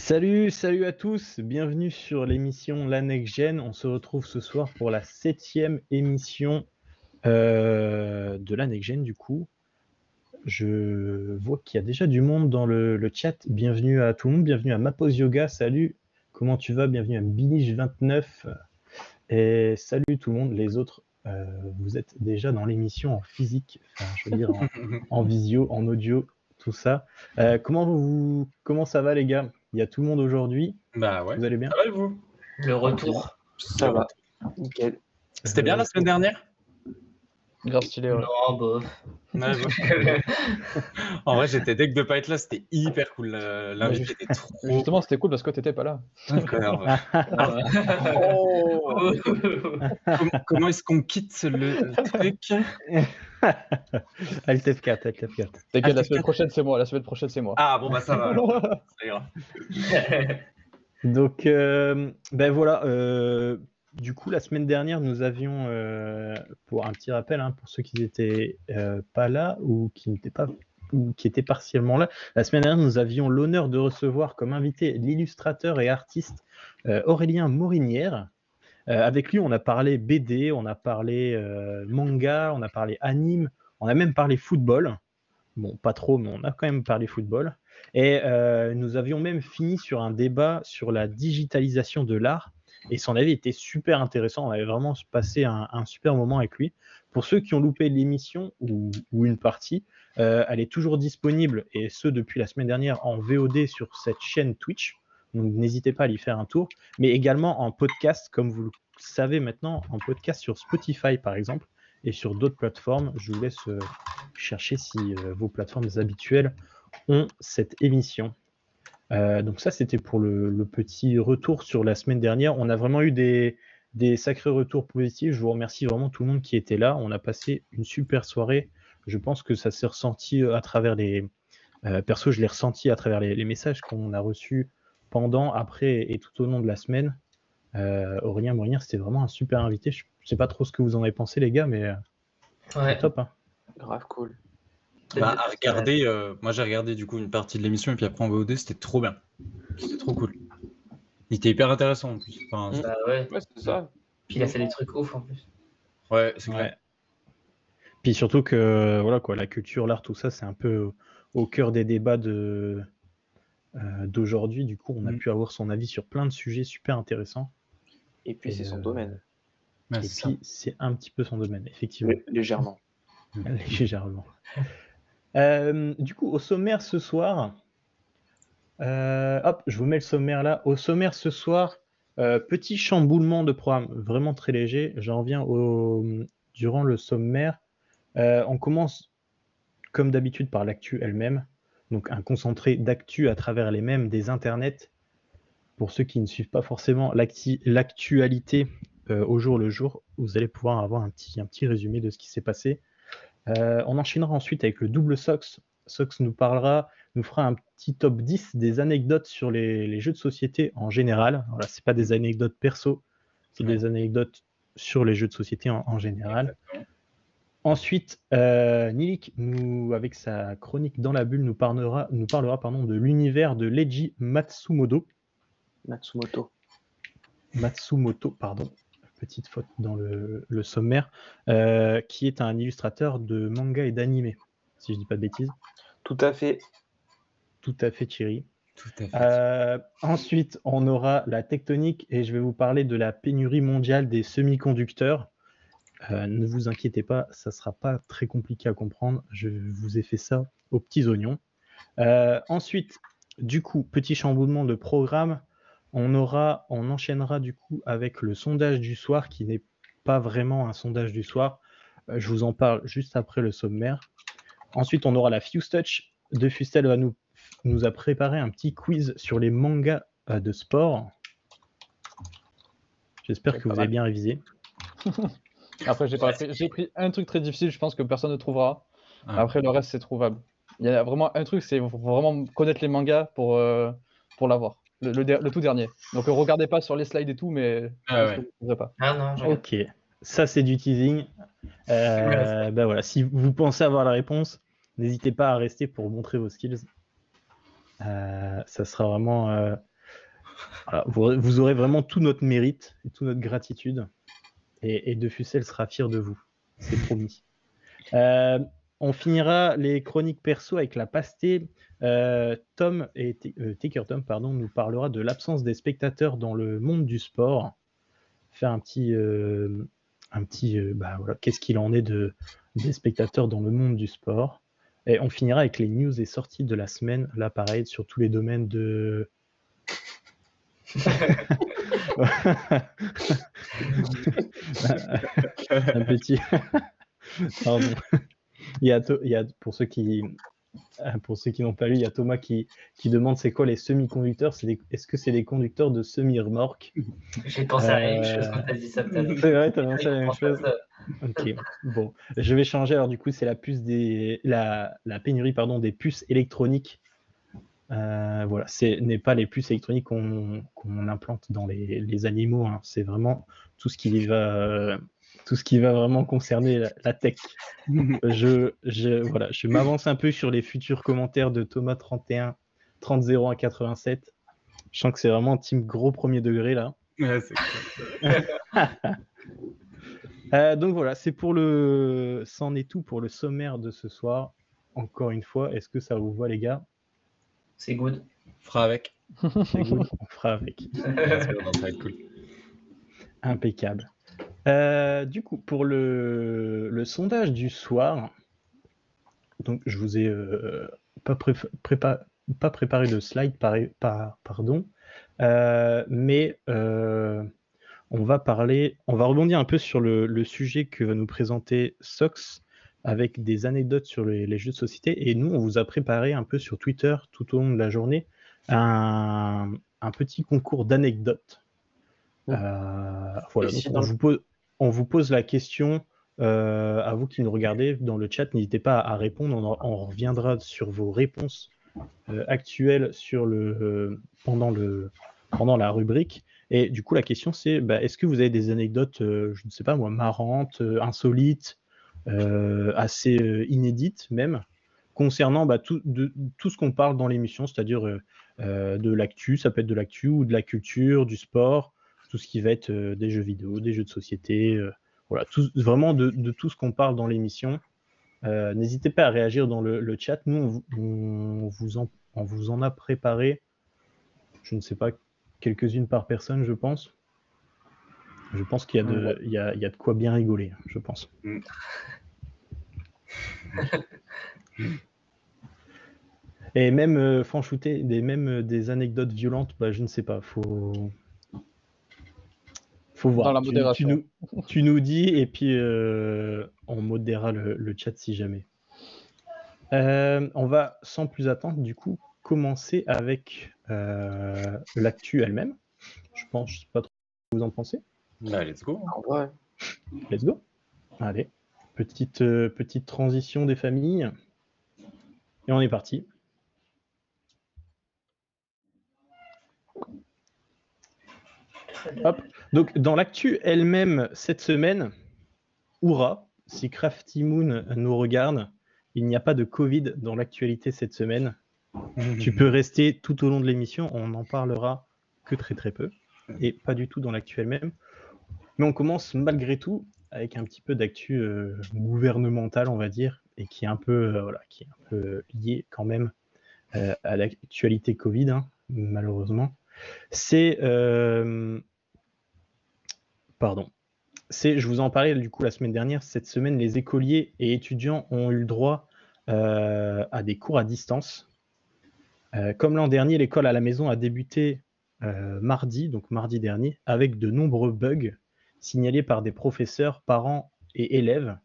Salut, salut à tous, bienvenue sur l'émission La Next Gen. On se retrouve ce soir pour la septième émission euh, de La Next Gen du coup. Je vois qu'il y a déjà du monde dans le, le chat. Bienvenue à tout le monde, bienvenue à Mapos Yoga, salut, comment tu vas? Bienvenue à Bilige29 et salut tout le monde, les autres. euh, vous êtes déjà dans l'émission en physique, enfin, je veux dire en, en visio, en audio, tout ça. Euh, comment, vous, comment ça va les gars? Il y a tout le monde aujourd'hui, Bah ouais. vous allez bien Ça va et vous? Le retour. Ça va. Nickel. C'était bien la semaine dernière? Grave stylé, ouais. Non, bof. Ouais. En vrai, j'étais deg de pas être là, c'était hyper cool. la- L'invité était trop Justement, c'était cool parce que t'étais pas là. Oh Comment, comment est-ce qu'on quitte le truc Alt F4, Alt F4. T'inquiète, la semaine prochaine, c'est moi. La semaine prochaine, c'est moi. Ah bon bah ça va alors. Ça ira. Donc, euh, ben voilà, euh, du coup, la semaine dernière, nous avions, euh, pour un petit rappel, hein, pour ceux qui n'étaient euh, pas là ou qui n'étaient pas qui étaient partiellement là, la semaine dernière, nous avions l'honneur de recevoir comme invité l'illustrateur et artiste euh, Aurélien Morinière. Avec lui, on a parlé BD, on a parlé manga, on a parlé anime, on a même parlé football. Bon, pas trop, mais on a quand même parlé football. Et nous avions même fini sur un débat sur la digitalisation de l'art. Et son avis était super intéressant. On avait vraiment passé un, super moment avec lui. Pour ceux qui ont loupé l'émission ou, ou une partie, euh, elle est toujours disponible, et ce depuis la semaine dernière, en VOD sur cette chaîne Twitch. Donc n'hésitez pas à y faire un tour. Mais également en podcast, comme vous le savez maintenant, en podcast sur Spotify par exemple, et sur d'autres plateformes. Je vous laisse euh, chercher si euh, vos plateformes habituelles ont cette émission. Euh, donc ça, c'était pour le, le petit retour sur la semaine dernière. On a vraiment eu des, des sacrés retours positifs. Je vous remercie vraiment tout le monde qui était là. On a passé une super soirée. Je pense que ça s'est ressenti euh, à travers les... Euh, perso, je l'ai ressenti à travers les, les messages qu'on a reçus pendant, après et tout au long de la semaine. Euh, Aurélien Morinière, c'était vraiment un super invité. Je sais pas trop ce que vous en avez pensé, les gars, mais Ouais. c'est top. hein. Grave cool. Bah, à regarder, euh, moi j'ai regardé du coup une partie de l'émission et puis après en VOD, c'était trop bien. C'était trop cool. Il était hyper intéressant en plus. Enfin, Mm. Bah ouais. Ouais, c'est ça. Puis il a fait des trucs ouf en plus. Ouais, c'est. Ouais. Puis surtout que voilà quoi, la culture, l'art, tout ça, c'est un peu au cœur des débats de euh, d'aujourd'hui. Du coup, on a Mm. pu avoir son avis sur plein de sujets super intéressants. Et puis, c'est son euh, domaine. Ouais, Et puis, c'est un petit peu son domaine, effectivement, Lé- Légèrement. légèrement. Euh, du coup, au sommaire ce soir, euh, je vous mets le sommaire là. Au sommaire ce soir, euh, petit chamboulement de programme, vraiment très léger. J'en reviens au, durant le sommaire. On commence, comme d'habitude, par l'actu elle-même. Donc, un concentré d'actu à travers les mêmes des internets. Pour ceux qui ne suivent pas forcément l'actualité au jour le jour, vous allez pouvoir avoir un petit résumé de ce qui s'est passé. Euh, on enchaînera ensuite avec le double Sox. Sox nous parlera, nous fera un petit top 10 des anecdotes sur les, les jeux de société en général. Voilà, c'est pas des anecdotes perso, c'est Ouais. des anecdotes sur les jeux de société en, en général. Ensuite, euh, Nilik, nous, avec sa chronique dans la bulle, nous parlera, nous parlera pardon, de l'univers de Leiji Matsumoto. Matsumoto. Matsumoto, pardon, petite faute dans le, le sommaire, euh, qui est un illustrateur de manga et d'anime, si je dis pas de bêtises. Tout à fait. Tout à fait, Thierry. Tout à fait. Euh, ensuite, on aura la tectonique et je vais vous parler de la pénurie mondiale des semi-conducteurs. Euh, ne vous inquiétez pas, ça sera pas très compliqué à comprendre. Je vous ai fait ça aux petits oignons. Euh, ensuite, du coup, petit chamboulement de programme. On aura, on enchaînera du coup avec le sondage du soir qui n'est pas vraiment un sondage du soir. Euh, je vous en parle juste après le sommaire. Ensuite, on aura la Fuse Touch. De Fustel va nous, nous a préparé un petit quiz sur les mangas euh, de sport. J'espère que vous avez bien révisé. Après, j'ai pas fait- j'ai pris un truc très difficile, je pense que personne ne trouvera. Ah. Après, le reste, c'est trouvable. Il y a vraiment un truc, c'est faut vraiment connaître les mangas pour, euh, pour l'avoir. Le, le der- le tout dernier. Donc, euh, regardez pas sur les slides et tout, mais je Ah ouais. trouverez pas. Ah non, je Ok, ça c'est du teasing. Euh, ben voilà, si vous pensez avoir la réponse, n'hésitez pas à rester pour montrer vos skills. Euh, ça sera vraiment euh, voilà, vous, vous aurez vraiment tout notre mérite et toute notre gratitude. Et, et De Fussel sera fier de vous. C'est promis. On finira les chroniques perso avec la pastée. Euh, Tom et euh, Taker Tom pardon, nous parlera de l'absence des spectateurs dans le monde du sport. Faire un petit, euh, un petit, euh, bah voilà, qu'est-ce qu'il en est de des spectateurs dans le monde du sport. Et on finira avec les news et sorties de la semaine. Là, pareil, sur tous les domaines de. un petit. Pardon. Il y a, To- il y a pour ceux qui, euh, pour ceux qui n'ont pas lu, il y a Thomas qui, qui demande c'est quoi les semi-conducteurs? Est-ce que c'est des conducteurs de semi-remorques? J'ai pensé à la même Euh, chose quand t'as dit ça. C'est vrai, t'as pensé à la même chose. Ok, bon, je vais changer. Alors du coup, c'est la puce des, la, la pénurie pardon des puces électroniques. Euh, voilà, ce n'est pas les puces électroniques qu'on implante dans les, les animaux. hein. C'est vraiment tout ce qui va, euh, tout ce qui va vraiment concerner la, la tech. Je, je, voilà, je m'avance un peu sur les futurs commentaires de Thomas 31, 30 à 87. Je sens que c'est vraiment un team gros premier degré là. Ouais, c'est clair. Euh, donc voilà, c'est pour le. C'en est tout pour le sommaire de ce soir. Encore une fois, est-ce que ça vous voit, les gars? C'est good. Fera avec. C'est good, On fera avec. Bien sûr, non, ça va être cool. Impeccable. Euh, du coup, pour le, le sondage du soir, donc je vous ai euh, pas, préf- prépa- pas préparé de slide, par- par- pardon, Euh, mais on va parler, on va rebondir un peu sur le, le sujet que va nous présenter Sox avec des anecdotes sur les, les jeux de société. Et nous, on vous a préparé un peu sur Twitter tout au long de la journée un, un petit concours d'anecdotes. Oh. Euh, voilà, Et donc sinon- on, vous pose, on vous pose la question euh, à vous qui nous regardez dans le chat. N'hésitez pas à répondre. On, en- on reviendra sur vos réponses euh, actuelles sur euh, pendant, la rubrique. Et du coup, la question c'est bah, est-ce que vous avez des anecdotes, je ne sais pas moi, marrantes, insolites, assez inédites même, concernant bah, tout, tout ce qu'on parle dans l'émission, c'est-à-dire de l'actu, ça peut être de l'actu ou de la culture, du sport, tout ce qui va être euh, des jeux vidéo, des jeux de société, euh, voilà, tout- vraiment de, de tout ce qu'on parle dans l'émission. Euh, N'hésitez pas à réagir dans le, le chat. Nous, on, vous- on vous en, on vous en a préparé, je ne sais pas, quelques-unes par personne, je pense. Je pense qu'il y, a de- Ouais. il y, a, il y a de quoi bien rigoler, je pense. Mm. Et même euh, franchouter des même euh, des anecdotes violentes, bah, je ne sais pas, faut faut voir. Dans la Tu- modération. Tu, nous, tu nous dis et puis euh, on modérera le, le chat si jamais. Euh, on va sans plus attendre du coup commencer avec euh, l'actu elle-même. Je pense, je sais pas trop ce que vous en pensez. Bah, let's go. Ouais. Let's go. Allez, petite, euh, petite transition des familles. Et on est parti. Hop. Donc, dans l'actu elle-même cette semaine, Oura, si Crafty Moon nous regarde, il n'y a pas de Covid dans l'actualité cette semaine. Tu peux rester tout au long de l'émission, on n'en parlera que très très peu et pas du tout dans l'actu elle-même. Mais on commence malgré tout avec un petit peu d'actu euh, gouvernementale, on va dire, et qui est un peu, euh, voilà, qui est un peu lié quand même euh, à l'actualité Covid, hein, malheureusement. C'est, euh, pardon, c'est, je vous en parlais du coup la semaine dernière. Cette semaine, les écoliers et étudiants ont eu le droit euh, à des cours à distance. Euh, comme l'an dernier, l'école à la maison a débuté euh, mardi, donc mardi dernier, avec de nombreux bugs signalés par des professeurs, parents et élèves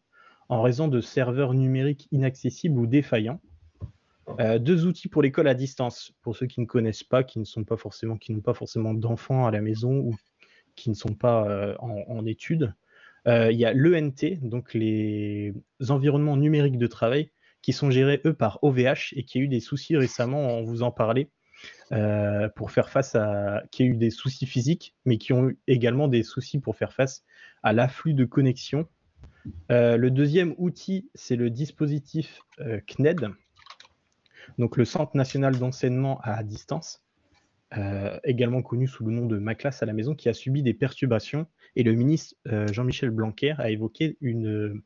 en raison de serveurs numériques inaccessibles ou défaillants. Deux outils pour l'école à distance, pour ceux qui ne connaissent pas, qui ne sont pas forcément, qui n'ont pas forcément d'enfants à la maison ou qui ne sont pas euh, en, en études. Euh, il y a l'ENT, donc les environnements numériques de travail, qui sont gérés eux par OVH et qui a eu des soucis récemment, on vous en parlait, euh, pour faire face à, qui a eu des soucis physiques, mais qui ont eu également des soucis pour faire face à l'afflux de connexion. Euh, le deuxième outil, c'est le dispositif CNED, donc le Centre national d'enseignement à distance. Euh, également connu sous le nom de Ma classe à la maison, qui a subi des perturbations. Et le ministre euh, Jean-Michel Blanquer a évoqué une,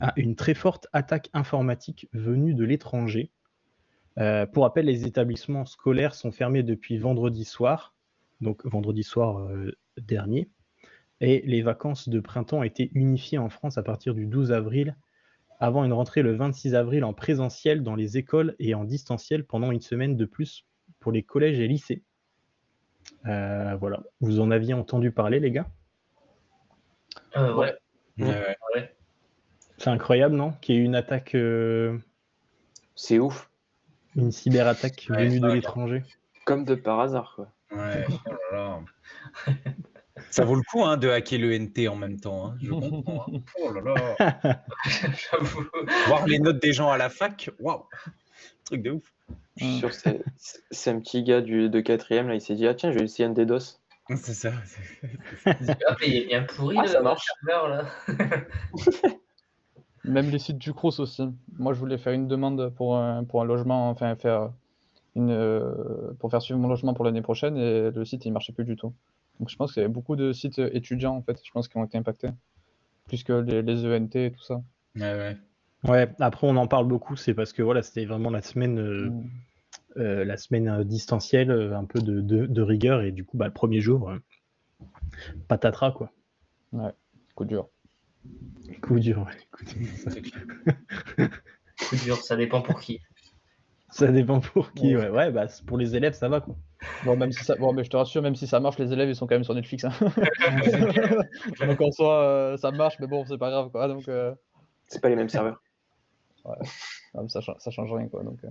ah, une très forte attaque informatique venue de l'étranger. Euh, pour rappel, les établissements scolaires sont fermés depuis vendredi soir, donc vendredi soir euh, dernier, et les vacances de printemps ont été unifiées en France à partir du 12 avril, avant une rentrée le 26 avril en présentiel dans les écoles et en distanciel pendant une semaine de plus pour les collèges et lycées. Euh, voilà, vous en aviez entendu parler, les gars? Euh, ouais. Ouais, ouais. ouais. C'est incroyable, non? Qu'il y ait eu une attaque, euh, C'est ouf. une cyberattaque Ouais, venue de l'étranger. Comme de par hasard, quoi. Ouais, oh là là. Ça vaut le coup hein, de hacker le NT en même temps. hein, Je comprends. hein. Oh là là. J'avoue. Voir les notes des gens à la fac, waouh. Truc de ouf. Je suis sûr que c'est- un petit gars du, de quatrième, là, il s'est dit, ah tiens, je vais essayer un DDoS. C'est ça. Ah, mais il est bien pourri Ah, le ça marche. serveur là. Même les sites du Crous aussi. Moi, je voulais faire une demande pour un, pour un logement, enfin faire une, euh, pour faire suivre mon logement pour l'année prochaine et le site il marchait plus du tout. Donc je pense qu'il y avait beaucoup de sites étudiants en fait, je pense qui ont été impactés, plus que les, les ENT et tout ça. Ouais, ouais. Ouais, après on en parle beaucoup, c'est parce que voilà, c'était vraiment la semaine, euh, Mm. euh, la semaine euh, distancielle, un peu de, de- de rigueur, et du coup, bah, le premier jour, euh, patatras quoi. Coup dur. Coup dur, ouais. Écoute, C'est clair. C'est dur, ça dépend pour qui. ça dépend pour qui, ouais. Ouais, bah, pour les élèves, ça va quoi. Bon, même si ça, bon, mais je te rassure, même si ça marche, les élèves ils sont quand même sur Netflix. hein. Donc en soi, euh, ça marche, mais bon, c'est pas grave quoi. Donc euh, C'est pas les mêmes serveurs. ah, ça, change, ça change rien quoi. Donc, euh.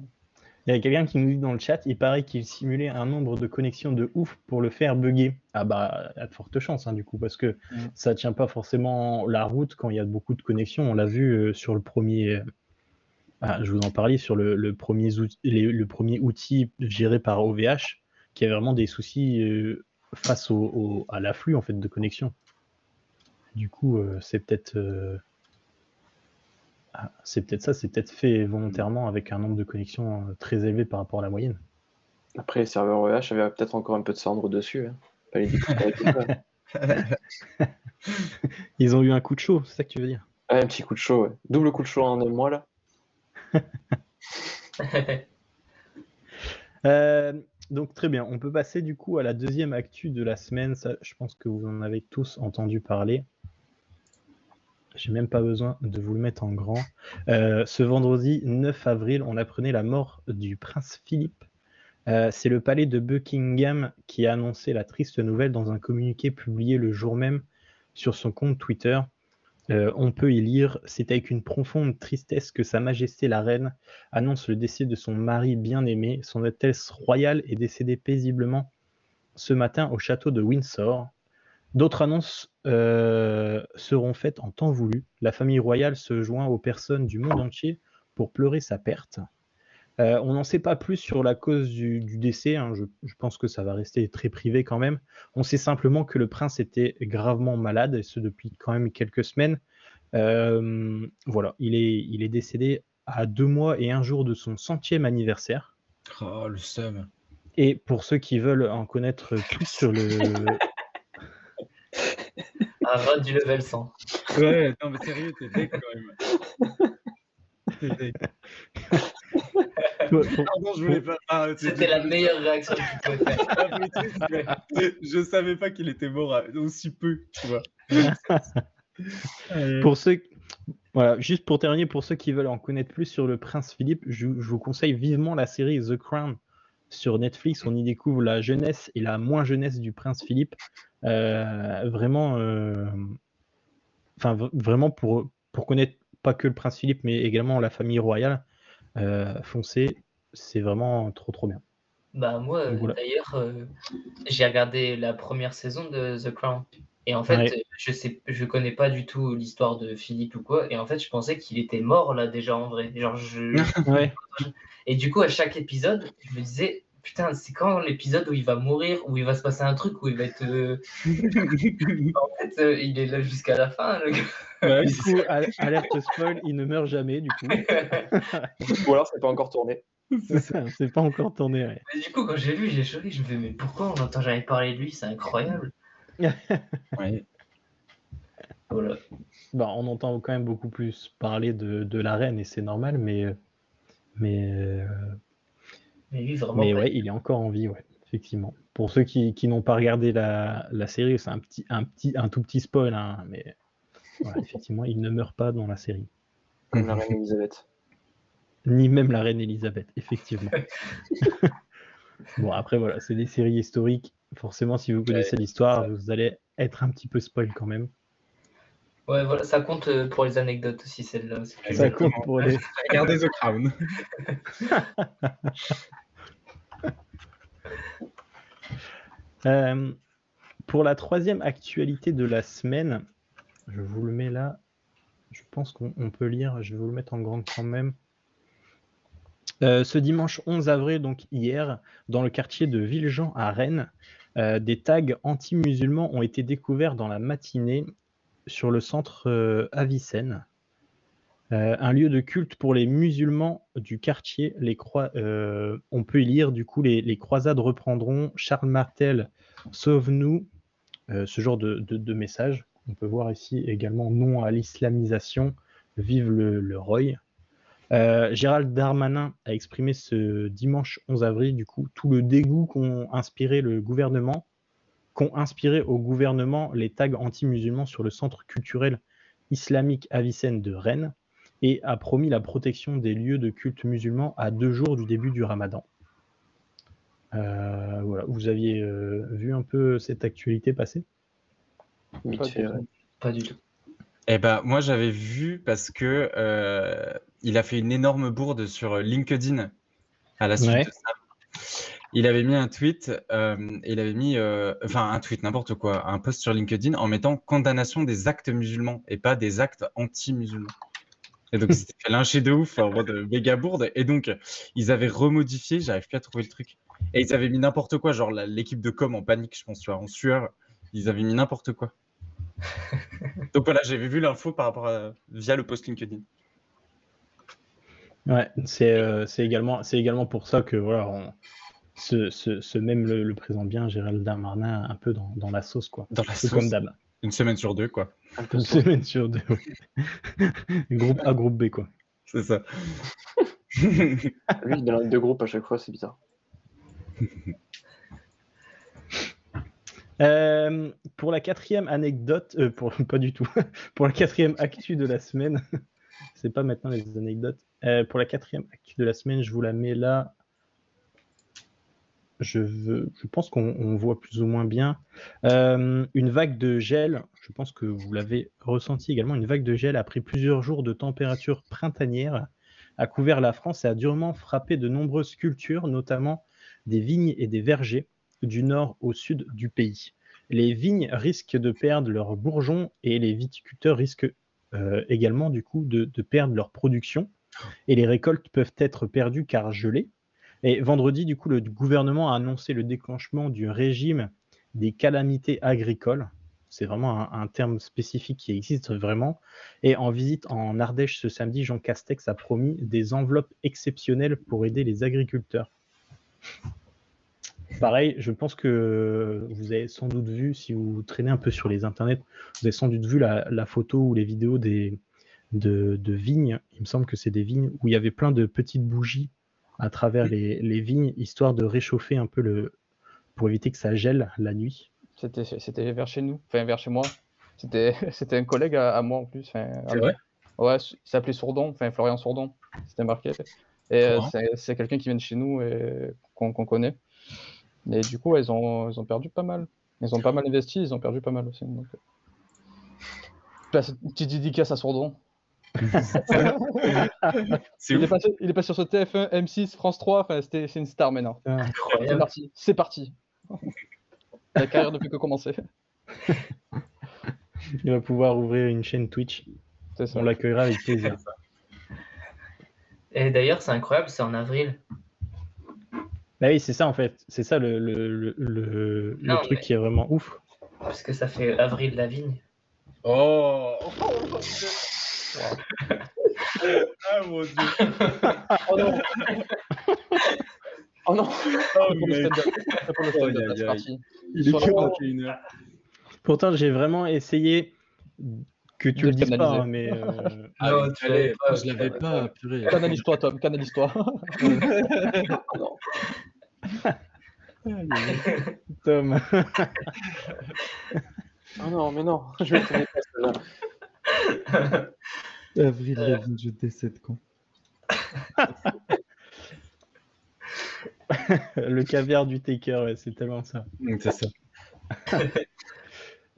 Il y a quelqu'un qui nous dit dans le chat, il paraît qu'il simulait un nombre de connexions de ouf pour le faire bugger. Ah bah, il y a de fortes chances hein, du coup, parce que Mm. ça tient pas forcément la route quand il y a beaucoup de connexions. On l'a vu euh, sur le premier, euh, ah, je vous en parlais, sur le, le premier, outil, les- le premier outil géré par OVH, qui a vraiment des soucis euh, face au, au- à l'afflux en fait de connexions. Du coup, euh, c'est peut-être euh, ah, c'est peut-être ça, c'est peut-être fait volontairement avec un nombre de connexions euh, très élevé par rapport à la moyenne. Après, les serveurs EH avaient peut-être encore un peu de cendre dessus. Hein. Ils ont eu un coup de chaud, c'est ça que tu veux dire? Ah, un petit coup de chaud, ouais. Double coup de chaud en un mois, là. Euh, donc très bien, on peut passer du coup à la deuxième actu de la semaine. Ça, je pense que vous en avez tous entendu parler. J'ai même pas besoin de vous le mettre en grand. Euh, ce vendredi 9 avril, on apprenait la mort du prince Philippe. Euh, C'est le palais de Buckingham qui a annoncé la triste nouvelle dans un communiqué publié le jour même sur son compte Twitter. Euh, on peut y lire C'est avec une profonde tristesse que Sa Majesté la Reine annonce le décès de son mari bien-aimé. Son Altesse royale est décédée paisiblement ce matin au château de Windsor. D'autres annonces euh, seront faites en temps voulu. La famille royale se joint aux personnes du monde entier pour pleurer sa perte. Euh, on n'en sait pas plus sur la cause du, du décès. hein. Je, je pense que ça va rester très privé quand même. On sait simplement que le prince était gravement malade, et ce depuis quand même quelques semaines. Euh, voilà, il est, il est décédé à deux mois et un jour de son centième anniversaire. Oh, le seum. Et pour ceux qui veulent en connaître plus sur le, Un run du level 100. Ouais, non, mais sérieux, t'es deck quand même. T'es deck. Pardon, je voulais pas. Ah, C'était la meilleure réaction que tu pouvais faire. Ah, Je savais pas qu'il était mort à- aussi peu, tu vois. Pour ceux, voilà, juste pour terminer, pour ceux qui veulent en connaître plus sur le prince Philippe, je, je vous conseille vivement la série The Crown sur Netflix. On y découvre la jeunesse et la moins jeunesse du prince Philippe. Euh, vraiment, euh, enfin vraiment pour pour connaître pas que le prince Philippe, mais également la famille royale. Euh, foncez, c'est vraiment trop trop bien. Bah moi voilà. d'ailleurs j'ai regardé la première saison de The Crown et en fait Ouais. euh, je sais je connais pas du tout l'histoire de Philippe ou quoi et en fait je pensais qu'il était mort là déjà en vrai genre je Ouais. et du coup à chaque épisode je me disais putain c'est quand l'épisode où il va mourir où il va se passer un truc où il va être euh, en fait euh, il est là jusqu'à la fin le gars. ouais, Du coup, al- alerte spoil, il ne meurt jamais. Du coup, Ou alors, c'est pas encore tourné. C'est ça, c'est pas encore tourné. ouais. Mais du coup, quand j'ai lu, j'ai choqué. Je me fais, mais pourquoi on n'entend jamais parler de lui? C'est incroyable. Ouais. Voilà. Bah, on entend quand même beaucoup plus parler de, de la reine et c'est normal, mais, mais, euh, Mais lui, vraiment. mais pas. ouais, il est encore en vie, ouais, effectivement. Pour ceux qui, qui n'ont pas regardé la, la série, c'est un, petit, un, petit, un tout petit spoil, hein, mais voilà, effectivement, il ne meurt pas dans la série. Comme la reine Elisabeth. Ni même la reine Elisabeth, effectivement. bon, après, voilà, c'est des séries historiques. Forcément, si vous connaissez l'histoire, vous allez être un petit peu spoil quand même. Ouais, voilà, ça compte euh, pour les anecdotes aussi, celle-là. Ça compte pour les. Regardez The Crown. Euh, pour la troisième actualité de la semaine, je vous le mets là. Je pense qu'on on peut lire. Je vais vous le mettre en grand quand même. Euh, ce dimanche 11 avril, donc hier, dans le quartier de Villejean à Rennes, euh, des tags anti-musulmans ont été découverts dans la matinée sur le centre euh, Avicenne, Euh, un lieu de culte pour les musulmans du quartier. Les on peut y lire du coup les, croisades reprendront. Charles Martel, sauve-nous. Ce genre de, de, de message. On peut voir ici également non à l'islamisation. Vive le, le Roy. Euh, Gérald Darmanin a exprimé ce dimanche 11 avril du coup tout le dégoût qu'ont inspiré le gouvernement, qu'ont inspiré au gouvernement les tags anti-musulmans sur le centre culturel islamique Avicenne de Rennes et a promis la protection des lieux de culte musulmans à deux jours du début du ramadan. Euh, voilà. Vous aviez euh, vu un peu cette actualité passer? Pas du tout. Pas du tout. Eh ben, moi, j'avais vu parce que euh, il a fait une énorme bourde sur LinkedIn à la suite Ouais. de ça. Il avait mis un tweet, euh, il avait mis, euh, enfin un tweet, n'importe quoi, un post sur LinkedIn en mettant condamnation des actes musulmans et pas des actes anti-musulmans. Et donc, c'était lyncher de ouf en mode méga bourde. Et donc, ils avaient remodifié, j'arrive plus à trouver le truc. Et ils avaient mis n'importe quoi, genre l'équipe de com en panique, je pense, tu vois, en sueur. Ils avaient mis n'importe quoi. Donc voilà, j'avais vu l'info par rapport à via le post LinkedIn. Ouais, c'est euh, également, c'est également pour ça que voilà, on, ce, ce, ce même le, le présente bien, Gérald Darmanin, un peu dans, dans la sauce, quoi. Dans la sauce. comme d'hab. Une semaine sur deux, quoi. Un peu Une semaine sur deux. ouais. groupe A, groupe B, quoi. C'est ça. Lui, il dans deux groupes à chaque fois, c'est bizarre. Euh, pour la quatrième anecdote, euh, pour pas du tout, pour la quatrième actu de la semaine, c'est pas maintenant les anecdotes. Euh, pour la quatrième actu de la semaine, je vous la mets là. Je veux, je pense qu'on on voit plus ou moins bien Euh, une vague de gel. Je pense que vous l'avez ressenti également. Une vague de gel après plusieurs jours de température printanière a couvert la France et a durement frappé de nombreuses cultures, notamment des vignes et des vergers du nord au sud du pays. Les vignes risquent de perdre leurs bourgeons et les viticulteurs risquent également du coup de, perdre leur production et les récoltes peuvent être perdues car gelées. Et vendredi, du coup, le gouvernement a annoncé le déclenchement du régime des calamités agricoles. C'est vraiment un terme spécifique qui existe vraiment. Et en visite en Ardèche ce samedi, Jean Castex a promis des enveloppes exceptionnelles pour aider les agriculteurs. Pareil, je pense que vous avez sans doute vu, si vous traînez un peu sur les internets, vous avez sans doute vu la, la photo ou les vidéos des, de, de vignes. Il me semble que c'est des vignes où il y avait plein de petites bougies à travers les, les vignes, histoire de réchauffer un peu le. pour éviter que ça gèle la nuit. C'était, c'était vers chez nous, enfin vers chez moi. C'était, c'était un collègue à, à moi en plus. enfin, C'est vrai? Ouais, il s'appelait Sourdon, enfin Florian Sourdon, c'était marqué. Et euh, c'est, quelqu'un qui vient de chez nous et qu'on, qu'on connaît. Et du coup, ouais, ils, ont, ils ont perdu pas mal. Ils ont pas mal investi, ils ont perdu pas mal aussi. Donc... euh. Place- une petite dédicace à Sourdon. Il est, passé, il est passé sur TF1, M6, France 3, enfin, c'était, c'est une star maintenant. C'est parti, c'est parti. La carrière ne fait que commencer. Il va pouvoir ouvrir une chaîne Twitch. Ça. On l'accueillera avec plaisir. Et d'ailleurs, c'est incroyable, c'est en avril. Bah oui, c'est ça en fait. C'est ça le, le, le, le- le Non, truc mais- qui est vraiment ouf. Parce que ça fait avril la vigne. Oh Ah mon dieu. Oh non Oh non Oh, Pour le mec. stand-up. Pour le stand-up, Aïe, aïe, c'est aïe. parti. Il Sur est la que fin. 21 heures. Pourtant, j'ai vraiment essayé que tu De le dises pas, canaliser. hein, mais euh, Ah, tu l'avais pas, je l'avais pas, purée. Canalise-toi, Tom, canalise-toi. Tom. Oh non, mais non, je le connais pas celle-là. Avril Lavigne, je décède quand le caviar du taker, ouais, c'est tellement ça. C'est ça.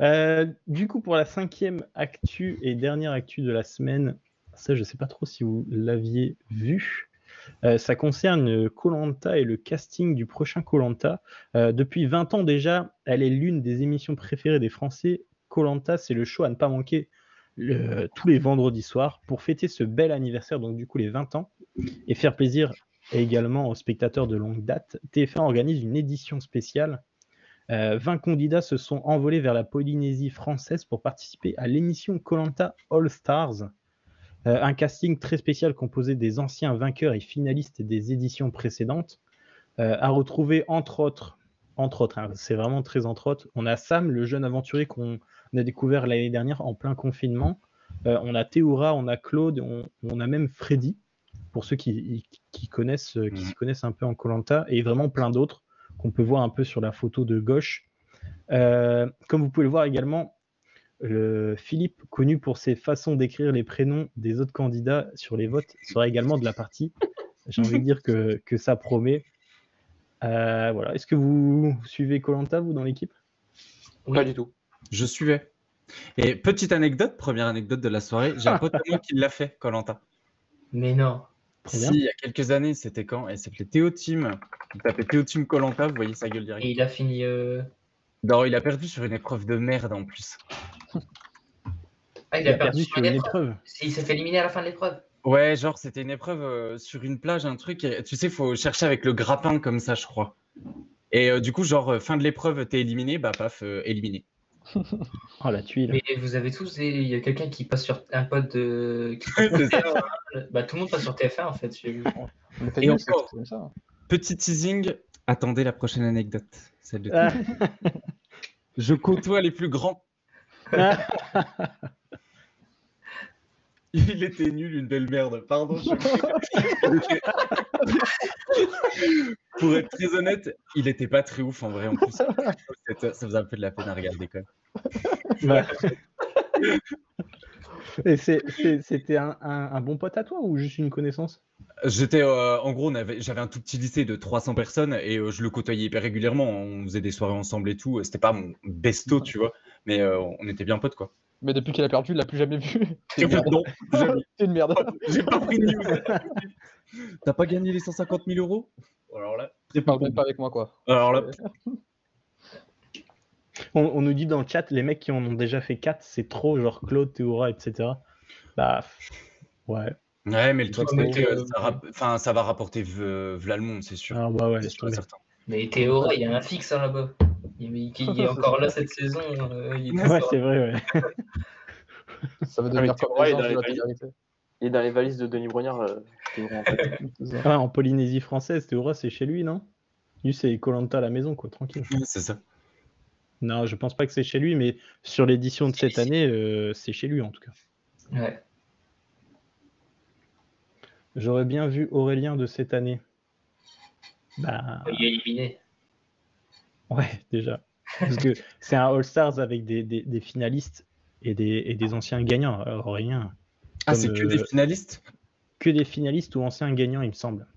Euh, du coup, pour la cinquième actu et dernière actu de la semaine, ça, je sais pas trop si vous l'aviez vu. Euh, ça concerne Colanta et le casting du prochain Colanta. depuis 20 ans déjà, elle est l'une des émissions préférées des Français. Colanta, c'est le show à ne pas manquer tous les vendredis soirs pour fêter ce bel anniversaire, donc du coup les 20 ans, et faire plaisir également aux spectateurs de longue date. TF1 organise une édition spéciale euh, 20 candidats se sont envolés vers la Polynésie française pour participer à l'émission Colanta All Stars, Euh, un casting très spécial composé des anciens vainqueurs et finalistes des éditions précédentes, euh, à retrouver entre autres, entre autres, hein, c'est vraiment très entre autres, on a Sam, le jeune aventurier qu'on a découvert l'année dernière en plein confinement, Euh, on a Théoura, on a Claude, on, on a même Freddy, pour ceux qui, qui connaissent, qui Mhm. s'y connaissent un peu en Colanta, et vraiment plein d'autres qu'on peut voir un peu sur la photo de gauche. Comme vous pouvez le voir également, le Philippe, connu pour ses façons d'écrire les prénoms des autres candidats sur les votes, sera également de la partie. J'ai envie de dire que, que ça promet. Euh, voilà. Est-ce que vous suivez Colanta, vous, dans l'équipe? Oui. Pas du tout. Je suivais. Et petite anecdote, première anecdote de la soirée, j'ai un pote à moi qui l'a fait, Colanta. Mais non. Si, il y a quelques années, c'était quand? Il s'appelait Théo Team. Il tapait Théo Team Colanta, vous voyez sa gueule direct. Et il a fini. euh, Non, il a perdu sur une épreuve de merde en plus. Ah, il, Il a perdu sur une épreuve. Il s'est fait éliminer à la fin de l'épreuve. Ouais, genre c'était une épreuve euh, sur une plage, un truc. et, tu sais, faut chercher avec le grappin comme ça, je crois. Et euh, du coup, genre euh, fin de l'épreuve, t'es éliminé, bah paf, euh, éliminé. Oh, la tuile. Mais vous avez tous. Il y a quelqu'un qui passe sur un pote de. TF1. Bah, tout le monde passe sur TF1 en fait. Et encore. comme ça. Petit teasing, attendez la prochaine anecdote. Celle de. Je côtoie les plus grands. Il était nul, une belle merde. Pardon. je- Pour être très honnête, il était pas très ouf en vrai. En plus, ça faisait un peu de la peine à regarder quand même. Et c'était un, un- un bon pote à toi ou juste une connaissance? J'étais, euh, en gros, j'avais un tout petit lycée de 300 personnes et euh, je le côtoyais hyper régulièrement. On faisait des soirées ensemble et tout. C'était pas mon besto, tu vois, mais euh, on était bien potes quoi. Mais depuis qu'il a perdu, il l'a plus jamais vu. C'est une merde. J'ai pas pris de news. T'as pas gagné les 150 000 euros? Alors là, j'ai pas pas avec moi, quoi. Alors là, on, on nous dit dans le chat, les mecs qui en ont déjà fait 4, c'est trop, genre Claude, Théora, etc. Bah, ouais. ouais, mais le truc, c'est que euh, ça, rap- enfin, ça va rapporter v- v'là le monde, c'est sûr. Ah, bah ouais, C'est certain. Mais Théora, il y a un fixe hein, là-bas. Il, est encore là cette saison. euh, il est Ouais, c'est vrai, ouais. Ça veut Ah, devenir comme anges dans les. Il est dans les valises de Denis Brognard. euh, en fait. Ah, en Polynésie française, Théora, c'est chez lui, non? Lui, c'est Colanta à la maison, quoi, tranquille. Ouais, c'est ça. Non, je pense pas que c'est chez lui, mais sur l'édition de cette année, euh, c'est chez lui en tout cas. Ouais. J'aurais bien vu Aurélien de cette année. Bah, Il est éliminé. Ouais, déjà. Parce que c'est un All-Stars avec des, des- des finalistes et des, et des anciens gagnants. Alors, Aurélien, Ah, c'est que euh, des finalistes? que des finalistes ou anciens gagnants, il me semble.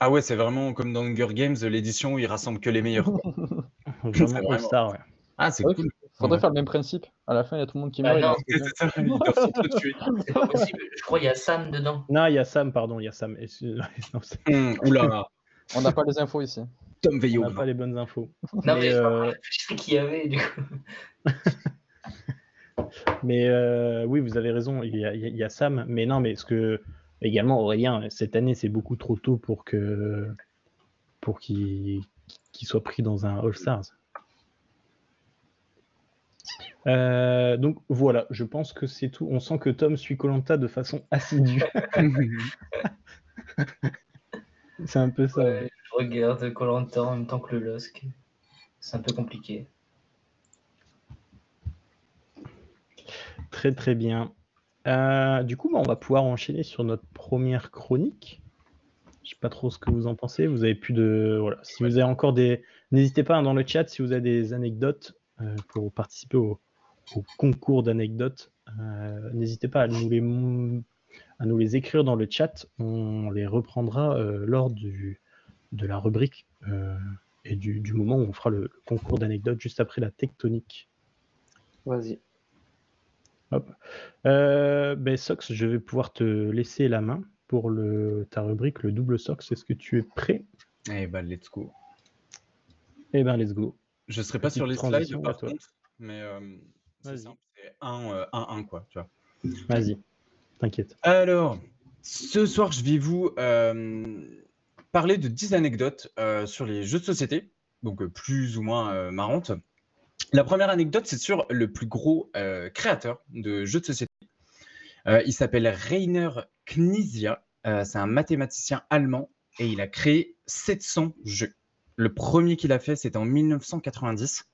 Ah ouais, c'est vraiment comme dans Hunger Games, l'édition où ils rassemblent que les meilleurs. Vraiment All-Star, ouais. Ah, c'est Ouais, cool. Faudrait Ouais. faire le même principe. À la fin, il y a tout le monde qui Ah meurt. il non, ça, ils doivent s'entretuer. C'est pas possible. Je crois qu'il y a Sam dedans. Non, il y a Sam, pardon, il y a Sam. Excuse- non, c'est- Hum, oula, On n'a pas les infos ici. Tom on Veillot. n'a pas les bonnes infos. Non, mais, Mais, je euh, sais qu'il y avait du coup. Mais euh, oui, vous avez raison, il y, a, il y Sam. Mais non, mais ce que également Aurélien, cette année, c'est beaucoup trop tôt pour que pour qu'il soit pris dans un All Stars. Euh, donc voilà, je pense que c'est tout. On sent que Tom suit Colanta de façon assidue. c'est un peu ça. Ouais, je regarde Colanta en même temps que le LOSC. C'est un peu compliqué. Très très bien. Euh, du coup, bah, on va pouvoir enchaîner sur notre première chronique. Je sais pas trop ce que vous en pensez. Vous avez plus de voilà. Si vous avez encore des, n'hésitez pas hein, dans le chat si vous avez des anecdotes euh, pour participer au, au concours d'anecdotes. euh, n'hésitez pas à nous les à nous les écrire dans le chat. On les reprendra euh, lors du de la rubrique euh, et du, du moment où on fera le, le concours d'anecdotes juste après la tectonique. Vas-y. Euh, ben, Sox, je vais pouvoir te laisser la main pour le, ta rubrique, le double Sox. Est-ce que tu es prêt? Eh bah, let's go. Eh ben, let's go. Je serai pas sur les slides par contre, mais euh, c'est Vas-y. simple, c'est 1-1 quoi, tu vois. Vas-y, t'inquiète. Alors, ce soir, je vais vous euh, parler de 10 anecdotes euh, sur les jeux de société, donc euh, plus ou moins marrantes. La première anecdote, c'est sur le plus gros créateur de jeux de société. Il s'appelle Rainer Knizia. C'est un mathématicien allemand et il a créé 700 jeux. Le premier qu'il a fait, c'était en 1990.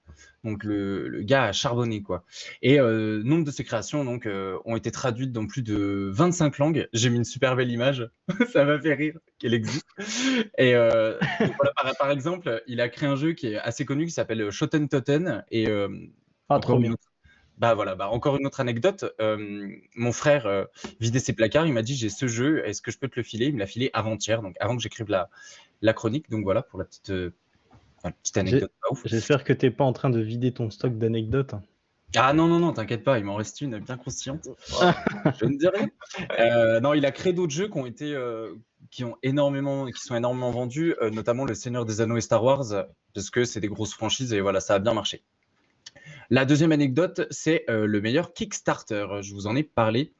Donc le, le gars a charbonné quoi. Et euh, nombre de ses créations donc euh, ont été traduites dans plus de 25 langues. J'ai mis une super belle image, ça m'a fait rire qu'elle existe. Et euh, voilà, par, par exemple, il a créé un jeu qui est assez connu qui s'appelle Shoten Toten et euh, Ah, encore trop une bien. autre- Bah voilà, bah encore une autre anecdote. Mon frère vidait ses placards, il m'a dit j'ai ce jeu, est-ce que je peux te le filer? Il me l'a filé avant-hier, donc avant que j'écrive la, la chronique. Donc voilà pour la petite, euh, enfin, petite anecdote. J'espère que t'es pas en train de vider ton stock d'anecdotes. Ah non, non, non, t'inquiète pas, il m'en reste une bien consciente. je ne dis rien. Euh, non, il a créé d'autres jeux qui ont été, euh, qui ont énormément, qui sont énormément vendus, euh, notamment Le Seigneur des Anneaux et Star Wars, parce que c'est des grosses franchises et voilà, ça a bien marché. La deuxième anecdote, c'est le meilleur Kickstarter. Je vous en ai parlé.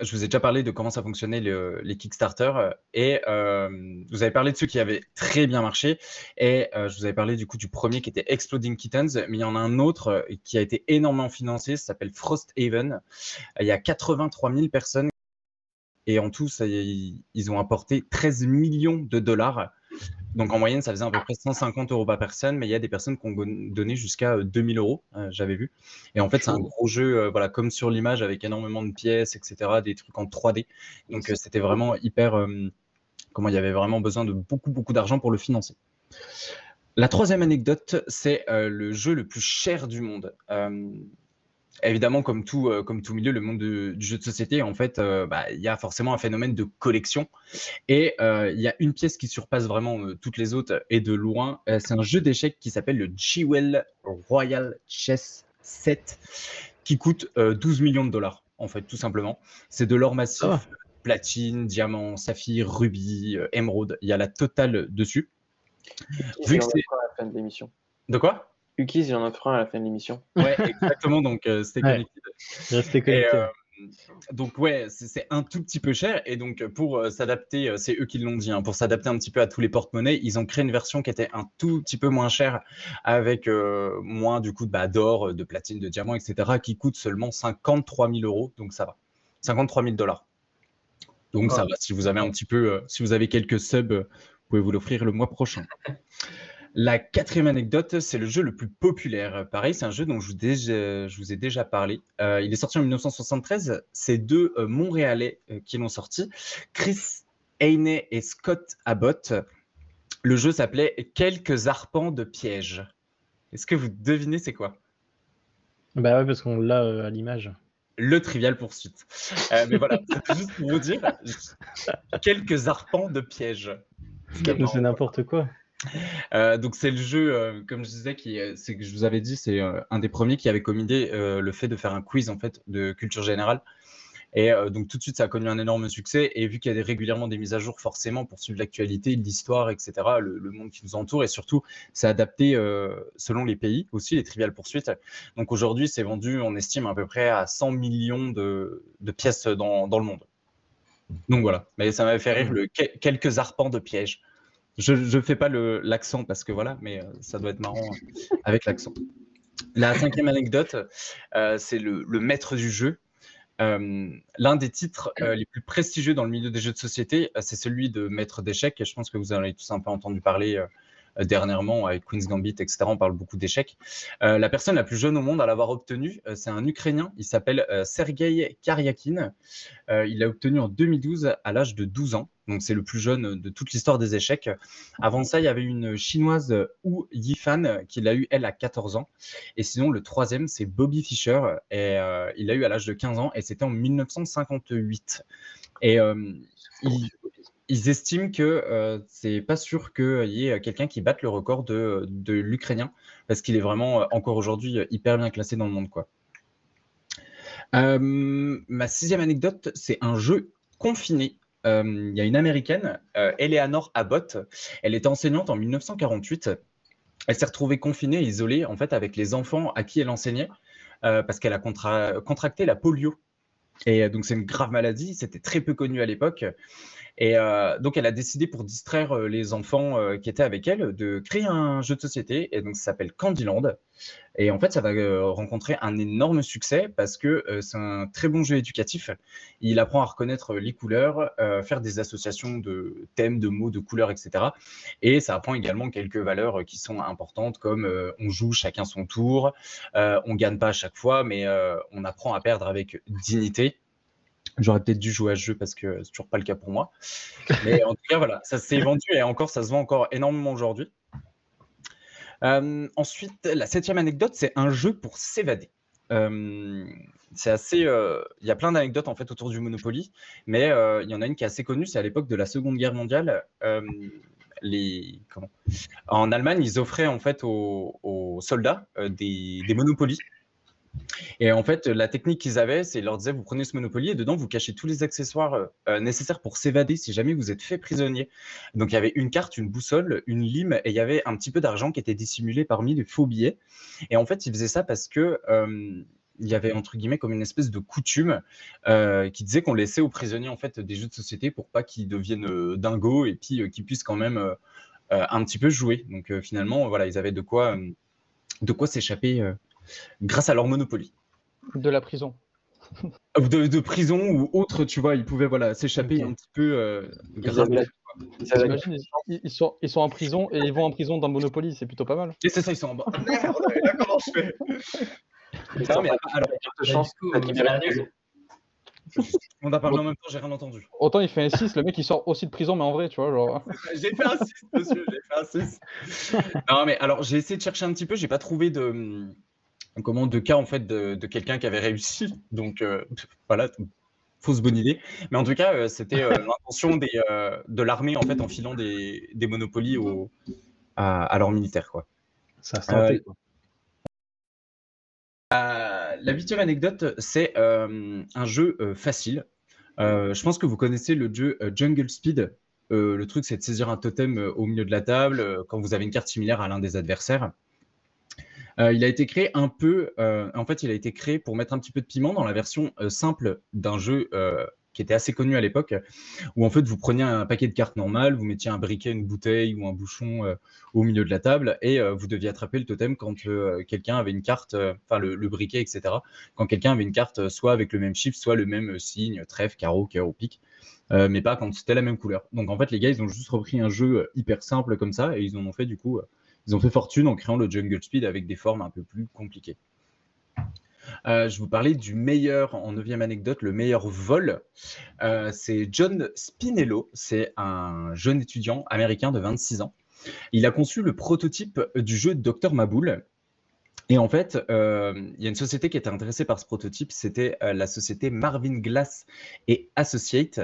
Je vous ai déjà parlé de comment ça fonctionnait le- les Kickstarter euh, et euh, vous avez parlé de ceux qui avaient très bien marché et euh, je vous avais parlé du coup du premier qui était Exploding Kittens, mais il y en a un autre euh, qui a été énormément financé, ça s'appelle Frosthaven. Il y a 83 000 personnes et en tout, ils ont apporté 13 millions de dollars. Donc en moyenne, ça faisait à peu près 150 euros par personne, mais il y a des personnes qui ont donné jusqu'à euh, 2000 euros, euh, j'avais vu. Et en fait, c'est un gros jeu, euh, voilà, comme sur l'image, avec énormément de pièces, etc., des trucs en 3D. Donc euh, c'était vraiment hyper, euh, comment il y avait vraiment besoin de beaucoup, beaucoup d'argent pour le financer. La troisième anecdote, c'est euh, le jeu le plus cher du monde. Évidemment, comme tout, euh, comme tout milieu, le monde de- du jeu de société, en fait, euh, bah, il y a forcément un phénomène de collection. Et euh, il y a une pièce qui surpasse vraiment euh, toutes les autres et de loin. Euh, c'est un jeu d'échecs qui s'appelle le Jewel Royal Chess 7 qui coûte euh, 12 millions de dollars, en fait, tout simplement. C'est de l'or massif, platine, diamant, saphir, rubis, euh, émeraude. Il y a la totale dessus. Vu que c'est- la fin de l'émission. De quoi? Ukis, il en offre un à la fin de l'émission. Ouais, exactement. Donc, euh, c'était Ouais. connecté. Restez Et, connectés. euh, donc ouais, c'est un tout petit peu cher et donc pour euh, s'adapter, euh, c'est eux qui l'ont dit, hein, pour s'adapter un petit peu à tous les porte-monnaies, ils ont créé une version qui était un tout petit peu moins chère avec euh, moins du coup de bah, d'or, de platine, de diamant, etc. qui coûte seulement 53 000 euros, donc ça va, 53 000 dollars. Donc ça Ah. va. Si vous avez un petit peu, euh, si vous avez quelques subs, vous pouvez vous l'offrir le mois prochain. La quatrième anecdote, c'est le jeu le plus populaire. Pareil, c'est un jeu dont je vous, déjà- je vous ai déjà parlé. Euh, il est sorti en 1973. C'est deux euh, Montréalais euh, qui l'ont sorti, Chris Ayney et Scott Abbott. Le jeu s'appelait Quelques arpents de piège. Est-ce que vous devinez c'est quoi? Bah ouais, parce qu'on l'a euh, à l'image. Le Trivial Poursuite. Euh, mais voilà, c'est juste pour vous dire quelques arpents de piège. C'est n'importe quoi. Euh, donc c'est le jeu, euh, comme je disais, qui, est- c'est que je vous avais dit, c'est euh, un des premiers qui avait comme idée euh, le fait de faire un quiz en fait de culture générale. Et euh, donc tout de suite, ça a connu un énorme succès. Et vu qu'il y a des- régulièrement des mises à jour, forcément, pour suivre l'actualité, l'histoire, etc., le, le monde qui nous entoure, et surtout, c'est adapté euh, selon les pays aussi, les triviales poursuites. Donc aujourd'hui, c'est vendu, on estime à peu près à 100 millions de, de pièces dans, dans le monde. Donc voilà, mais ça m'avait fait rire le que- quelques arpents de pièges. Je ne fais pas l'accent parce que voilà, mais euh, ça doit être marrant euh, avec l'accent. La cinquième anecdote, euh, c'est le, maître du jeu. L'un des titres les plus prestigieux dans le milieu des jeux de société, c'est celui de maître d'échecs. Je pense que vous en avez tous un peu entendu parler dernièrement avec Queen's Gambit, etc. On parle beaucoup d'échecs. Euh, la personne la plus jeune au monde à l'avoir obtenu, euh, c'est un Ukrainien. Il s'appelle euh, Sergei Karyakin. Il l'a obtenu en 2012 à l'âge de 12 ans. Donc c'est le plus jeune de toute l'histoire des échecs. Avant ça, il y avait une chinoise Wu Yifan qui l'a eu elle à 14 ans. Et sinon, le troisième, c'est Bobby Fischer. Et il l'a eu à l'âge de 15 ans et c'était en 1958. Et il, ils estiment que euh, c'est pas sûr qu'il y ait quelqu'un qui batte le record de, l'Ukrainien parce qu'il est vraiment euh, encore aujourd'hui hyper bien classé dans le monde. Quoi. Euh, ma sixième anecdote, c'est un jeu confiné. Euh, Il y a une américaine, euh, Eleanor Abbott. Elle était enseignante en 1948. Elle s'est retrouvée confinée isolée en fait avec les enfants à qui elle enseignait euh, parce qu'elle a contra- contracté la polio. Et euh, donc c'est une grave maladie. C'était très peu connu à l'époque. Et euh, donc, elle a décidé, pour distraire euh, les enfants euh, qui étaient avec elle, de créer un jeu de société. Et donc, ça s'appelle Candyland. Et en fait, ça va euh, rencontrer un énorme succès parce que c'est un très bon jeu éducatif. Il apprend à reconnaître les couleurs, faire des associations de thèmes, de mots, de couleurs, etc. Et ça apprend également quelques valeurs qui sont importantes, comme on joue chacun son tour, on gagne pas à chaque fois, mais on apprend à perdre avec dignité. J'aurais peut-être dû jouer à ce jeu parce que c'est toujours pas le cas pour moi. Mais en tout cas, voilà, ça s'est vendu et encore, ça se vend encore énormément aujourd'hui. Euh, ensuite, la septième anecdote, c'est un jeu pour s'évader. Euh, c'est assez. euh, Il y a plein d'anecdotes en fait autour du Monopoly, mais il y en a une qui est assez connue. C'est à l'époque de la Seconde Guerre mondiale. En Allemagne, ils offraient en fait aux, soldats des, des Monopolies. Et en fait, la technique qu'ils avaient, c'est leur disaient vous prenez ce Monopoly et dedans vous cachez tous les accessoires euh, nécessaires pour s'évader si jamais vous êtes fait prisonnier. Donc il y avait une carte, une boussole, une lime et il y avait un petit peu d'argent qui était dissimulé parmi les faux billets. Et en fait, ils faisaient ça parce que euh, il y avait entre guillemets comme une espèce de coutume euh, qui disait qu'on laissait aux prisonniers en fait des jeux de société pour pas qu'ils deviennent euh, dingos et puis euh, qu'ils puissent quand même euh, euh, un petit peu jouer. Donc euh, finalement, voilà, ils avaient de quoi, euh, de quoi s'échapper euh, grâce à leur Monopoly. De la prison. Ou de, de prison ou autre, tu vois, ils pouvaient voilà, s'échapper un petit peu euh, Ils grâce à avaient- ils avaient- T'imagines, ils, ils sont, ils sont en prison et ils vont en prison dans Monopoly, c'est plutôt pas mal. Et c'est ça, ils sont en bas. Merde, là, comment je fais Non, mais alors, chance, on a parlé en même temps, j'ai rien entendu. Autant il fait un 6, le mec il sort aussi de prison, mais en vrai, tu vois, genre. J'ai fait un 6, monsieur, j'ai fait un 6. non, mais alors, j'ai essayé de chercher un petit peu, j'ai pas trouvé de, comment, de cas, en fait, de, de quelqu'un qui avait réussi. Donc, euh, voilà, fausse bonne idée. Mais en tout cas, euh, c'était euh, l'intention des, euh, de l'armée, en fait, en filant des, des monopolies au, à, à leurs militaires, quoi. Ça Euh. Euh, la huitième anecdote, c'est euh, un jeu euh, facile. Euh, je pense que vous connaissez le jeu euh, Jungle Speed. Euh, le truc, c'est de saisir un totem euh, au milieu de la table euh, quand vous avez une carte similaire à l'un des adversaires. Euh, il a été créé un peu, euh, en fait, il a été créé pour mettre un petit peu de piment dans la version euh, simple d'un jeu qui était assez connu à l'époque, où en fait vous preniez un paquet de cartes normales, vous mettiez un briquet, une bouteille ou un bouchon au milieu de la table et vous deviez attraper le totem quand quelqu'un avait une carte, enfin le, briquet, etc. Quand quelqu'un avait une carte soit avec le même chiffre, soit le même signe, trèfle, carreau, cœur ou pique, mais pas quand c'était la même couleur. Donc en fait les gars ils ont juste repris un jeu hyper simple comme ça et ils en ont fait du coup, ils ont fait fortune en créant le Jungle Speed avec des formes un peu plus compliquées. Euh, je vous parlais du meilleur, en neuvième anecdote, le meilleur vol. Euh, c'est John Spinello. C'est un jeune étudiant américain de 26 ans. Il a conçu le prototype du jeu Dr Maboul. Et en fait, euh, il y a une société qui était intéressée par ce prototype, c'était euh, la société Marvin Glass et Associate,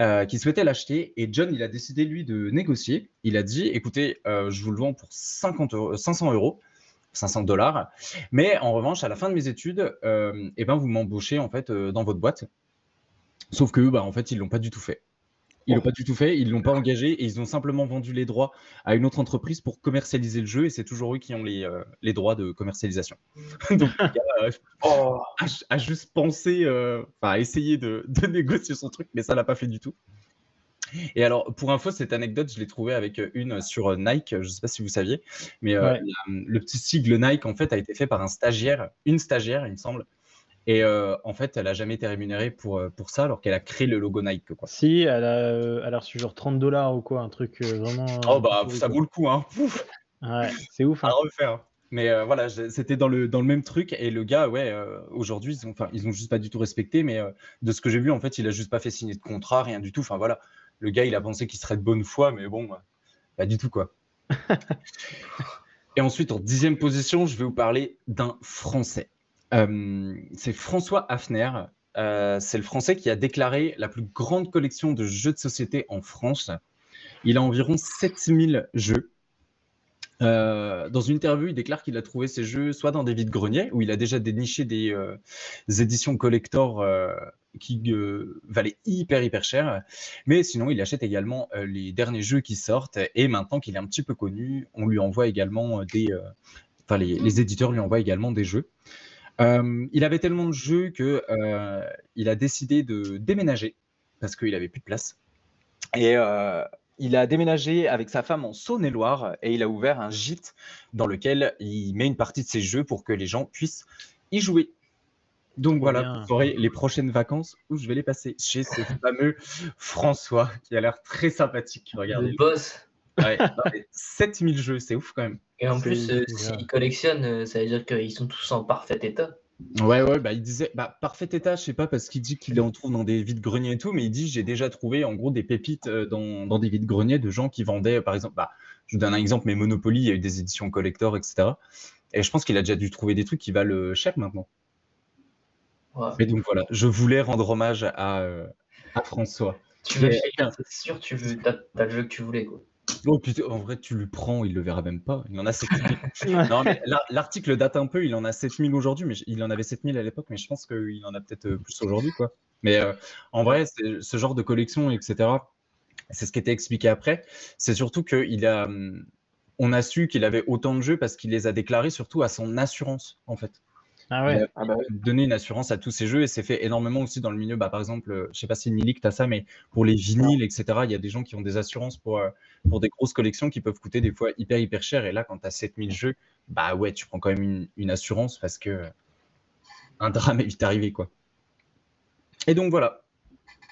euh, qui souhaitait l'acheter. Et John, il a décidé, lui, de négocier. Il a dit, écoutez, je vous le vends pour 50 euros, 500 euros, 500 dollars. Mais en revanche, à la fin de mes études, eh ben, vous m'embauchez en fait dans votre boîte. Sauf que, bah, en fait, ils l'ont pas du tout fait. Ils l'ont pas du tout fait, ils l'ont pas engagé et ils ont simplement vendu les droits à une autre entreprise pour commercialiser le jeu et c'est toujours eux qui ont les, euh, les droits de commercialisation. Donc, euh, Oh, a, a juste pensé, euh, enfin, a essayé de, de négocier son truc, mais ça l'a pas fait du tout. Et alors, pour info, cette anecdote, je l'ai trouvée avec une sur Nike, je ne sais pas si vous saviez, mais euh, Ouais. le petit sigle Nike, en fait, a été fait par un stagiaire, une stagiaire, il me semble. Et euh, en fait, elle a jamais été rémunérée pour, euh, pour ça, alors qu'elle a créé le logo Nike, quoi. Si, elle a, euh, elle a reçu genre 30 dollars ou quoi, un truc vraiment. Oh bah, ça vaut le coup, hein. Pouf, Ouais, c'est ouf. à hein. refaire. Mais euh, voilà, c'était dans le, dans le même truc. Et le gars, ouais, euh, aujourd'hui, ils ont, enfin, ils ont juste pas du tout respecté. Mais de ce que j'ai vu, en fait, il a juste pas fait signer de contrat, rien du tout. Enfin voilà, le gars, il a pensé qu'il serait de bonne foi, mais bon, pas du tout, quoi. et ensuite, en dixième position, je vais vous parler d'un Français. Euh, c'est François Hafner. Euh, c'est le Français qui a déclaré la plus grande collection de jeux de société en France. Il a environ 7000 jeux. Euh, dans une interview, il déclare qu'il a trouvé ces jeux soit dans des vides-greniers, où il a déjà déniché des, éditions collector qui valaient hyper hyper cher, mais sinon il achète également les derniers jeux qui sortent, et maintenant qu'il est un petit peu connu, on lui envoie également des... Enfin, les éditeurs lui envoient également des jeux. Euh, il avait tellement de jeux que euh, il a décidé de déménager parce qu'il avait plus de place. Et euh, il a déménagé avec sa femme en Saône-et-Loire et il a ouvert un gîte dans lequel il met une partie de ses jeux pour que les gens puissent y jouer. Donc voilà, bien. vous saurez les prochaines vacances où je vais les passer chez ce fameux François qui a l'air très sympathique. Regardez. Le boss. Ouais, non, mais 7000 jeux, c'est ouf quand même. Et en plus, euh, s'ils collectionnent, euh, ça veut dire qu'ils sont tous en parfait état. Ouais, ouais, bah il disait, bah parfait état, je sais pas, parce qu'il dit qu'il en trouve dans des vides-greniers et tout, mais il dit j'ai déjà trouvé en gros des pépites euh, dans, dans des vides-greniers de gens qui vendaient, par exemple, bah je vous donne un exemple, mais Monopoly, il y a eu des éditions collector, etc. Et je pense qu'il a déjà dû trouver des trucs qui valent cher maintenant. Ouais. Mais donc voilà, je voulais rendre hommage à, à François. Tu lui, c'est sûr, tu veux, t'as, t'as le jeu que tu voulais. Quoi. Oh en vrai, tu le prends, il le verra même pas. Il en a 7000. non, mais l'ar- l'article date un peu, il en a 7000 aujourd'hui, mais il en avait 7000 à l'époque, mais je pense qu'il en a peut-être euh, plus aujourd'hui, quoi. Mais euh, en vrai, ce genre de collection, etc., c'est ce qui était expliqué après. C'est surtout qu'il a, hum, on a su qu'il avait autant de jeux parce qu'il les a déclarés surtout à son assurance, en fait. Ah ouais. Ah bah ouais. Donner une assurance à tous ces jeux et c'est fait énormément aussi dans le milieu. Bah, par exemple, euh, je sais pas si Milik, tu as ça, mais pour les vinyles, etc., il y a des gens qui ont des assurances pour, euh, pour des grosses collections qui peuvent coûter des fois hyper, hyper cher. Et là, quand tu as 7000 jeux, bah ouais, tu prends quand même une, une assurance parce que un drame est vite arrivé, quoi. Et donc voilà,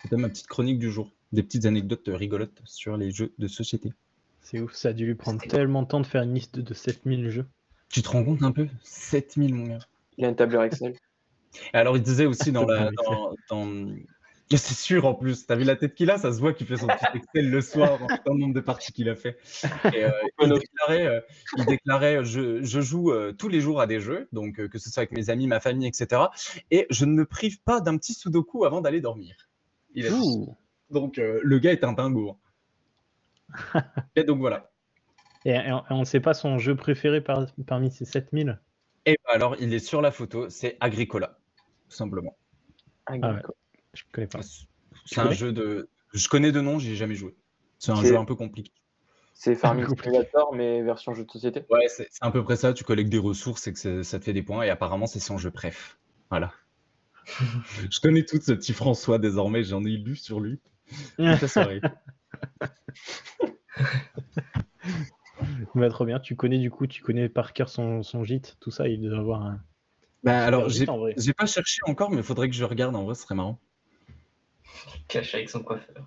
c'était ma petite chronique du jour. Des petites anecdotes rigolotes sur les jeux de société. C'est ouf, ça a dû lui prendre tellement de temps de faire une liste de 7000 jeux. Tu te rends compte un peu? 7000, mon gars. Il a une tableur Excel. Alors, il disait aussi dans la. Dans, dans- C'est sûr en plus, t'as vu la tête qu'il a, ça se voit qu'il fait son petit Excel le soir en tant le nombre de parties qu'il a fait. Et, euh, il déclarait, euh, il déclarait je, je joue euh, tous les jours à des jeux, donc euh, que ce soit avec mes amis, ma famille, etc. Et je ne me prive pas d'un petit sudoku avant d'aller dormir. Il a. Donc euh, le gars est un dingo. Et donc voilà. Et, on- et on ne sait pas son jeu préféré par- parmi ces 7000. Et bah, alors, il est sur la photo, c'est Agricola, tout simplement. Ah ouais. Je connais pas. C'est un jeu de. Je connais de nom, j'y ai jamais joué. C'est un jeu un peu compliqué. C'est Farming. Simulator, mais version jeu de société? Ouais, c'est à peu près ça. Tu collectes des ressources et que ça te fait des points. Et apparemment, c'est son jeu préf. Voilà. Je connais tout ce petit François désormais. J'en ai lu sur lui toute la soirée. Trop bien. Tu connais du coup, tu connais par cœur son, son gîte, tout ça. Il doit avoir un. Bah, alors, j'ai pas cherché encore, mais il faudrait que je regarde. En vrai, ce serait marrant. Cache avec son coiffeur.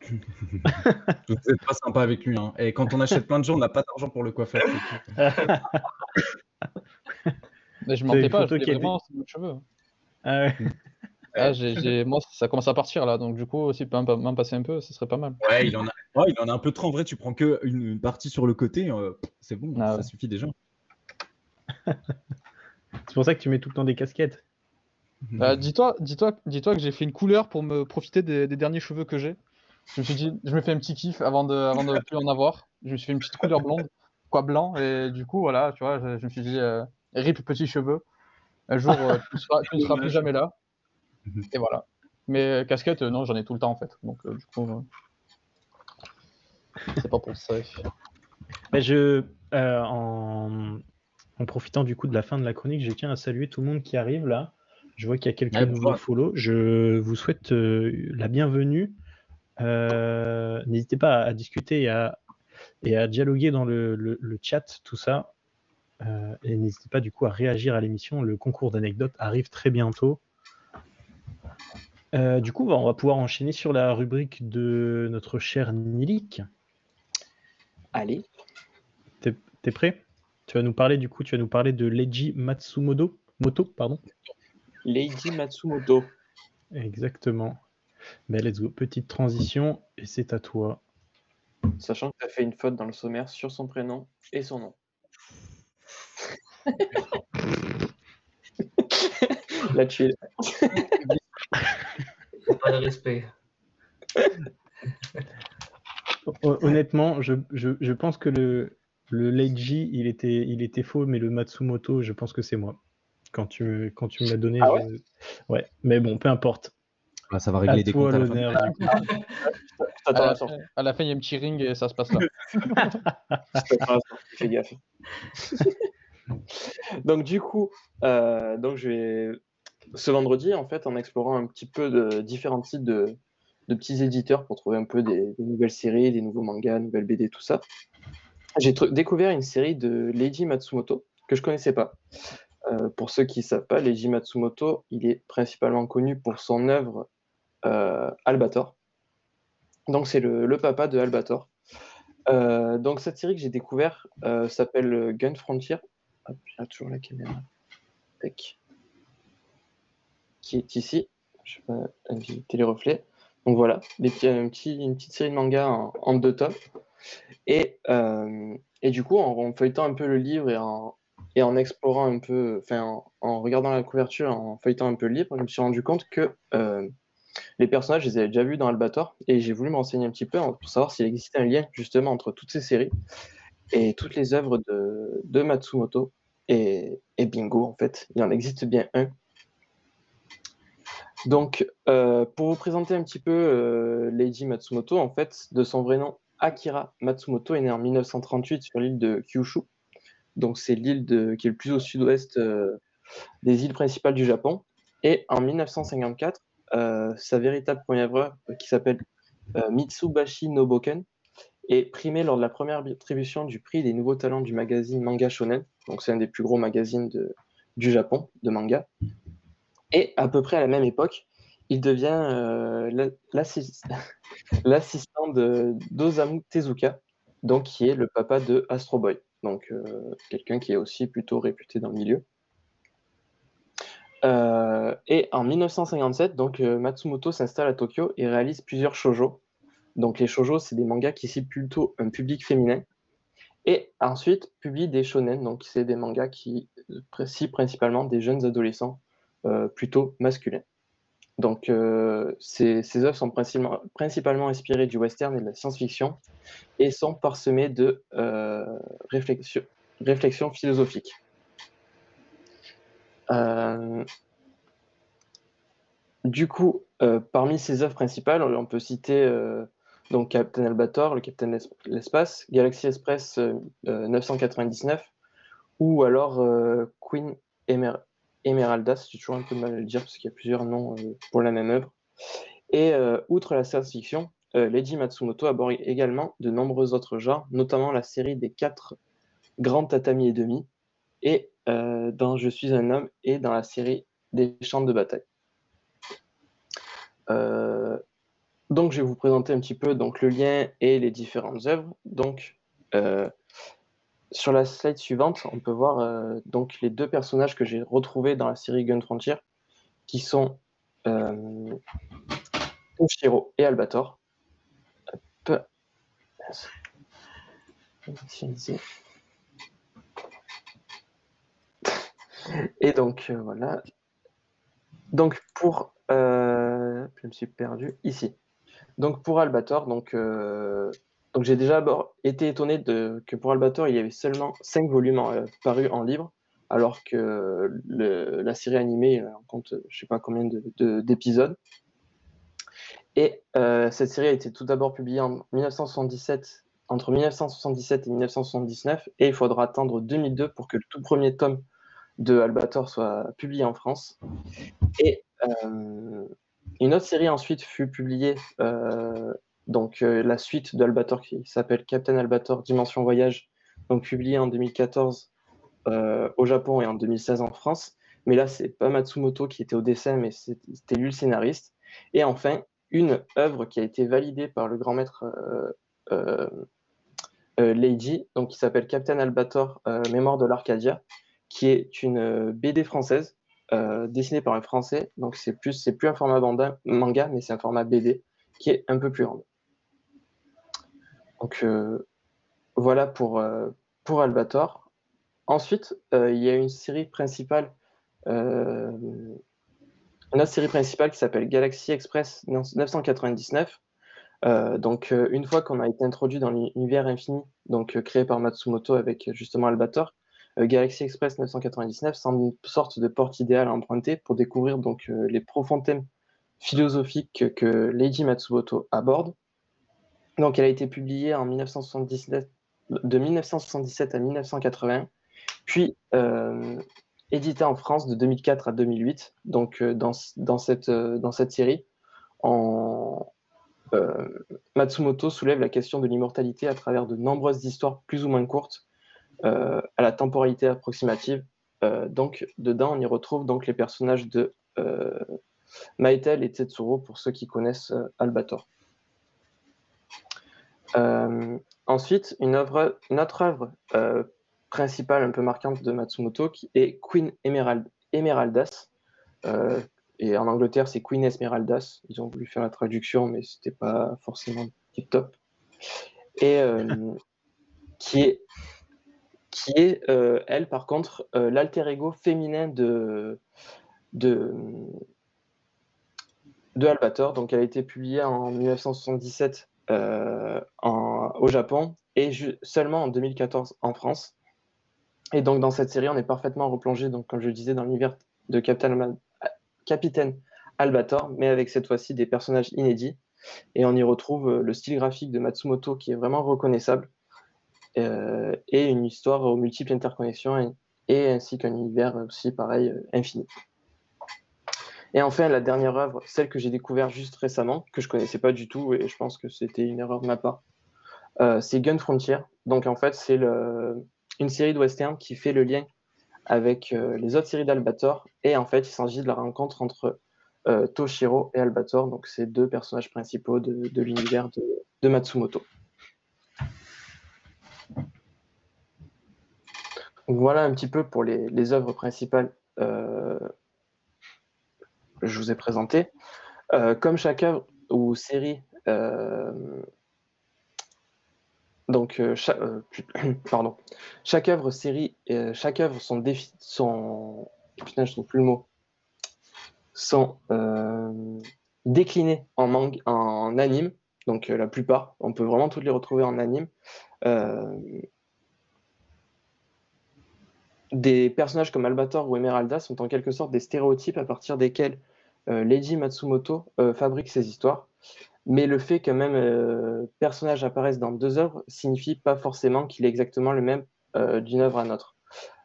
Vous êtes pas sympa avec lui. hein. Et quand on achète plein de jeux, on n'a pas d'argent pour le coiffeur. Mais je mentais pas, je voulais vraiment ces cheveux. Ah ouais. Ah, Moi, ça commence à partir là, donc du coup, si tu peux m'en passer un peu, ce serait pas mal. Ouais, il en a, ouais, il en a un peu trop. En vrai, tu prends que une, une partie sur le côté. euh, c'est bon, Ah ça ouais. suffit déjà. C'est pour ça que tu mets tout le temps des casquettes. Euh, dis-toi, dis-toi, dis-toi que j'ai fait une couleur pour me profiter des, des derniers cheveux que j'ai. Je me suis dit, je me fais un petit kiff avant de, avant de plus en avoir. Je me suis fait une petite couleur blonde, quoi blanc, et du coup, voilà, tu vois, je, je me suis dit, euh, rip petits cheveux. Un jour, euh, tu ne seras, tu ne seras plus jamais là. Mhm. Et voilà. Mais euh, casquette, euh, non, j'en ai tout le temps en fait. Donc, euh, du coup, c'est pas pour ça. Bah, je, en, en profitant du coup de la fin de la chronique, je tiens à saluer tout le monde qui arrive là. Je vois qu'il y a quelques Ouais, nouveaux follow. Je vous souhaite euh, la bienvenue. Euh, N'hésitez pas à, discuter et à, et à dialoguer dans le, le- le chat, tout ça. Euh, et n'hésitez pas du coup à réagir à l'émission. Le concours d'anecdotes arrive très bientôt. Euh, du coup, bah, on va pouvoir enchaîner sur la rubrique de notre cher Nilik. Allez. T'es prêt? Tu vas nous parler du coup, tu vas nous parler de Leiji Matsumoto, Moto, pardon. Lady Matsumoto. Exactement. Ben, let's go. Petite transition et c'est à toi. Sachant que tu as fait une faute dans le sommaire sur son prénom et son nom. Là, tu es. Pas de respect. Hon- Honnêtement, je, je- je pense que le, le Leiji, il était, il était faux, mais le Matsumoto, je pense que c'est moi. Quand tu, me- quand tu me l'as donné. Ah ouais je- ouais, mais bon, peu importe. Ah, ça va À régler des toi comptes à la fin. du coup. T'attends À la fin, à la fin, il y a un petit ring et ça se passe là. Fais gaffe. donc du coup, euh, donc je vais ce vendredi en fait en explorant un petit peu de différents types de, petits éditeurs pour trouver un peu des, nouvelles séries, des nouveaux mangas, nouvelles BD, tout ça. J'ai découvert une série de Leiji Matsumoto que je connaissais pas. Euh, pour ceux qui ne savent pas, Leiji Matsumoto, il est principalement connu pour son œuvre euh, Albator. Donc c'est le, papa de Albator. Euh, donc cette série que j'ai découvert s'appelle Gun Frontier. Hop, toujours la caméra. Qui est ici. Je vais pas les reflets. Donc voilà, petit- une petite série de mangas en, deux tomes. Et, euh, et du coup, en, feuilletant un peu le livre et en, explorant un peu, enfin en, regardant la couverture, en feuilletant un peu le livre, je me suis rendu compte que euh, les personnages, je les avais déjà vus dans Albator, et j'ai voulu me renseigner un petit peu pour savoir s'il existait un lien justement entre toutes ces séries et toutes les œuvres de, de Matsumoto. Et, et bingo, en fait, il en existe bien un. Donc, euh, pour vous présenter un petit peu euh, Lady Matsumoto, en fait, de son vrai nom, Akira Matsumoto est né en 1938 sur l'île de Kyushu. Donc, c'est l'île qui est le plus au sud-ouest euh, des îles principales du Japon. Et en 1954, euh, sa véritable première œuvre, qui s'appelle Mitsubashi no Boken, est primée lors de la première attribution du prix des nouveaux talents du magazine Manga Shonen. Donc, c'est un des plus gros magazines du Japon de manga. Et à peu près à la même époque, il devient euh, la- l'assis- l'assistant de d'Osamu Tezuka, donc qui est le papa de Astro Boy. Donc euh, quelqu'un qui est aussi plutôt réputé dans le milieu. Euh, et en 1957, donc Matsumoto s'installe à Tokyo et réalise plusieurs shoujo. Donc les shoujo, c'est des mangas qui ciblent plutôt un public féminin. Et ensuite publie des shonen, donc c'est des mangas qui ciblent principalement des jeunes adolescents plutôt masculins. Donc euh, ces, œuvres sont principalement, inspirées du western et de la science-fiction et sont parsemées de euh, réflexions philosophiques. Euh, du coup, euh, parmi ces œuvres principales, on peut citer euh, donc Captain Albator, le Capitaine l'espace, Galaxy Express euh, euh, 999, ou alors euh, Queen Emer Emeraldas, j'ai toujours un peu de mal à le dire parce qu'il y a plusieurs noms euh, pour la même œuvre. Et euh, outre la science-fiction, euh, Leiji Matsumoto aborde également de nombreux autres genres, notamment la série des quatre grands tatamis et demi, et dans Je suis un homme, et dans la série des champs de bataille. Donc, je vais vous présenter un petit peu donc, le lien et les différentes œuvres. Sur la slide suivante, on peut voir euh, donc les deux personnages que j'ai retrouvés dans la série Gun Frontier, qui sont euh, et Albator. Et donc euh, voilà. Donc pour, euh, je me suis perdu ici. Donc pour Albator, donc donc j'ai déjà été étonné que pour Albator, il y avait seulement 5 volumes euh, parus en livre, alors que la série animée en compte je sais pas combien de- de- d'épisodes. Et euh, cette série a été tout d'abord publiée en 1977, entre 1977 et 1979, et il faudra attendre 2002 pour que le tout premier tome de Albator soit publié en France. Et euh, une autre série ensuite fut publiée, euh, donc euh, la suite d'Albator qui s'appelle Captain Albator Dimension Voyage, donc publiée en 2014 au Japon et en 2016 en France. Mais là, c'est pas Matsumoto qui était au dessin, mais c'était lui le scénariste. Et enfin, une œuvre qui a été validée par le grand maître Lady, donc qui s'appelle Captain Albator Mémoire de l'Arcadia, qui est une BD française euh, dessiné par un Français. Donc c'est plus, plus un format manga, mais c'est un format BD qui est un peu plus grand. Donc euh, voilà pour, euh, pour Albator. Ensuite, il y a une série principale, une autre série principale qui s'appelle Galaxy Express 999. donc une fois qu'on a été introduit dans l'univers infini, donc créé par Matsumoto avec justement Albator, euh, Galaxy Express 999 semble une sorte de porte idéale à emprunter pour découvrir donc euh, les profonds thèmes philosophiques que Lady Matsumoto aborde. Donc, elle a été publiée en 1977, de 1977 à 1980, puis euh, éditée en France de 2004 à 2008. Donc, dans, dans, cette, dans cette série, Matsumoto soulève la question de l'immortalité à travers de nombreuses histoires plus ou moins courtes euh, à la temporalité approximative. Euh, donc, dedans, on y retrouve donc les personnages de euh, Maëtel et Tetsuro pour ceux qui connaissent Albator. Ensuite, une, œuvre, une autre œuvre principale un peu marquante de Matsumoto qui est Queen Emerald, Emeraldas. et en Angleterre, c'est Queen Esmeraldas. Ils ont voulu faire la traduction, mais c'était pas forcément tip top. Et qui est qui est, euh, elle, par contre, euh, l'alter ego féminin de, de, de Albator. Donc, elle a été publiée en 1977 euh, au Japon et seulement en 2014 en France. Et donc, dans cette série, on est parfaitement replongé, donc, comme je disais, dans l'univers de Captain Capitaine Albator, mais avec cette fois-ci des personnages inédits. Et on y retrouve le style graphique de Matsumoto qui est vraiment reconnaissable euh, et une histoire aux multiples interconnexions et, ainsi qu'un univers aussi pareil euh, infini. Et enfin, la dernière œuvre, celle que j'ai découverte juste récemment, que je connaissais pas du tout et je pense que c'était une erreur de ma part, euh, c'est Gun Frontier. Donc en fait, c'est une série de western qui fait le lien avec les autres séries d'Albator. Et en fait, il s'agit de la rencontre entre Toshiro et Albator, donc ces deux personnages principaux de, l'univers de Matsumoto. voilà un petit peu pour les, œuvres principales euh, je vous ai présentées. Euh, comme chaque œuvre ou série, euh, donc chaque, pardon, chaque œuvre, série, chaque œuvre sont, putain, je trouve plus le mot, sont déclinées en manga, en anime. Donc la plupart, on peut vraiment toutes les retrouver en anime des personnages comme Albator ou Emeralda sont en quelque sorte des stéréotypes à partir desquels euh, Lady Matsumoto euh, fabrique ses histoires. Mais le fait qu'un même euh, personnage apparaisse dans deux œuvres signifie pas forcément qu'il est exactement le même d'une œuvre à l'autre.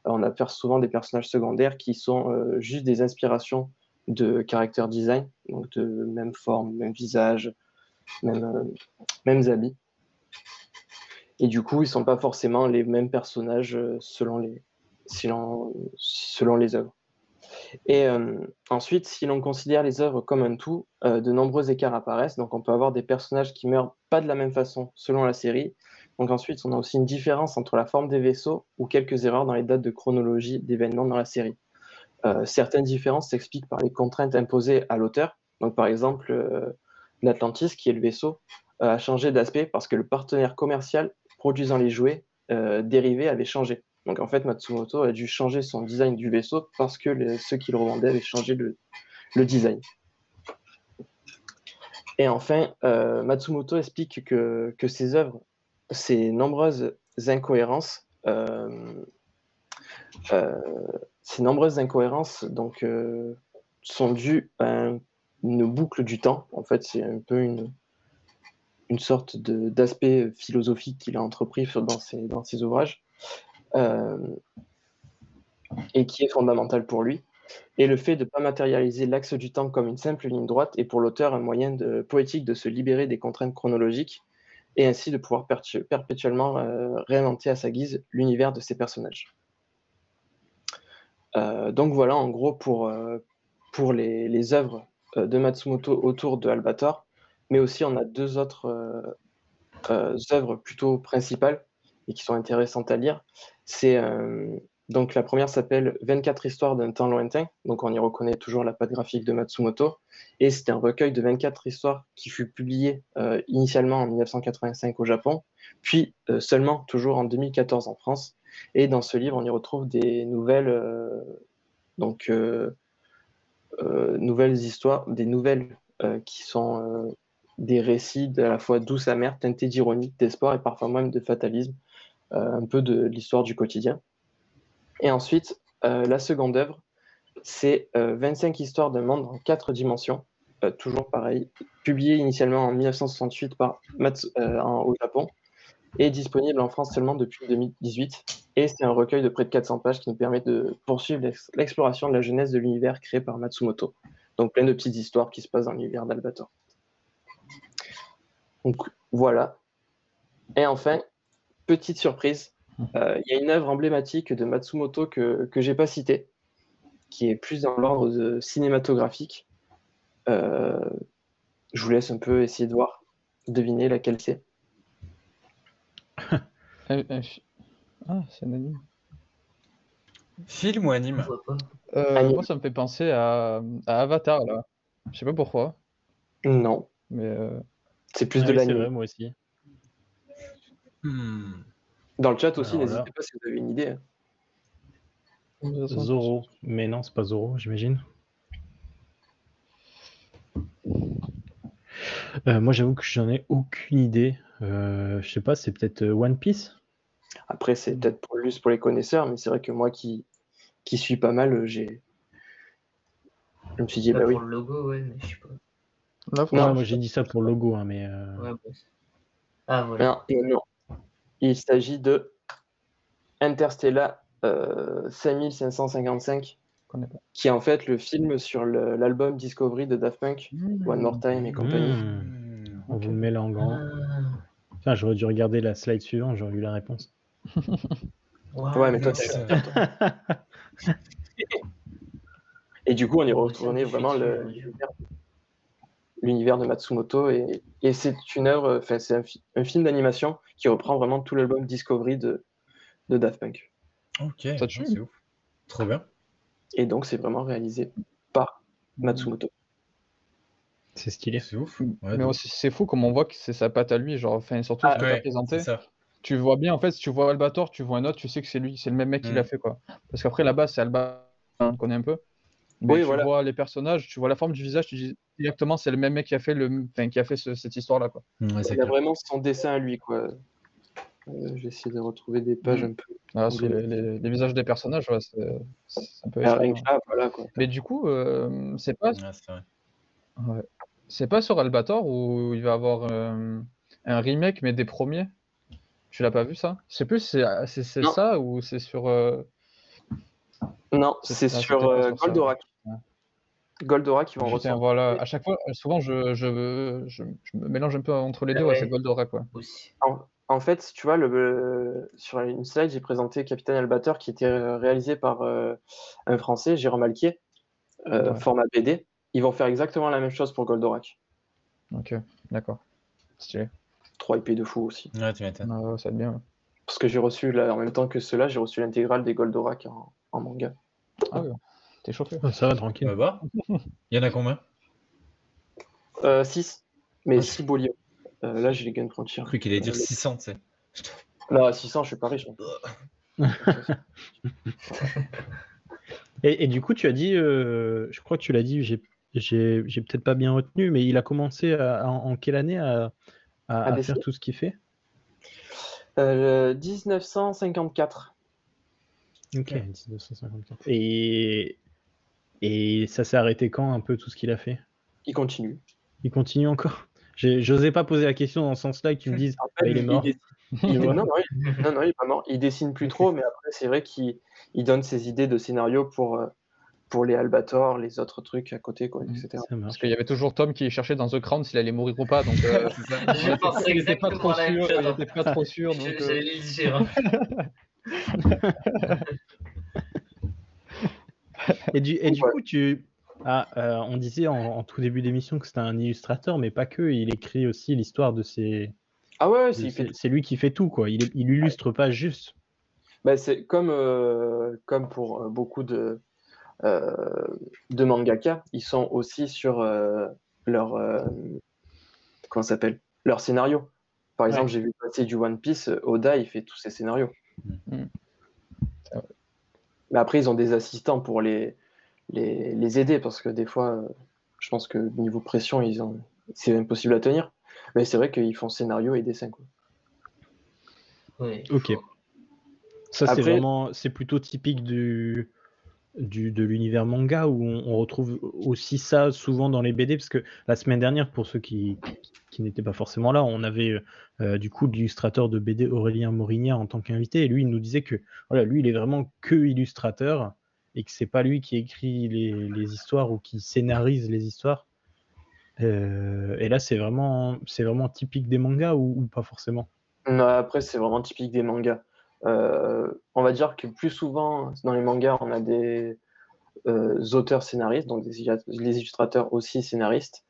On a souvent des personnages secondaires qui sont juste des inspirations de character design, donc de même forme, même visage, même, mêmes habits. Et du coup, ils sont pas forcément les mêmes personnages selon les, selon, selon les œuvres. Et euh, ensuite, si l'on considère les œuvres comme un tout, euh, de nombreux écarts apparaissent. Donc, on peut avoir des personnages qui meurent pas de la même façon selon la série. Donc, ensuite, on a aussi une différence entre la forme des vaisseaux ou quelques erreurs dans les dates de chronologie d'événements dans la série. Euh, certaines différences s'expliquent par les contraintes imposées à l'auteur. Donc, par exemple, l'Atlantis, qui est le vaisseau, a changé d'aspect parce que le partenaire commercial produisant les jouets dérivés avait changé. Donc en fait, Matsumoto a dû changer son design du vaisseau parce que ceux qui le revendaient avaient changé le, design. Et enfin, euh, Matsumoto explique que, que ses œuvres, ces nombreuses incohérences, euh, euh, ces nombreuses incohérences sont dues à une boucle du temps. En fait, c'est un peu une, sorte d'aspect philosophique qu'il a entrepris ses, dans ses ouvrages. Euh, et qui est fondamental pour lui. Et le fait de ne pas matérialiser l'axe du temps comme une simple ligne droite est pour l'auteur un moyen poétique de se libérer des contraintes chronologiques et ainsi de pouvoir perpétuellement euh, réinventer à sa guise l'univers de ses personnages. Euh, donc voilà en gros pour, pour les, les, œuvres de Matsumoto autour de Albator, mais aussi on a deux autres œuvres plutôt principales et qui sont intéressantes à lire. C'est donc la première s'appelle 24 histoires d'un temps lointain, donc on y reconnaît toujours la patte graphique de Matsumoto, et c'est un recueil de 24 histoires qui fut publié euh, initialement en 1985 au Japon, puis euh, seulement toujours en 2014 en France. Et dans ce livre, on y retrouve des nouvelles, euh, donc nouvelles histoires, des nouvelles qui sont des récits à la fois douces amers, teintés d'ironie, d'espoir et parfois même de fatalisme, un peu de l'histoire du quotidien. Et ensuite, euh, la seconde œuvre, c'est 25 euh, histoires de monde en quatre dimensions, euh, toujours pareil, publié initialement en 1968 par au Japon et disponible en France seulement depuis 2018. Et c'est un recueil de près de 400 pages qui nous permet de poursuivre l'exploration de la jeunesse de l'univers créé par Matsumoto. Donc plein de petites histoires qui se passent dans l'univers d'Albator. Donc voilà. Et enfin, petite surprise, euh, il y a une œuvre emblématique de Matsumoto que, que j'ai pas citée, qui est plus dans l'ordre cinématographique. Euh, je vous laisse un peu essayer de voir, deviner laquelle c'est. ah, c'est un anime. Film ou anime? Euh, Moi, ça me fait penser à, Avatar, là. Je sais pas pourquoi. Non. Mais C'est plus de l'anime. C'est moi aussi. Hmm. Dans le chat aussi, n'hésitez pas si vous avez une idée. Zoro, mais non, c'est pas Zoro, j'imagine. Euh, moi, j'avoue que j'en ai aucune idée. Euh, je sais pas, c'est peut-être euh, One Piece? Après, c'est peut-être pour, juste pour les connaisseurs, mais c'est vrai que moi qui, qui suis pas mal, j'ai. Je me suis dit, bah, bah oui. Pour le logo, ouais, mais je sais pas. non, moi j'ai dit ça pour le logo, hein, mais. Ouais, bah, ah, voilà. Non, non. Il s'agit de Interstellar 5555, euh, qui est en fait le film sur l'album Discovery de Daft Punk, mmh. One More Time et compagnie. Mmh. On vous met là en grand. Enfin, j'aurais dû regarder la slide suivante, j'aurais eu la réponse. ouais, mais toi, Et du coup, on y retournait vraiment l'univers de Matsumoto et, c'est une œuvre, enfin, c'est un, film d'animation qui reprend vraiment tout l'album Discovery de, de Daft Punk. Ok, c'est ouf. Trop bien. Et donc, c'est vraiment réalisé par Matsumoto. C'est stylé. C'est ouf. mais c'est fou comme on voit que c'est sa patte à lui, genre, enfin, surtout ce que tu as présenté. Tu vois bien, en fait, si tu vois Albator, tu vois un autre, tu sais que c'est lui, c'est le même mec qui l'a mm. fait, quoi. Parce qu'après, là-bas, c'est Albator, on connaît un peu. Mais tu vois les personnages, tu vois la forme du visage, tu dis directement c'est le même mec qui a fait, le... enfin, qui a fait cette histoire-là. Quoi. il a vraiment son dessin à lui. quoi. Euh, J'ai essayé de retrouver des pages mm. un peu. Ah, les, les, visages des personnages, ouais, c'est un peu. Ah, voilà, quoi. Mais du coup, euh, c'est pas. Ouais, c'est pas sur Albator où il va avoir euh, un remake, mais des premiers? Tu l'as pas vu ça? Je sais plus, c'est ça ou c'est sur. Euh, non, c'est sur Goldorak. Goldorak, ils vont ressortir. Voilà, à chaque fois, souvent, je, je, je, me mélange un peu entre les deux, ouais, c'est Goldorak. Ouais. Aussi. En, fait, tu vois, le, sur une slide, j'ai présenté Capitaine Albator qui était réalisé par euh, un Français, Jérôme Alquier, euh, format BD. Ils vont faire exactement la même chose pour Goldorak. Ok, d'accord. Stylé. 3 IP de fou aussi. Ouais, tu m'étonnes. Ah, ça va bien. Parce que j'ai reçu, là, en même temps que cela, j'ai reçu l'intégrale des Goldorak en, en manga. Ah ouais. T'es chauffé. ça va, tranquille. Il y en a combien? 6. Euh, mais 6 beaux Euh, là, j'ai les Gun Frontier. J'ai cru qu'il allait dire 600, tu sais. Là, 600, je suis pas riche. et, et, du coup, tu as dit, euh, je crois que tu l'as dit, j'ai, j'ai, j'ai peut-être pas bien retenu, mais il a commencé à, en, en, quelle année à, à, à faire tout ce qu'il fait? Euh, 1954. Ok, 1954. Et, et ça s'est arrêté quand un peu tout ce qu'il a fait? Il continue. Il continue encore? J'osais pas poser la question dans ce sens-là tu me dises bah, il est mort. non, non, il... est pas mort. Il dessine plus trop, mais après, c'est vrai qu'il donne ses idées de scénario pour, euh, pour les Albator, les autres trucs à côté, quoi, etc. Parce qu'il y avait toujours Tom qui cherchait dans The Crown s'il allait mourir ou pas. Donc, euh, Je pensais il était pas exactement trop la même sûr. chose. Il pas trop sûr. Euh, J'allais le dire. Et du, et du Ouais. coup, tu. Ah, euh, on disait en, en tout début d'émission que c'était un illustrateur, mais pas que. Il écrit aussi l'histoire de ses. Ah ouais, c'est- fait lui qui fait tout, quoi. Il, il illustre pas juste. Bah, c'est comme, euh, comme pour euh, beaucoup de, euh, de mangaka, ils sont aussi sur leur, comment s'appelle? Leur scénario. Par exemple, Ouais. j'ai vu passer du One Piece, Oda, il fait tous ses scénarios. Vrai. Mais après, ils ont des assistants pour les, les, les aider, parce que des fois, euh, je pense que niveau pression, ils ont... c'est impossible à tenir. Mais c'est vrai qu'ils font scénario et dessin. Quoi. Oui. Ok. Ça, c'est Après- vraiment. C'est plutôt typique du. Du, de l'univers manga où on, retrouve aussi ça souvent dans les BD parce que la semaine dernière pour ceux qui, qui n'étaient pas forcément là on avait euh, du coup l'illustrateur de BD Aurélien Morinière en tant qu'invité et lui il nous disait que voilà lui il est vraiment que illustrateur et que c'est pas lui qui écrit les, les histoires ou qui scénarise les histoires Euh, et là c'est vraiment c'est vraiment typique des mangas ou, ou pas forcément? Non, après, c'est vraiment typique des mangas. Euh, on va dire que plus souvent, dans les mangas, on a des euh, auteurs scénaristes, donc des, les illustrateurs aussi scénaristes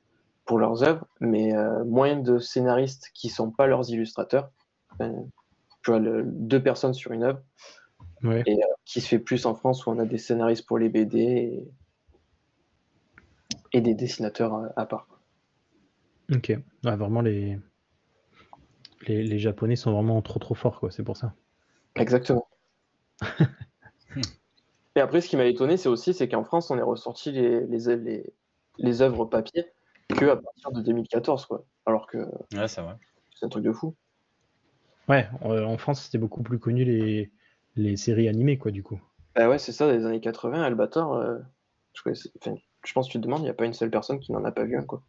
pour leurs œuvres, mais euh, moins de scénaristes qui sont pas leurs illustrateurs. Tu vois, le- deux personnes sur une œuvre, ouais et euh, qui se fait plus en France où on a des scénaristes pour les BD et, et des dessinateurs à, à part. Ok, vraiment les... les les japonais sont vraiment trop trop forts quoi, c'est pour ça. Exactement. Et après, ce qui m'a étonné, c'est aussi c'est qu'en France, on est ressorti les, les, les, les œuvres papier que à partir de 2014, quoi. Alors que Ouais, c'est vrai. c'est un truc de fou. Ouais, en France c'était beaucoup plus connu les les séries animées quoi du coup. Bah ouais, c'est ça, dans les années 80, Albator, euh, je, connaissais- enfin, je pense que tu te demandes, il n'y a pas une seule personne qui n'en a pas vu un, quoi.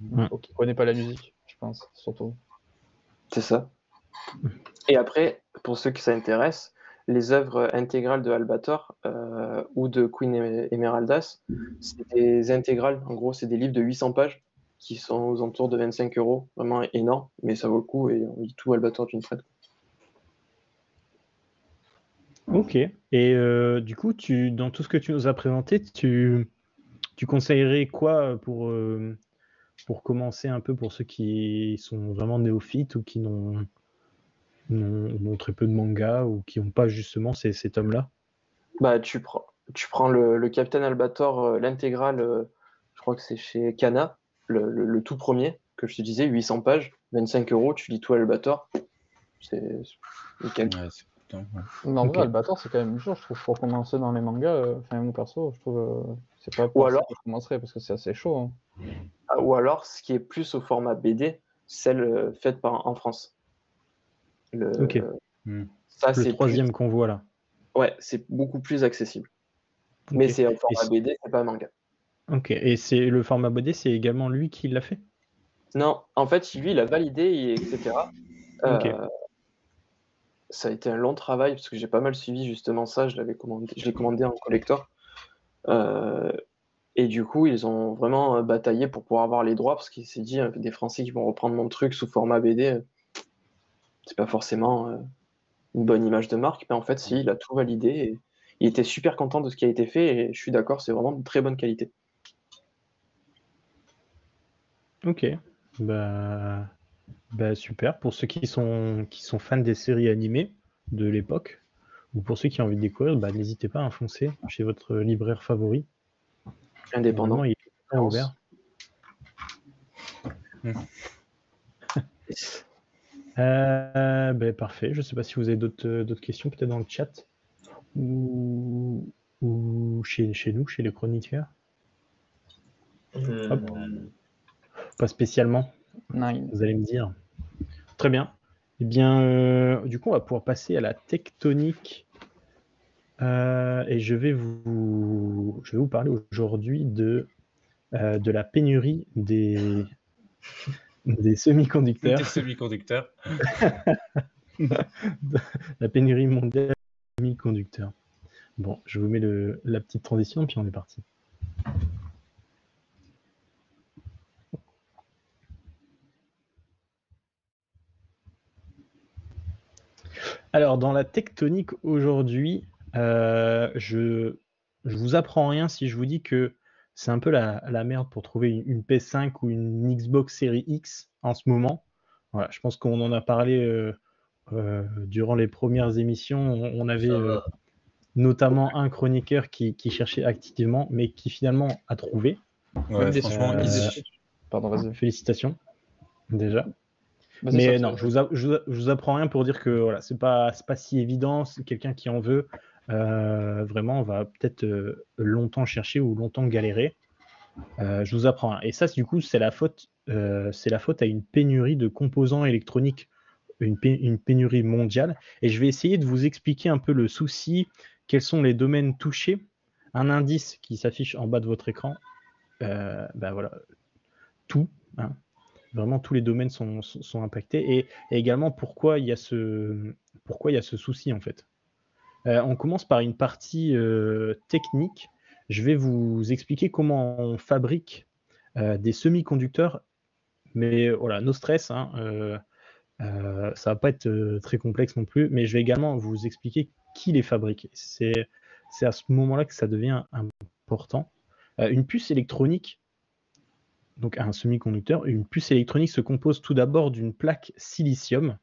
ou qui connaît pas la musique, je pense, surtout. C'est ça. Et après, pour ceux qui ça intéresse, les œuvres intégrales de Albator euh, ou de Queen Em- Emeraldas, c'est des intégrales. En gros, c'est des livres de 800 pages qui sont aux alentours de 25 euros. Vraiment énorme, mais ça vaut le coup et on lit tout Albator d'une traite. Ok. Et euh, du coup, tu, dans tout ce que tu nous as présenté, tu, tu conseillerais quoi pour, euh, pour commencer un peu pour ceux qui sont vraiment néophytes ou qui n'ont n'ont- très peu de manga ou qui n'ont pas justement ces, ces tomes-là Bah, tu prends, tu prends le, le Captain Albator, euh, l'intégrale, euh, je crois que c'est chez Kana, le, le- le tout premier, que je te disais, 800 pages, 25 euros, tu lis tout Albator. C'est c'est nickel. Ouais, c'est putain, ouais. Mais en Ok. vrai, Albator, c'est quand même dur, je trouve, pour commencer dans les mangas. euh, Enfin, mon perso, je trouve, euh, c'est pas pour ça alors- que je commencerai parce que c'est assez chaud. hein. Ah, Ou alors, ce qui est plus au format BD, celle euh, faite par, en France. Le, Ok. Hmm. Ça, Le c'est troisième qu'on voit là. plus- ouais, c'est beaucoup plus accessible. Mais c'est au format c'est- BD, c'est pas un manga. Ok. Et c'est le format BD, c'est également lui qui l'a fait? Non, en fait, lui, il a validé, et etc. Euh. Ça a été un long travail parce que j'ai pas mal suivi justement ça. Je l'avais commandé, je l'ai commandé en collector. Euh, et du coup, ils ont vraiment euh, bataillé pour pouvoir avoir les droits parce qu'il s'est dit des Français qui vont reprendre mon truc sous format BD, c'est pas forcément euh, une bonne image de marque. Mais en fait, si, il a tout validé et il était super content de ce qui a été fait et je suis d'accord, c'est vraiment de très bonne qualité. Ok. Bah, bah super. Pour ceux qui sont, qui sont fans des séries animées de l'époque, ou pour ceux qui ont envie de découvrir, bah, n'hésitez pas à foncer chez votre libraire favori. Indépendant. Vraiment, il est ouvert. Euh, bah, parfait. Je ne sais pas si vous avez d'autres euh, d'autres questions, peut-être dans le chat ou, ou chez, chez nous, chez les chroniqueurs. Euh, Hop. Pas spécialement. Vous allez me dire. Très bien. Eh bien, euh, du coup, on va pouvoir passer à la tectonique. Euh, et je vais vous, je vais vous parler aujourd'hui de, euh, de la pénurie des, des semi-conducteurs, Des semi-conducteurs. la pénurie mondiale des semi-conducteurs. Bon, je vous mets le, la petite transition, puis on est parti. Alors, dans la tectonique aujourd'hui, euh, je je vous apprends rien si je vous dis que c'est un peu la, la merde pour trouver une, une PS5 ou une Xbox Series X en ce moment. Voilà, je pense qu'on en a parlé euh, euh, durant les premières émissions. On, on avait euh, notamment un chroniqueur qui, qui cherchait activement, mais qui finalement a trouvé. Ouais, Même des franchement, Euh, ils- Pardon, vas-y. Félicitations, déjà. Vas-y, Mais non, je vous, a- je, vous a- je vous apprends rien pour dire que voilà, c'est pas, c'est pas si évident. C'est quelqu'un qui en veut. Euh, vraiment, on va peut-être euh, longtemps chercher ou longtemps galérer. Euh, je vous apprends. Et ça, du coup, c'est la faute, c'est la faute à une pénurie de composants électroniques, une, pé- une pénurie mondiale. Et je vais essayer de vous expliquer un peu le souci, quels sont les domaines touchés. Un indice qui s'affiche en bas de votre écran. Ben voilà, tout. hein. Vraiment, tous les domaines sont impactés. Et, et également, pourquoi il y a ce, pourquoi il y a ce souci, en fait. Euh, on commence par une partie euh, technique. Je vais vous expliquer comment on fabrique euh, des semi-conducteurs. Mais voilà, no stress. hein, ça va pas être très complexe non plus. Mais je vais également vous expliquer qui les fabrique. C'est à ce moment-là que ça devient important. Une puce électronique, donc un semi-conducteur, une puce électronique se compose tout d'abord d'une plaque silicium.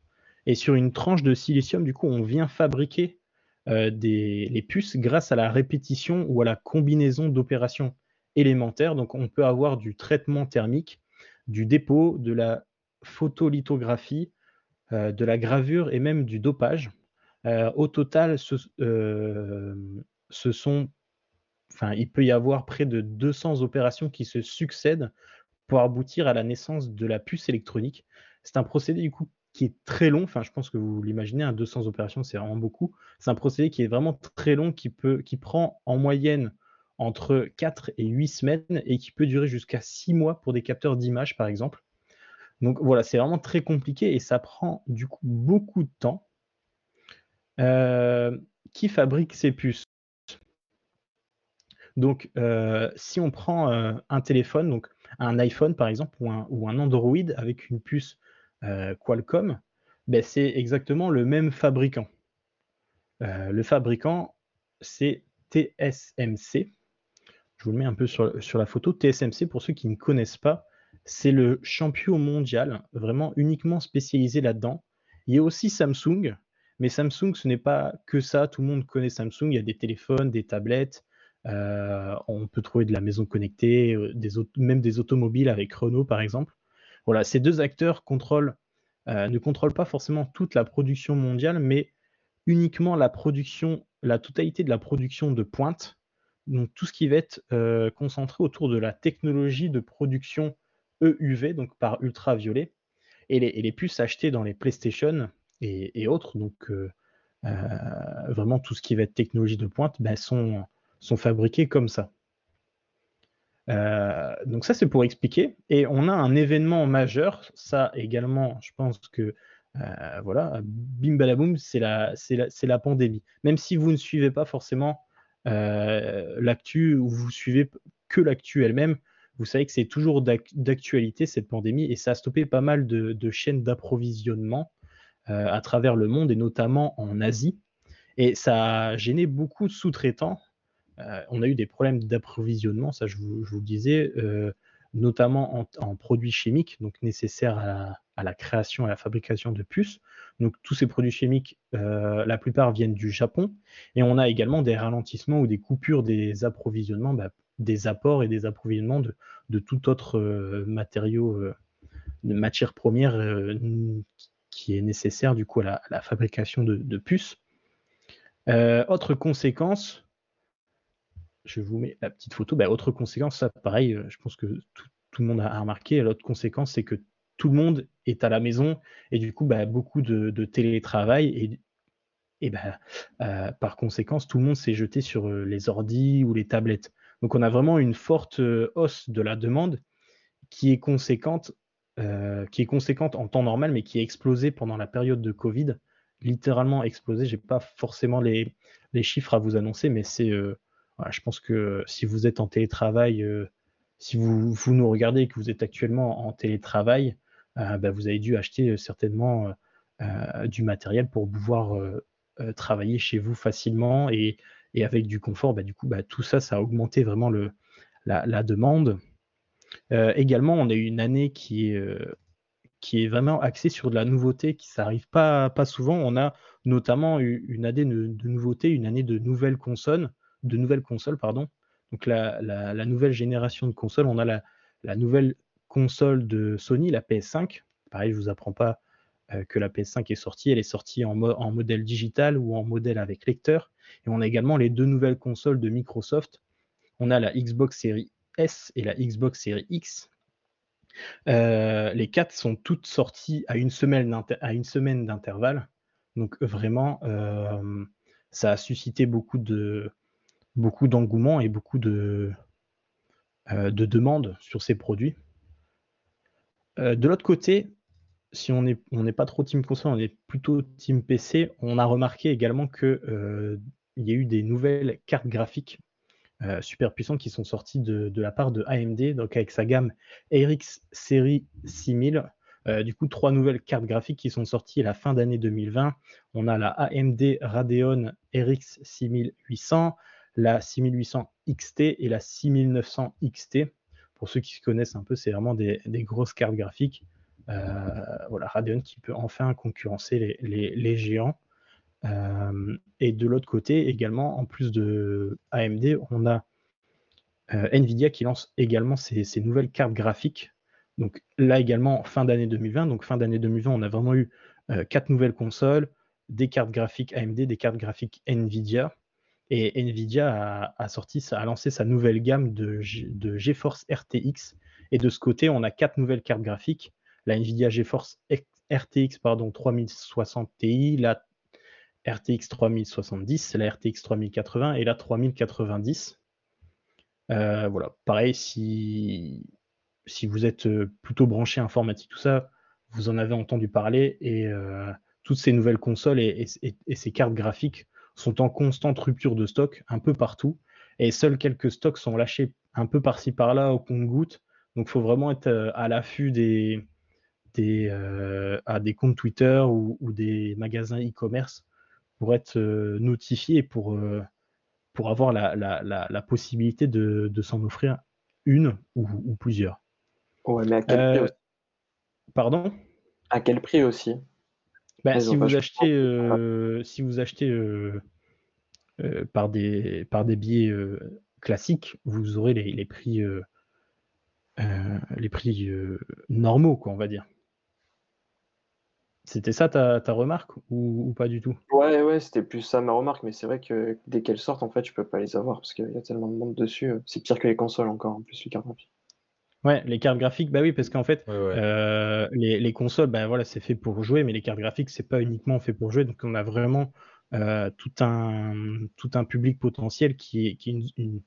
Et sur une tranche de silicium, du coup, on vient fabriquer des, les puces grâce à la répétition ou à la combinaison d'opérations élémentaires. Donc, on peut avoir du traitement thermique, du dépôt, de la photolithographie, euh, de la gravure et même du dopage. Euh, au total, ce, euh, il peut y avoir près de 200 opérations qui se succèdent pour aboutir à la naissance de la puce électronique. C'est un procédé du coup qui est très long. Enfin, je pense que vous l'imaginez, hein, 200 opérations, c'est vraiment beaucoup. C'est un procédé qui est vraiment très long, qui peut, qui prend en moyenne entre 4 et 8 semaines et qui peut durer jusqu'à 6 mois pour des capteurs d'image, par exemple. Donc voilà, c'est vraiment très compliqué et ça prend du coup beaucoup de temps. Euh, qui fabrique ces puces? Donc, euh, si on prend euh, un téléphone, donc un iPhone par exemple, ou un, ou un Android avec une puce Qualcomm, ben, c'est exactement le même fabricant. Euh, le fabricant, c'est TSMC. Je vous le mets un peu sur, sur la photo. TSMC, pour ceux qui ne connaissent pas, c'est le champion mondial, vraiment uniquement spécialisé là-dedans. Il y a aussi Samsung, mais Samsung, ce n'est pas que ça. Tout le monde connaît Samsung. Il y a des téléphones, des tablettes. euh, on peut trouver de la maison connectée, euh, même des automobiles avec Renault, par exemple. Voilà, ces deux acteurs euh, ne contrôlent pas forcément toute la production mondiale, mais uniquement la production, la totalité de la production de pointe. Donc tout ce qui va être euh, concentré autour de la technologie de production EUV, donc par ultraviolet, et les, puces achetées dans les PlayStation et, autres, donc euh, vraiment tout ce qui va être technologie de pointe, ben, sont, sont fabriqués comme ça. Euh, donc ça c'est pour expliquer. Et on a un événement majeur, ça également, je pense que euh, voilà, bim balaboum, c'est la, la, la pandémie. Même si vous ne suivez pas forcément euh, l'actu ou vous suivez que l'actu elle-même, vous savez que c'est toujours d'ac- d'actualité cette pandémie et ça a stoppé pas mal de, chaînes d'approvisionnement à travers le monde et notamment en Asie. Et ça a gêné beaucoup de sous-traitants. Euh, on a eu des problèmes d'approvisionnement, ça je vous, le disais, euh, notamment en, produits chimiques, donc nécessaires à la, création et à la fabrication de puces. Donc tous ces produits chimiques, euh, la plupart viennent du Japon. Et on a également des ralentissements ou des coupures des approvisionnements, bah, des apports et des approvisionnements de, tout autre matériau, de matière première qui est nécessaire du coup à la, fabrication de, de puces. Autre conséquence, je vous mets la petite photo. Bah, autre conséquence, ça pareil, euh, je pense que tout, le monde a remarqué. L'autre conséquence, c'est que tout le monde est à la maison et du coup, bah, beaucoup de, télétravail et, bah, euh, par conséquence, tout le monde s'est jeté sur euh, les ordis ou les tablettes. Donc, on a vraiment une forte hausse de la demande qui est conséquente, qui est conséquente en temps normal, mais qui a explosé pendant la période de Covid littéralement explosé. J'ai pas forcément les, chiffres à vous annoncer, mais c'est, je pense que si vous êtes en télétravail, si vous, nous regardez et que vous êtes actuellement en télétravail, bah, vous avez dû acheter certainement du matériel pour pouvoir travailler chez vous facilement et, avec du confort. Bah, du coup, bah, tout ça, ça a augmenté vraiment la, demande. également, on a eu une année qui est vraiment axé sur de la nouveauté, qui s'arrive pas, pas souvent. On a notamment eu une année de, de nouveautés, une année de nouvelles consoles, de nouvelles consoles, pardon. Donc la, nouvelle génération de consoles, on a la, nouvelle console de Sony, la PS5. Pareil, je vous apprends pas euh, que la PS5 est sortie, elle est sortie en, en, modèle digital ou en modèle avec lecteur. Et on a également les deux nouvelles consoles de Microsoft. On a la Xbox Series S et la Xbox Series X euh, les quatre sont toutes sorties à une semaine d'intervalle. Donc vraiment, euh, ça a suscité beaucoup de beaucoup d'engouement et beaucoup de, euh, de demandes sur ces produits. de l'autre côté, si on n'est pas trop team console, on est plutôt team PC, on a remarqué également qu'il y a eu des nouvelles cartes graphiques euh, super puissants qui sont sortis de, la part de AMD, donc avec sa gamme RX Series 6000. Euh, du coup, trois nouvelles cartes graphiques qui sont sorties à la fin d'année 2020. On a la AMD Radeon RX 6800, la 6800 XT et la 6900 XT. Pour ceux qui se connaissent un peu, c'est vraiment des, grosses cartes graphiques. Euh, voilà, Radeon qui peut enfin concurrencer les géants. Euh, et de l'autre côté, également, en plus de AMD, on a euh, Nvidia qui lance également ses, nouvelles cartes graphiques. Donc là également, fin d'année 2020. Donc fin d'année 2020, on a vraiment eu quatre nouvelles consoles, des cartes graphiques AMD, des cartes graphiques Nvidia. Et Nvidia a, sorti, a lancé sa nouvelle gamme de, GeForce RTX. Et de ce côté, on a quatre nouvelles cartes graphiques. La Nvidia GeForce RTX pardon, 3060 Ti, la RTX 3070, la RTX 3080 et la 3090. Euh, voilà, pareil, si, si vous êtes euh, plutôt branché informatique, tout ça, vous en avez entendu parler et euh, toutes ces nouvelles consoles et, ces cartes graphiques sont en constante rupture de stock un peu partout et seuls quelques stocks sont lâchés un peu par-ci par-là au compte-goutte. Donc il faut vraiment être à l'affût des, des, à des comptes Twitter ou des magasins e-commerce pour être euh, notifié pour, euh, pour avoir la, la, la, possibilité de, de s'en offrir une ou, plusieurs. Ouais, mais à quel prix euh, aussi? Pardon? À quel prix aussi? Bah, si, vous achetez, si vous achetez par, des, par des billets classiques, vous aurez les, les prix, les prix normaux, quoi, on va dire. C'était ça ta, ta remarque ou, pas du tout? Ouais, ouais, c'était plus ça ma remarque, mais c'est vrai que dès qu'elles sortent, en fait, je peux pas les avoir parce qu'il y a tellement de monde dessus. C'est pire que les consoles encore, en plus, les cartes graphiques. Ouais, les cartes graphiques, bah oui, parce qu'en fait, euh, les, les, consoles, bah voilà, c'est fait pour jouer, mais les cartes graphiques, c'est pas uniquement fait pour jouer. Donc, on a vraiment euh, tout, un, tout un public potentiel qui est, qui est,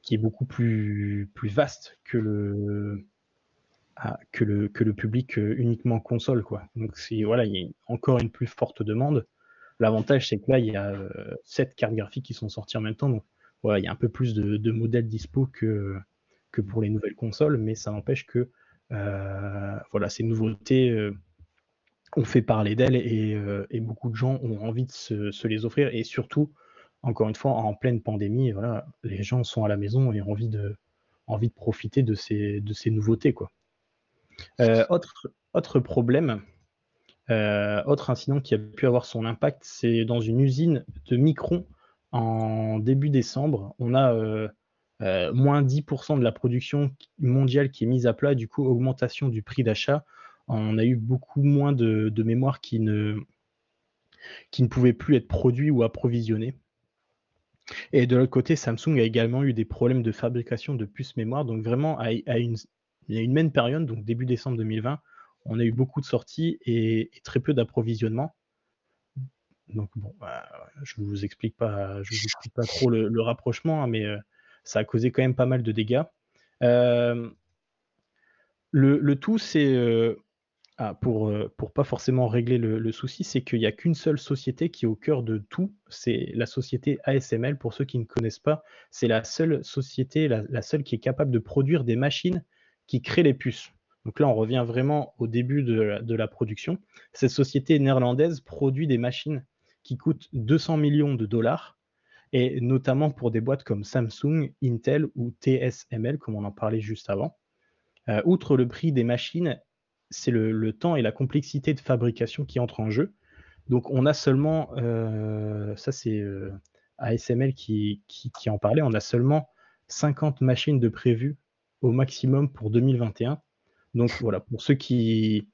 qui est beaucoup plus, plus vaste que le, que, le, que le public euh, uniquement console. Quoi. Donc voilà, il y a encore une plus forte demande. L'avantage, c'est que là, il y a sept cartes graphiques qui sont sorties en même temps. Donc voilà, il y a un peu plus de, modèles dispo que, que pour les nouvelles consoles, mais ça n'empêche que euh, voilà, ces nouveautés ont fait parler d'elles et, beaucoup de gens ont envie de se, les offrir. Et surtout, encore une fois, en pleine pandémie, voilà, les gens sont à la maison et ont envie de, envie de profiter de ces, de ces nouveautés. Quoi. Euh, autre, autre problème, euh, autre incident qui a pu avoir son impact, c'est dans une usine de Micron en début décembre. On a euh, moins 10% de la production mondiale qui est mise à plat, du coup, augmentation du prix d'achat. On a eu beaucoup moins de, mémoire qui ne, pouvait plus être produit ou approvisionné. Et de l'autre côté, Samsung a également eu des problèmes de fabrication de puces mémoire. Donc vraiment, à, une il y a une même période, donc début décembre 2020, on a eu beaucoup de sorties et, très peu d'approvisionnement. Donc bon, bah, je ne vous explique pas, je vous explique pas trop le, rapprochement, hein, mais euh, ça a causé quand même pas mal de dégâts. Euh, le, tout, c'est euh, ah, pour, euh, pour pas forcément régler le, souci, c'est qu'il n'y a qu'une seule société qui est au cœur de tout, c'est la société ASML. Pour ceux qui ne connaissent pas, c'est la seule société, la, la seule qui est capable de produire des machines qui créent les puces. Donc là, on revient vraiment au début de la, de la production. Cette société néerlandaise produit des machines qui coûtent 200 millions de dollars, et notamment pour des boîtes comme Samsung, Intel ou TSML, comme on en parlait juste avant. Euh, outre le prix des machines, c'est le, temps et la complexité de fabrication qui entrent en jeu. Donc on a seulement, euh, ça c'est euh, ASML qui, en parlait, on a seulement 50 machines de prévues au maximum pour 2021. Donc voilà, pour ceux qui,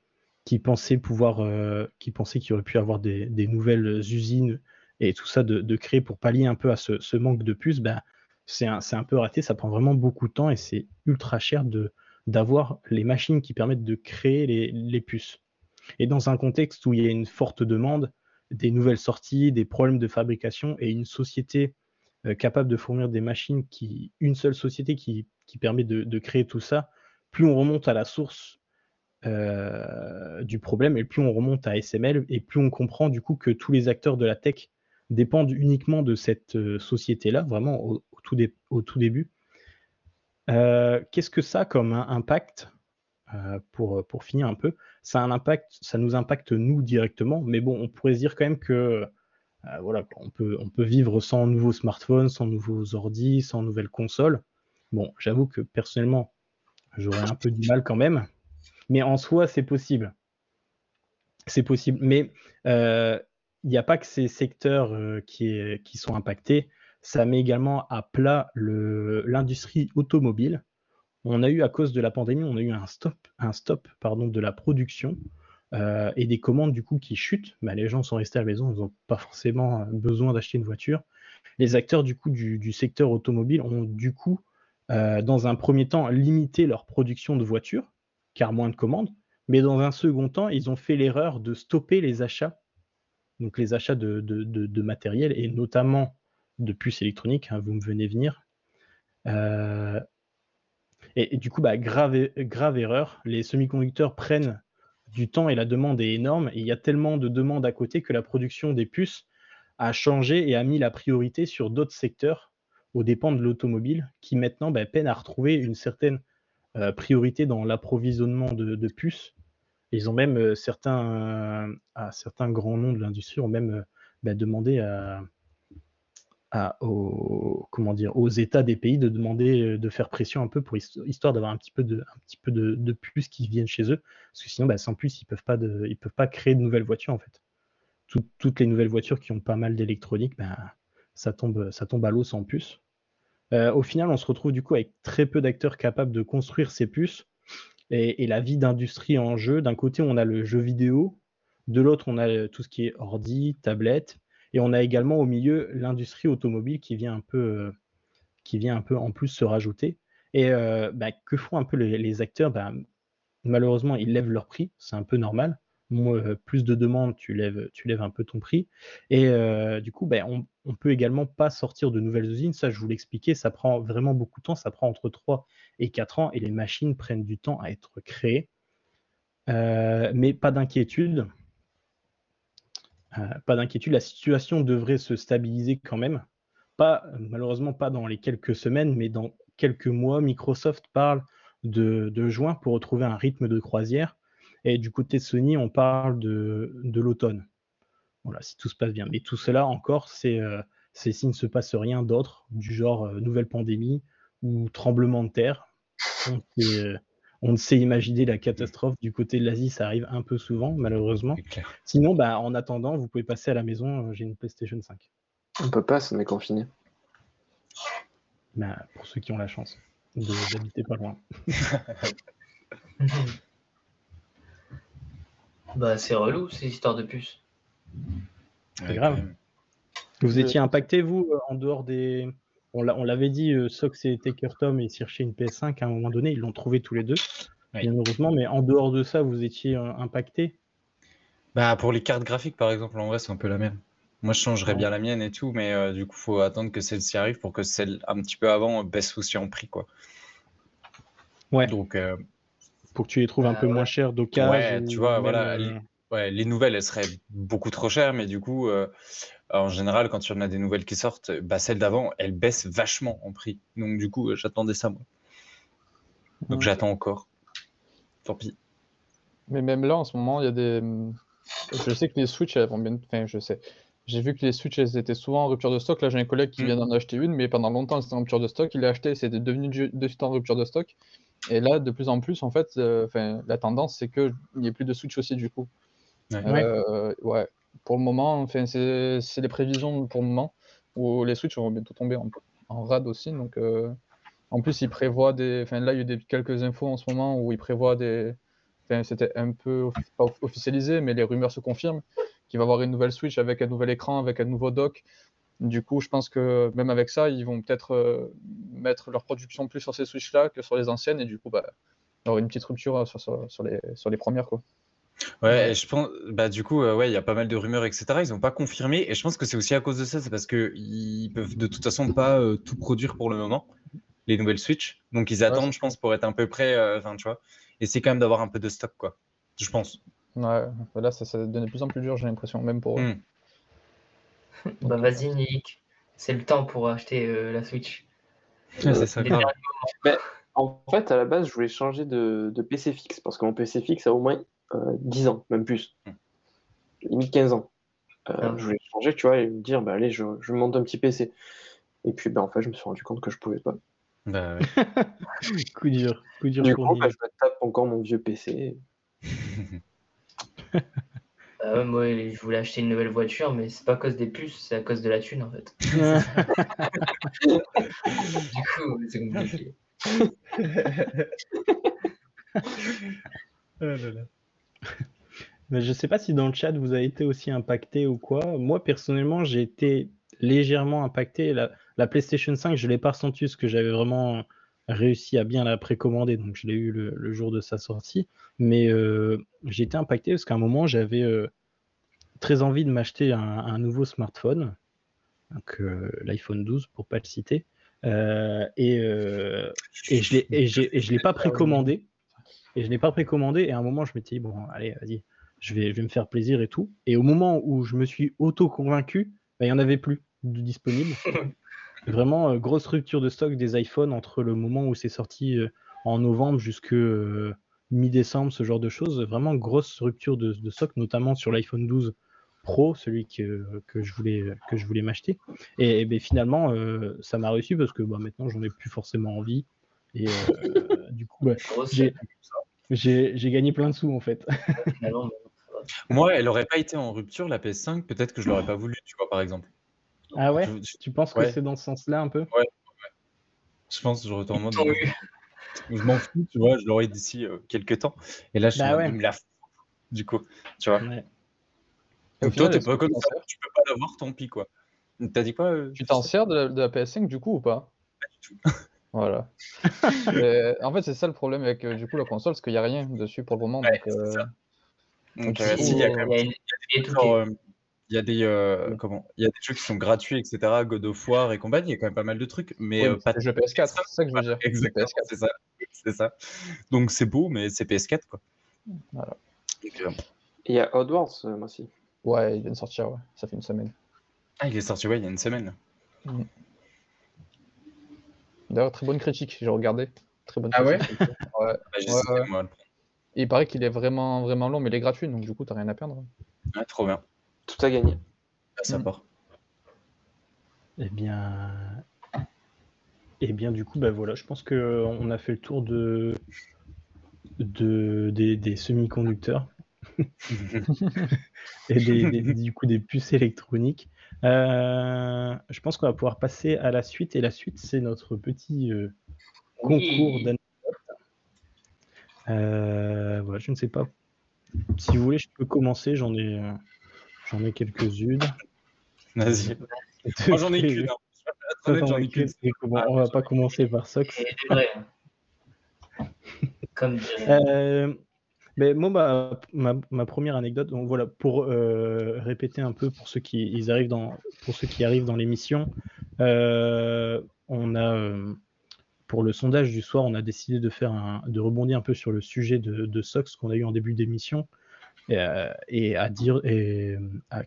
pensaient pouvoir, euh, qui pensaient qu'il y aurait pu avoir des, des nouvelles usines et tout ça de, créer pour pallier un peu à ce, manque de puces, ben, c'est un, peu raté, ça prend vraiment beaucoup de temps et c'est ultra cher d'avoir les machines qui permettent de créer les, puces. Et dans un contexte où il y a une forte demande, des nouvelles sorties, des problèmes de fabrication et une société euh, capable de fournir des machines qui, une seule société qui, qui permet de, de, créer tout ça, plus on remonte à la source euh, du problème et plus on remonte à SML et plus on comprend du coup que tous les acteurs de la tech dépendent uniquement de cette euh, société-là, vraiment au, tout début. Euh, Qu'est-ce que ça comme un impact euh, pour, pour finir un peu? Ça a un impact, ça nous impacte nous directement, mais bon, on pourrait se dire quand même que voilà, on peut, on peut vivre sans nouveaux smartphones, sans nouveaux ordi, sans nouvelles consoles. Bon, j'avoue que personnellement, j'aurais un peu du mal quand même, mais en soi, c'est possible. C'est possible, mais il n'y a pas que ces secteurs euh, qui, sont impactés, ça met également à plat l'industrie automobile. On a eu, à cause de la pandémie, on a eu un stop, un de la production euh, et des commandes du coup qui chutent. Bah, les gens sont restés à la maison, ils n'ont pas forcément besoin d'acheter une voiture. Les acteurs du secteur automobile ont du coup, euh, dans un premier temps, limité leur production de voitures, car moins de commandes. Mais dans un second temps, ils ont fait l'erreur de stopper les achats donc les achats de, matériel et notamment de puces électroniques, hein, vous me venez venir. Euh, et, du coup, bah, grave, erreur, les semi-conducteurs prennent du temps et la demande est énorme et il y a tellement de demandes à côté que la production des puces a changé et a mis la priorité sur d'autres secteurs aux dépens de l'automobile qui maintenant bah, peinent à retrouver une certaine euh, priorité dans l'approvisionnement de puces ils ont même certains, certains grands noms de l'industrie ont même bah, demandé à, aux, comment dire, aux États des pays de demander de faire pression un peu pour histoire d'avoir un petit peu de, un petit peu de, puces qui viennent chez eux, parce que sinon, bah, sans puces, ils peuvent pas ils peuvent pas créer de nouvelles voitures en fait. Tout, toutes les nouvelles voitures qui ont pas mal d'électronique, bah, ça tombe, ça tombe à l'eau sans puces. Au final, on se retrouve du coup avec très peu d'acteurs capables de construire ces puces et, la vie d'industrie en jeu. D'un côté, on a le jeu vidéo, de l'autre, on a tout ce qui est ordi, tablette, et on a également au milieu l'industrie automobile qui vient un peu, euh, qui vient un peu en plus se rajouter. Et euh, bah, que font un peu les, acteurs? Bah, Malheureusement, ils lèvent leur prix, c'est un peu normal. Euh, plus de demandes, tu lèves, tu lèves un peu ton prix. Et euh, du coup, ben, on, on peut également pas sortir de nouvelles usines. Ça, je vous l'expliquais, ça prend vraiment beaucoup de temps. Ça prend entre 3 et 4 ans et les machines prennent du temps à être créées. Euh, mais pas d'inquiétude. Euh, pas d'inquiétude. La situation devrait se stabiliser quand même. Pas, malheureusement, pas dans les quelques semaines, mais dans quelques mois. Microsoft parle de, juin pour retrouver un rythme de croisière. Et du côté de Sony, on parle de, l'automne. Voilà, si tout se passe bien. Mais tout cela encore, c'est euh, s'il ne se passe rien d'autre, du genre nouvelle pandémie ou tremblement de terre. On, euh, on ne sait imaginer la catastrophe. Du côté de l'Asie, ça arrive un peu souvent, malheureusement. Sinon, bah, en attendant, vous pouvez passer à la maison. J'ai une PlayStation 5. On peut pas, on est confiné. Bah, pour ceux qui ont la chance d'habiter pas loin. Bah, c'est relou, ces histoires de puces. C'est grave. Vous étiez impacté, vous, en dehors des. On l'avait dit, euh, Sox et Taker Tom, ils cherchaient une PS5 à un moment donné, ils l'ont trouvé tous les deux, oui. bien heureusement, mais en dehors de ça, vous étiez euh, impacté? Bah, Pour les cartes graphiques, par exemple, en vrai, c'est un peu la même. Moi, je changerais ouais. bien la mienne et tout, mais euh, du coup, il faut attendre que celle-ci arrive pour que celle un petit peu avant baisse aussi en prix. Quoi. Ouais. Donc, euh, pour que tu les trouves un Ah peu ouais. moins chers d'occasion. Ouais, tu vois, voilà, euh, Ouais, les nouvelles, elles seraient beaucoup trop chères, mais du coup, euh, en général, quand tu en as des nouvelles qui sortent, bah, celles d'avant, elles baissent vachement en prix. Donc, du coup, euh, j'attendais ça, moi. Donc, Ouais. j'attends encore. Tant pis. Mais même là, en ce moment, il y a des. Je sais que les Switch, elles vont bien. Enfin, je sais. J'ai vu que les Switch, elles étaient souvent en rupture de stock. Là, j'ai un collègue qui Mm. vient d'en acheter une, mais pendant longtemps, c'était en rupture de stock. Il l'a acheté, c'était devenu de suite en rupture de stock. Et là, de plus en plus, en fait, euh, la tendance, c'est qu'il n'y ait plus de Switch aussi, du coup. Ouais. Euh, ouais. Pour le moment, enfin, c'est les prévisions pour le moment où les Switch vont bientôt tomber en, en rade aussi. Donc, euh, en plus, ils prévoient des. Enfin, là, il y a eu des, quelques infos en ce moment où ils prévoient des. Enfin, c'était un peu pas off- officialisé, mais les rumeurs se confirment qu'il va y avoir une nouvelle Switch avec un nouvel écran, avec un nouveau dock. Du coup, je pense que même avec ça, ils vont peut-être euh, mettre leur production plus sur ces Switch-là que sur les anciennes, et du coup, bah, il y aura une petite rupture sur, sur, sur les, sur les premières. Quoi. Ouais, et je pense, bah, du coup, euh, ouais, il y a pas mal de rumeurs, etc. Ils n'ont pas confirmé, et je pense que c'est aussi à cause de ça, c'est parce que ils peuvent de toute façon pas euh, tout produire pour le moment, les nouvelles Switch. Donc, ils attendent, je pense, pour être un peu prêts, euh, enfin, tu vois. Et c'est quand même d'avoir un peu de stock, quoi. Je pense. Ouais, bah là, ça, ça devient de plus en plus dur, j'ai l'impression, même pour eux. Mm. Bah vas-y Nick, c'est le temps pour acheter euh, la Switch. Ouais, c'est ça, En fait, à la base, je voulais changer de, de PC fixe parce que mon PC fixe a au moins 10 ans, même plus. Hmm. Limite 15 ans. Euh, Ah. Je voulais changer, tu vois, et me dire, bah, allez, je, je monte un petit PC. Et puis, bah, en fait, je me suis rendu compte que je pouvais pas. Bah, ouais. Coup dur, coup dur Du pour coup, bah, je me tape encore mon vieux PC. Ouais, moi je voulais acheter une nouvelle voiture, mais c'est pas à cause des puces, c'est à cause de la thune en fait. Du coup, c'est compliqué. Oh là là. Mais je sais pas si dans le chat vous avez été aussi impacté ou quoi. Moi personnellement, j'ai été légèrement impacté. La, la PlayStation 5, je l'ai pas ressenti parce que j'avais vraiment réussi à bien la précommander, donc je l'ai eu le, le jour de sa sortie. Mais euh, j'ai été impacté parce qu'à un moment, j'avais euh, très envie de m'acheter un, un nouveau smartphone, donc euh, l'iPhone 12 pour pas le citer. Et, et je je l'ai pas précommandé. Et je l'ai pas précommandé. Et à un moment, je m'étais dit, bon, allez, vas-y, je vais, je vais me faire plaisir et tout. Et au moment où je me suis auto-convaincu, bah, il n'y en avait plus de disponible. Vraiment, euh, grosse rupture de stock des iPhones entre le moment où c'est sorti euh, en novembre jusque euh, mi-décembre, ce genre de choses. Vraiment, grosse rupture de, de stock, notamment sur l'iPhone 12 Pro, celui que, que je voulais, que je voulais m'acheter. Et, et ben, finalement, euh, ça m'a réussi parce que bah, maintenant, j'en ai plus forcément envie. Et euh, du coup, bah, j'ai j'ai- gagné plein de sous en fait. va. Moi, elle aurait pas été en rupture, la PS5, peut-être que je l'aurais pas voulu, tu vois, par exemple. Ah ouais Je, je- Tu penses que Ouais. c'est dans ce sens-là un peu? Je pense que je retourne eu. Je m'en fous, tu vois, je l'aurais d'ici euh, quelques temps. Et là, je Bah ouais. me la fout, du coup, tu vois. Ouais. Donc toi, final, t'es est-ce pas comme ça, tu peux pas l'avoir, tant pis, quoi. T'as dit quoi euh, Tu t'en sers de la, de la PS5 du coup ou pas? Voilà. Et, en fait, c'est ça le problème avec euh, du coup la console, parce qu'il n'y a rien dessus pour le moment. Ouais, donc, euh, euh, si, il y a quand même il y euh, il y des euh, comment il y a des jeux qui sont gratuits etc God of War et compagnie il y a quand même pas mal de trucs mais oui, euh, pas le jeu PS4, c'est ça que je veux dire. exactement PS4. c'est ça c'est ça donc c'est beau mais c'est PS4 quoi Voilà. Euh, il y a Oddworld, euh, moi aussi. Ouais, il vient de sortir, ouais. ça fait une semaine. ah il est sorti ouais il y a une semaine D'ailleurs, très bonne critique, j'ai regardé. Très bonne Ah ouais critique. ouais. Bah, Ouais, essayé, ouais. moi, le Et il paraît qu'il est vraiment, vraiment long, mais il est gratuit, donc du coup, t'as rien à perdre. Ouais, trop bien Tout a gagné. Ah, ça Mm. part Eh bien, eh bien, du coup, bah voilà, je pense que on a fait le tour de, de des, des semi-conducteurs et des, des- du coup des puces électroniques. Euh, je pense qu'on va pouvoir passer à la suite et la suite, c'est notre petit euh, concours Oui. d'anecdotes. Euh, voilà, je ne sais pas. Si vous voulez, je peux commencer. J'en ai, j'en ai quelques-unes. vas-y moi j'en ai qu'une. Ça, Honnête, t'en j'en ai qu'une on va pas commencer par vrais. hein. Comme Euh, mais moi, ma, ma, première anecdote, donc voilà, pour euh, répéter un peu pour ceux qui ils arrivent dans, pour ceux qui arrivent dans l'émission, euh, on a, euh, pour le sondage du soir, on a décidé de faire un, de rebondir un peu sur le sujet de, Sox qu'on a eu en début d'émission et, à dire et,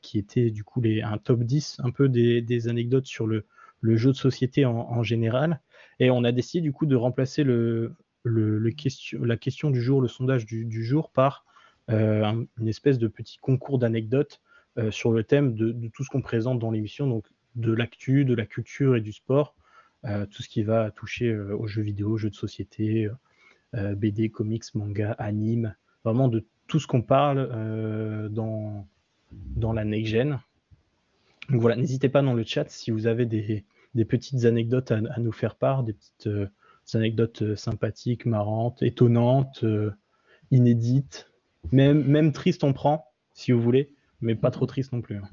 qui était du coup les, un top 10 un peu des, des anecdotes sur le, le jeu de société en, en général. Et on a décidé du coup de remplacer le, la question du jour, le sondage du, jour par euh, un- une espèce de petit concours d'anecdotes euh, sur le thème de, tout ce qu'on présente dans l'émission, donc de l'actu, de la culture et du sport, euh, tout ce qui va toucher aux jeux vidéo, jeux de société, BD, comics, manga, anime, vraiment de tout ce qu'on parle dans, dans la next gen. Donc voilà, n'hésitez pas dans le chat si vous avez des, des petites anecdotes à, nous faire part, des petites anecdotes euh, sympathiques, marrantes, étonnantes, euh, inédites, même, même tristes on prend, si vous voulez, mais pas trop triste non plus. hein.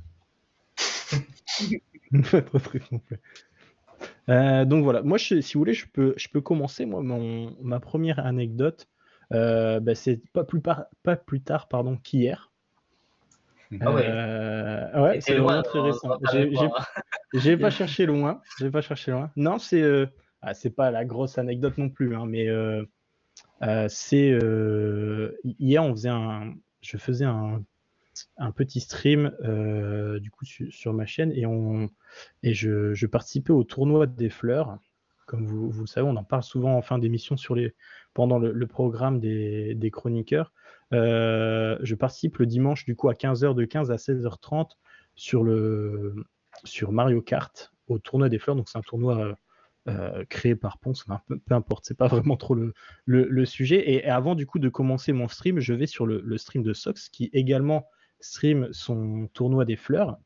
pas trop triste non plus. Euh, donc voilà, moi, je- si vous voulez, je peux, je peux commencer. Moi, mon, ma première anecdote, euh, bah, c'est pas plus, par- pas plus tard pardon, qu'hier. Ah ouais. Euh, ouais, c'est loin vraiment très récent. J'ai- pas cherché loin. J'ai pas cherché loin. Non, c'est euh, ah, c'est pas la grosse anecdote non plus, hein, mais euh, euh, c'est euh, hier on faisait un, je faisais un, petit stream du coup su- sur ma chaîne et on et je, participais au tournoi des fleurs. Comme vous, savez, on en parle souvent en fin d'émission sur les pendant le, programme des, chroniqueurs. Je participe le dimanche du coup à 15h de 15 à 16h30 sur le sur Mario Kart au tournoi des fleurs. Donc c'est un tournoi euh, créé par Ponce, peu, peu importe, c'est pas vraiment trop le, sujet. Et, avant du coup de commencer mon stream, je vais sur le, stream de Sox qui également stream son tournoi des fleurs.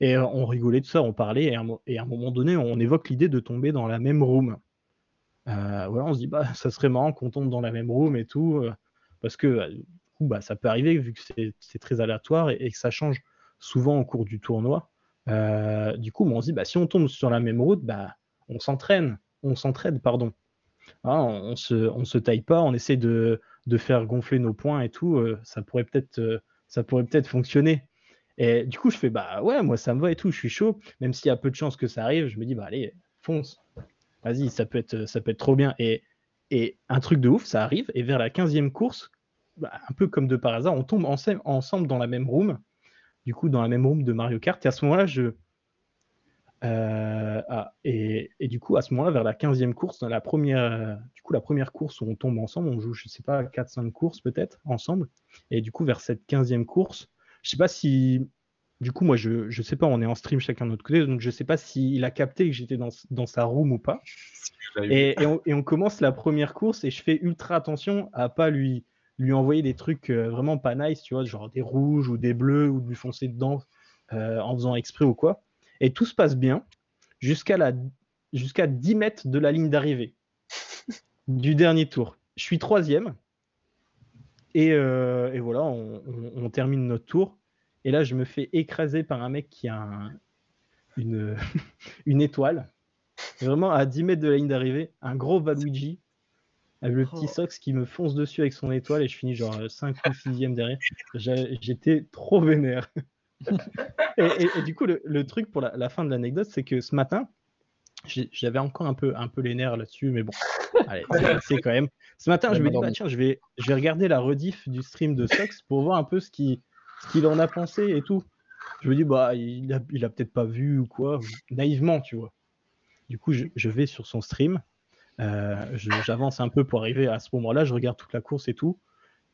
Et euh, on rigolait de ça, on parlait, et à, un moment donné, on évoque l'idée de tomber dans la même room. Euh, voilà, on se dit, bah, ça serait marrant qu'on tombe dans la même room et tout, parce que du coup, bah, ça peut arriver vu que c'est très aléatoire et, que ça change souvent au cours du tournoi. Du coup, bah, on se dit, bah, si on tombe sur la même route, bah, on s'entraîne, on s'entraide, pardon. Hein, on, se, on se taille pas, on essaie de, de faire gonfler nos points et tout. euh, ça pourrait peut-être, euh, ça peut-être fonctionner. Et du coup, je fais, bah ouais, moi ça me va et tout, je suis chaud. Même s'il y a peu de chances que ça arrive, je me dis, bah allez, fonce. Vas-y, ça peut être, ça peut être trop bien. Et, et un truc de ouf, ça arrive. Et vers la 15e course, bah, un peu comme de par hasard, on tombe ense- ensemble dans la même room. Du coup, dans la même room de Mario Kart. Et à ce moment-là, je. Euh, ah, et, et du coup, à ce moment-là, vers la 15e course, dans la première, du coup, la première course où on tombe ensemble, on joue, je sais pas, 4-5 courses peut-être ensemble. Et du coup, vers cette 15e course, je sais pas si. Du coup, moi, je, je sais pas, on est en stream chacun de notre côté, donc je sais pas s'il a capté que j'étais dans, dans sa room ou pas. Et, et on, et on commence la première course et je fais ultra attention à pas lui, lui envoyer des trucs euh, vraiment pas nice, tu vois, genre des rouges ou des bleus ou de lui foncer dedans euh, en faisant exprès ou quoi. Et tout se passe bien jusqu'à la jusqu'à 10 mètres de la ligne d'arrivée du dernier tour. Je suis troisième et, euh, et voilà, on, on- on termine notre tour. Et là, je me fais écraser par un mec qui a un- une, une étoile. Vraiment à 10 mètres de la ligne d'arrivée, un gros Valuigi avec le petit Oh. Sox qui me fonce dessus avec son étoile et je finis genre 5 ou 6 derrière. J'étais trop vénère. et, du coup, le, truc pour la, fin de l'anecdote, c'est que ce matin, j'avais encore un peu, les nerfs là-dessus, mais bon, c'est- quand même. Ce matin, je me dis, bah, tiens, je vais, regarder la rediff du stream de Sox pour voir un peu ce qu'il en a pensé et tout. Je me dis, bah, il a, peut-être pas vu ou quoi, naïvement, tu vois. Du coup, je, vais sur son stream, euh, j'avance un peu pour arriver à ce moment-là, je regarde toute la course et tout,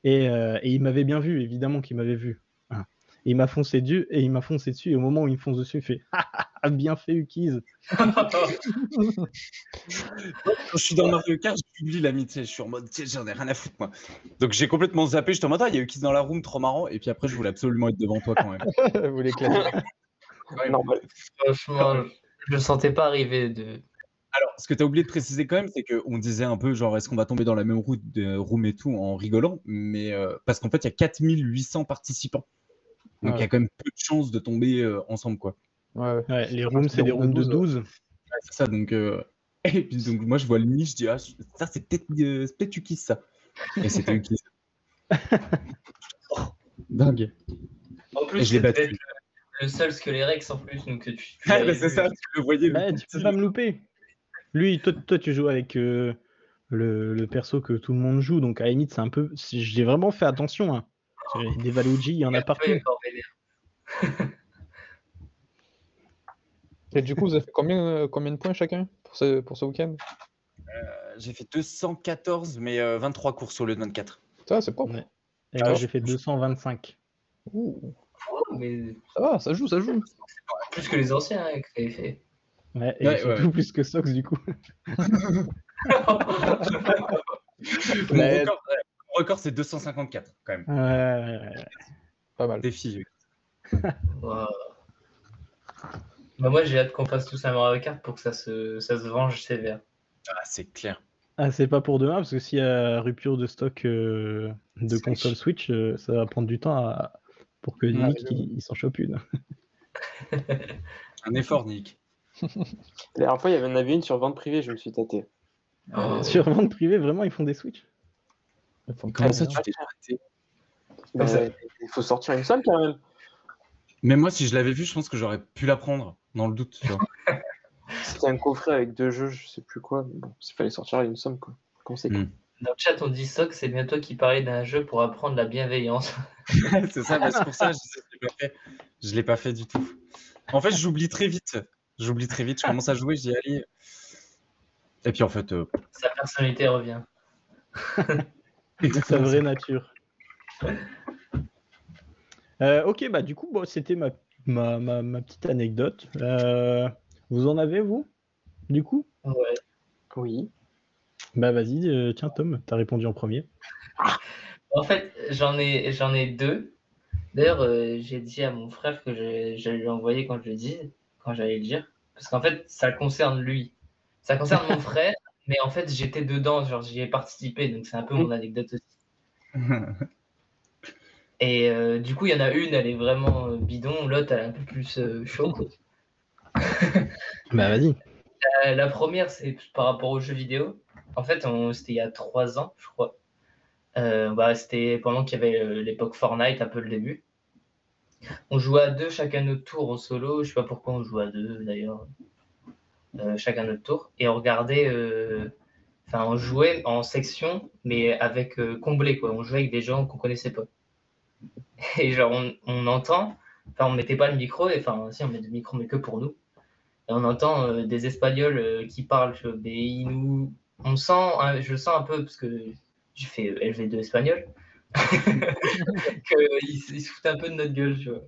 et, euh, et il m'avait bien vu, évidemment qu'il m'avait vu. Et il m'a foncé dessus, et il m'a foncé dessus, et au moment où il me fonce dessus, il fait Ah, bien fait, Ukiz. Quand je suis dans Mario Kart, je publie l'amitié. Je suis en mode, tiens, j'en ai rien à foutre, moi. Donc j'ai complètement zappé. Je te mode, ah, il y a eu qui dans la room, trop marrant. Et puis après, je voulais absolument être devant toi quand même. Vous l'éclatez. Franchement, je ne sentais pas arriver de. Alors, ce que tu as oublié de préciser quand même, c'est qu'on disait un peu, genre, est-ce qu'on va tomber dans la même route de room et tout en rigolant Mais euh, parce qu'en fait, il y a 4800 participants. Donc il y a quand même peu de chances de tomber euh, ensemble, quoi. Ouais, ouais. Les rooms, c'est des rooms de 12. Ouais, c'est ça, donc. euh, Et puis, donc, moi, je vois le nid, je dis, ah, ça, c'est peut-être euh, c'est peut-être Ukis, ça. Et c'était Ukis. Oh, dingue. En Et plus, je l'ai battu. le seul Skelerex en plus. Donc tu, tu Ah, bah, c'est ça, tu le voyais. Ouais, tu peux pas me louper. lui, toi, toi, tu joues avec euh, le, le perso que tout le monde joue, donc à la limite, c'est un peu. J'ai vraiment fait attention. Hein. Des Valuigi, il y en a partout. Et du coup, vous avez fait combien, euh, combien de points chacun pour ce, pour ce week-end? Euh, J'ai fait 214, mais euh, 23 courses au lieu de 24. Ça, c'est propre. Ouais. Et Alors, moi, j'ai fait 225. Ouh, Oh, mais ça va, ça joue, ça joue. plus que les anciens hein, que t'avais fait. Ouais, et Ouais, surtout ouais. plus que Sox, du coup. Mon Mais- record, c'est 254 quand même. Ouais, ouais, ouais. Pas mal. Défi. Wow. Bah, moi, j'ai hâte qu'on fasse tous un Mario Kart pour que ça se, ça se venge sévère. Ah, c'est clair. Ah, c'est pas pour demain, parce que s'il y a rupture de stock euh, de Switch. console Switch, euh, ça va prendre du temps à- pour que Nick il, il s'en chope une. Un effort, Nick. La dernière fois, il y en avait une sur vente privée, je me suis tâté. Oh. Sur vente privée, vraiment, ils font des Switch? Comment ça, bien. tu t'es arrêté Bah, ça- il faut sortir une somme quand même. Mais moi, si je l'avais vu, je pense que j'aurais pu la prendre, dans le doute. C'était un coffret avec deux jeux, je sais plus quoi. mais Bon, il fallait sortir une somme quoi. Conséquent. Mm. Dans le chat, on dit Sock, c'est bien toi qui parlais d'un jeu pour apprendre la bienveillance. c'est ça, mais c'est pour ça que je je l'ai pas fait. Je l'ai pas fait du tout. En fait, j'oublie très vite. J'oublie très vite. Je commence à jouer, je dis allez. Et puis en fait, euh, Sa personnalité revient. Sa vraie nature. Euh, ok, bah du coup, bon, c'était ma, ma, ma, ma petite anecdote. Euh, vous en avez, vous Du coup? Ouais. Oui. Bah vas-y, euh, tiens Tom, t'as répondu en premier. En fait, j'en ai, j'en ai deux. D'ailleurs, euh, j'ai dit à mon frère que je- j'allais lui envoyer quand je le dis, quand j'allais le dire. Parce qu'en fait, ça concerne lui. Ça concerne mon frère, mais en fait, j'étais dedans, genre j'y ai participé, donc c'est un peu mon anecdote aussi. Et euh, du coup, il y en a une, elle est vraiment euh, bidon, l'autre, elle est un peu plus euh, chaud. quoi. Bah vas-y. Euh, la première, c'est par rapport aux jeux vidéo. En fait, on- c'était il y a trois ans, je crois. Euh, bah, c'était pendant qu'il y avait euh, l'époque Fortnite, un peu le début. On jouait à deux, chacun notre tour en solo. Je sais pas pourquoi on jouait à deux d'ailleurs. Euh, chacun notre tour. Et on regardait. euh, Enfin, on jouait en section, mais avec euh, comblé, quoi. On jouait avec des gens qu'on connaissait pas. Et genre, on, on entend. Enfin, on mettait pas le micro, et enfin, si, on met le micro, mais que pour nous. Et on entend des Espagnols qui parlent, ils nous... on sent, hein, je sens un peu, parce que j'ai fait euh, LV2 espagnol, qu'ils ils se foutent un peu de notre gueule, tu vois.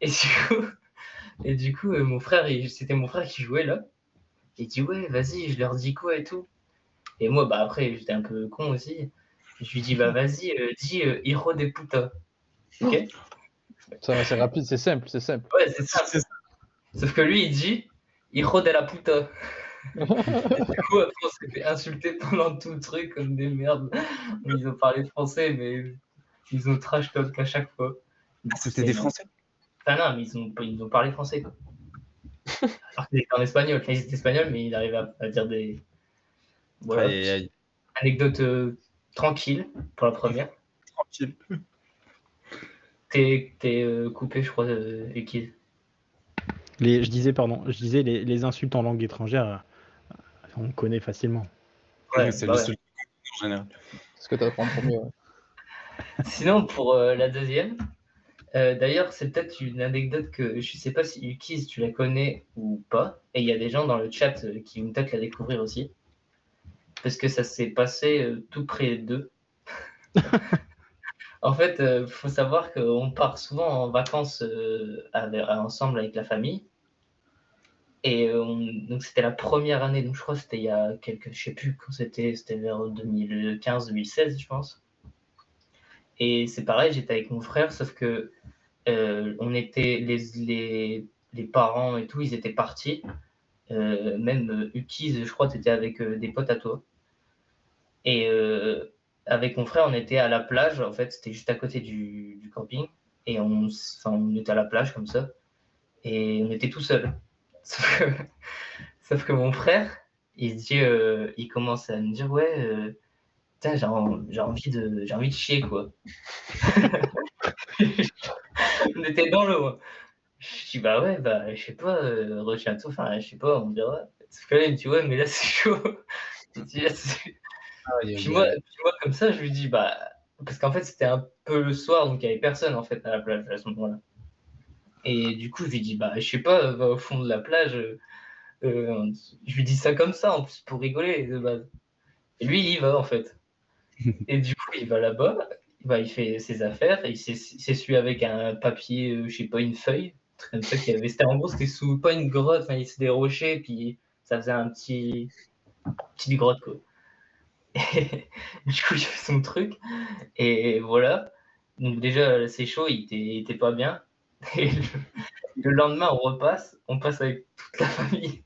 Et du coup, et du coup mon frère, c'était mon frère qui jouait là. Il dit, ouais, vas-y, je leur dis quoi et tout. Et moi, bah après, j'étais un peu con aussi. Je lui dis, bah vas-y, euh, dis euh, Hiro de puta. Ok Ça, C'est rapide, c'est simple, c'est simple. Ouais, c'est ça. Sauf que lui, il dit Hijo de la puta. Du coup, après, on s'est fait insulter pendant tout le truc comme des merdes. Ils ont parlé français, mais ils ont trash talk à chaque fois. Ah, C'était des Français? Enfin, non, mais ils ont, ils ont parlé français, quoi. Alors qu'ils étaient en espagnol. Enfin, ils étaient espagnols, mais il arrivait à, à dire des. Voilà. Aïe, aïe, aïe. Anecdote euh, tranquille pour la première. Tranquille. T'es euh, coupé, je crois, euh. Les, je disais, pardon, je disais les, les insultes en langue étrangère, on connaît facilement. Ouais, c'est bah le ouais. seul en général. Ce que tu apprends en premier. ouais. Sinon, pour euh, la deuxième, euh, d'ailleurs, c'est peut-être une anecdote que je sais pas si Ukiz, tu la connais ou pas. Et il y a des gens dans le chat euh, qui vont peut-être la découvrir aussi. Parce que ça s'est passé euh, tout près d'eux. en fait, il faut savoir qu'on part souvent en vacances avec- ensemble avec la famille. Et on- donc c'était la première année, donc je crois que c'était il y a quelques, je sais plus quand c'était, c'était vers 2015-2016, je pense. Et c'est pareil, j'étais avec mon frère, sauf que euh, on était les, les, les parents et tout, ils étaient partis. Euh, même euh, Ukiz, je crois, tu étais avec des potes à toi. Et avec mon frère, on était à la plage, en fait, c'était juste à côté du, camping. Et on, on était à la plage comme ça. Et on était tout seul. Sauf que, mon frère, il dit, il commence à me dire, ouais, putain, j'ai en- j'ai envie de, j'ai envie de chier, quoi. on était dans l'eau. Je dis, bah ouais, bah, je sais pas, euh, retiens-toi, enfin, je sais pas, on verra. Parce que là, il me dit, ouais, mais là, c'est chaud. Il dit, là, c'est- Puis moi, puis moi, comme ça, je lui dis, bah, parce qu'en fait, c'était un peu le soir, donc il n'y avait personne en fait à la plage à ce moment-là. Et du coup, je lui dis, bah, je sais pas, va au fond de la plage. euh, euh, je lui dis ça comme ça, en plus, pour rigoler de base. Et lui, il y va en fait. Et du coup, il va là-bas, bah, il fait ses affaires, et il s'ess- il s'essuie avec un papier, euh, je sais pas, une feuille, comme ça qu'il avait. C'était en gros, c'était sous pas une grotte, enfin, il- des rochers, puis ça faisait un petit, petite grotte quoi. Du coup, il fait son truc. Et voilà. Donc déjà, c'est chaud, il était, il était pas bien. Et le lendemain, on repasse. On passe avec toute la famille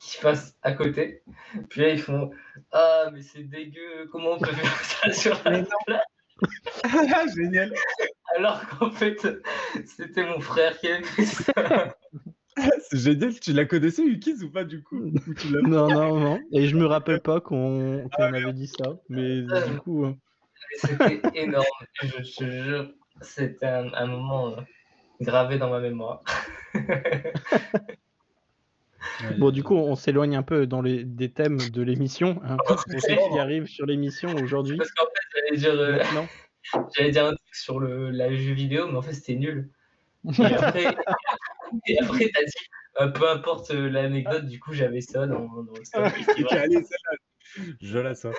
qui passe à côté. Puis là, ils font Ah, mais c'est dégueu, comment on peut faire ça sur la plage Ah, Génial. Alors qu'en fait, c'était mon frère qui avait fait ça. C'est génial. Tu la connaissais, Ukis, ou pas du coup Ou tu l'as- Non, non, non. Et je me rappelle pas qu'on qu'on avait dit ça. Mais Ah, du coup, euh, C'était énorme, je te jure. C'était un, un moment euh, gravé dans ma mémoire. Bon, du coup, on s'éloigne un peu dans les des thèmes de l'émission. hein, pour ceux qui arrivent sur l'émission aujourd'hui. Parce qu'en fait, j'allais dire, euh, maintenant. j'allais dire un truc sur le, la jeu vidéo, mais en fait, c'était nul. Et après, et après t'as dit, euh, peu importe euh, l'anecdote, du coup, j'avais ça dans, dans le stock. Je la sors.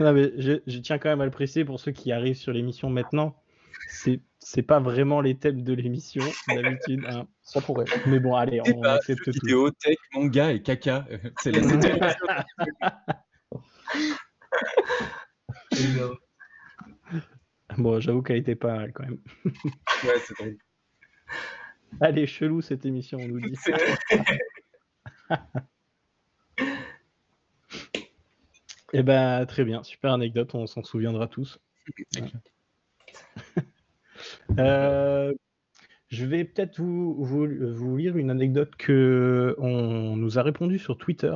Non, mais je, je tiens quand même à le préciser pour ceux qui arrivent sur l'émission maintenant. C'est pas vraiment les thèmes de l'émission d'habitude. hein. Ça pourrait. Mais bon, allez, on pas accepte tout. vidéo, tech, manga et caca. C'est la. Bon, j'avoue qu'elle était pas mal quand même. Ouais, c'est drôle. Allez, chelou cette émission, on nous dit. Eh ben, très bien, super anecdote, on s'en souviendra tous. Euh, je vais peut-être vous, lire une anecdote que on nous a répondu sur Twitter.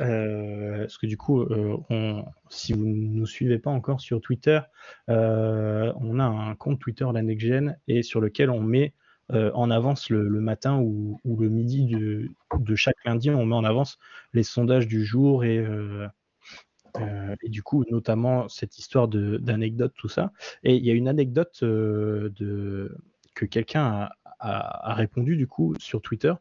Euh, parce que du coup, euh, si vous ne nous suivez pas encore sur Twitter, on a un compte Twitter, la Next Gen, et sur lequel on met en avance le, matin ou, ou le midi de, de chaque lundi, on met en avance les sondages du jour et, euh, et du coup, notamment cette histoire d'anecdotes, tout ça. Et il y a une anecdote euh, que quelqu'un a, répondu du coup sur Twitter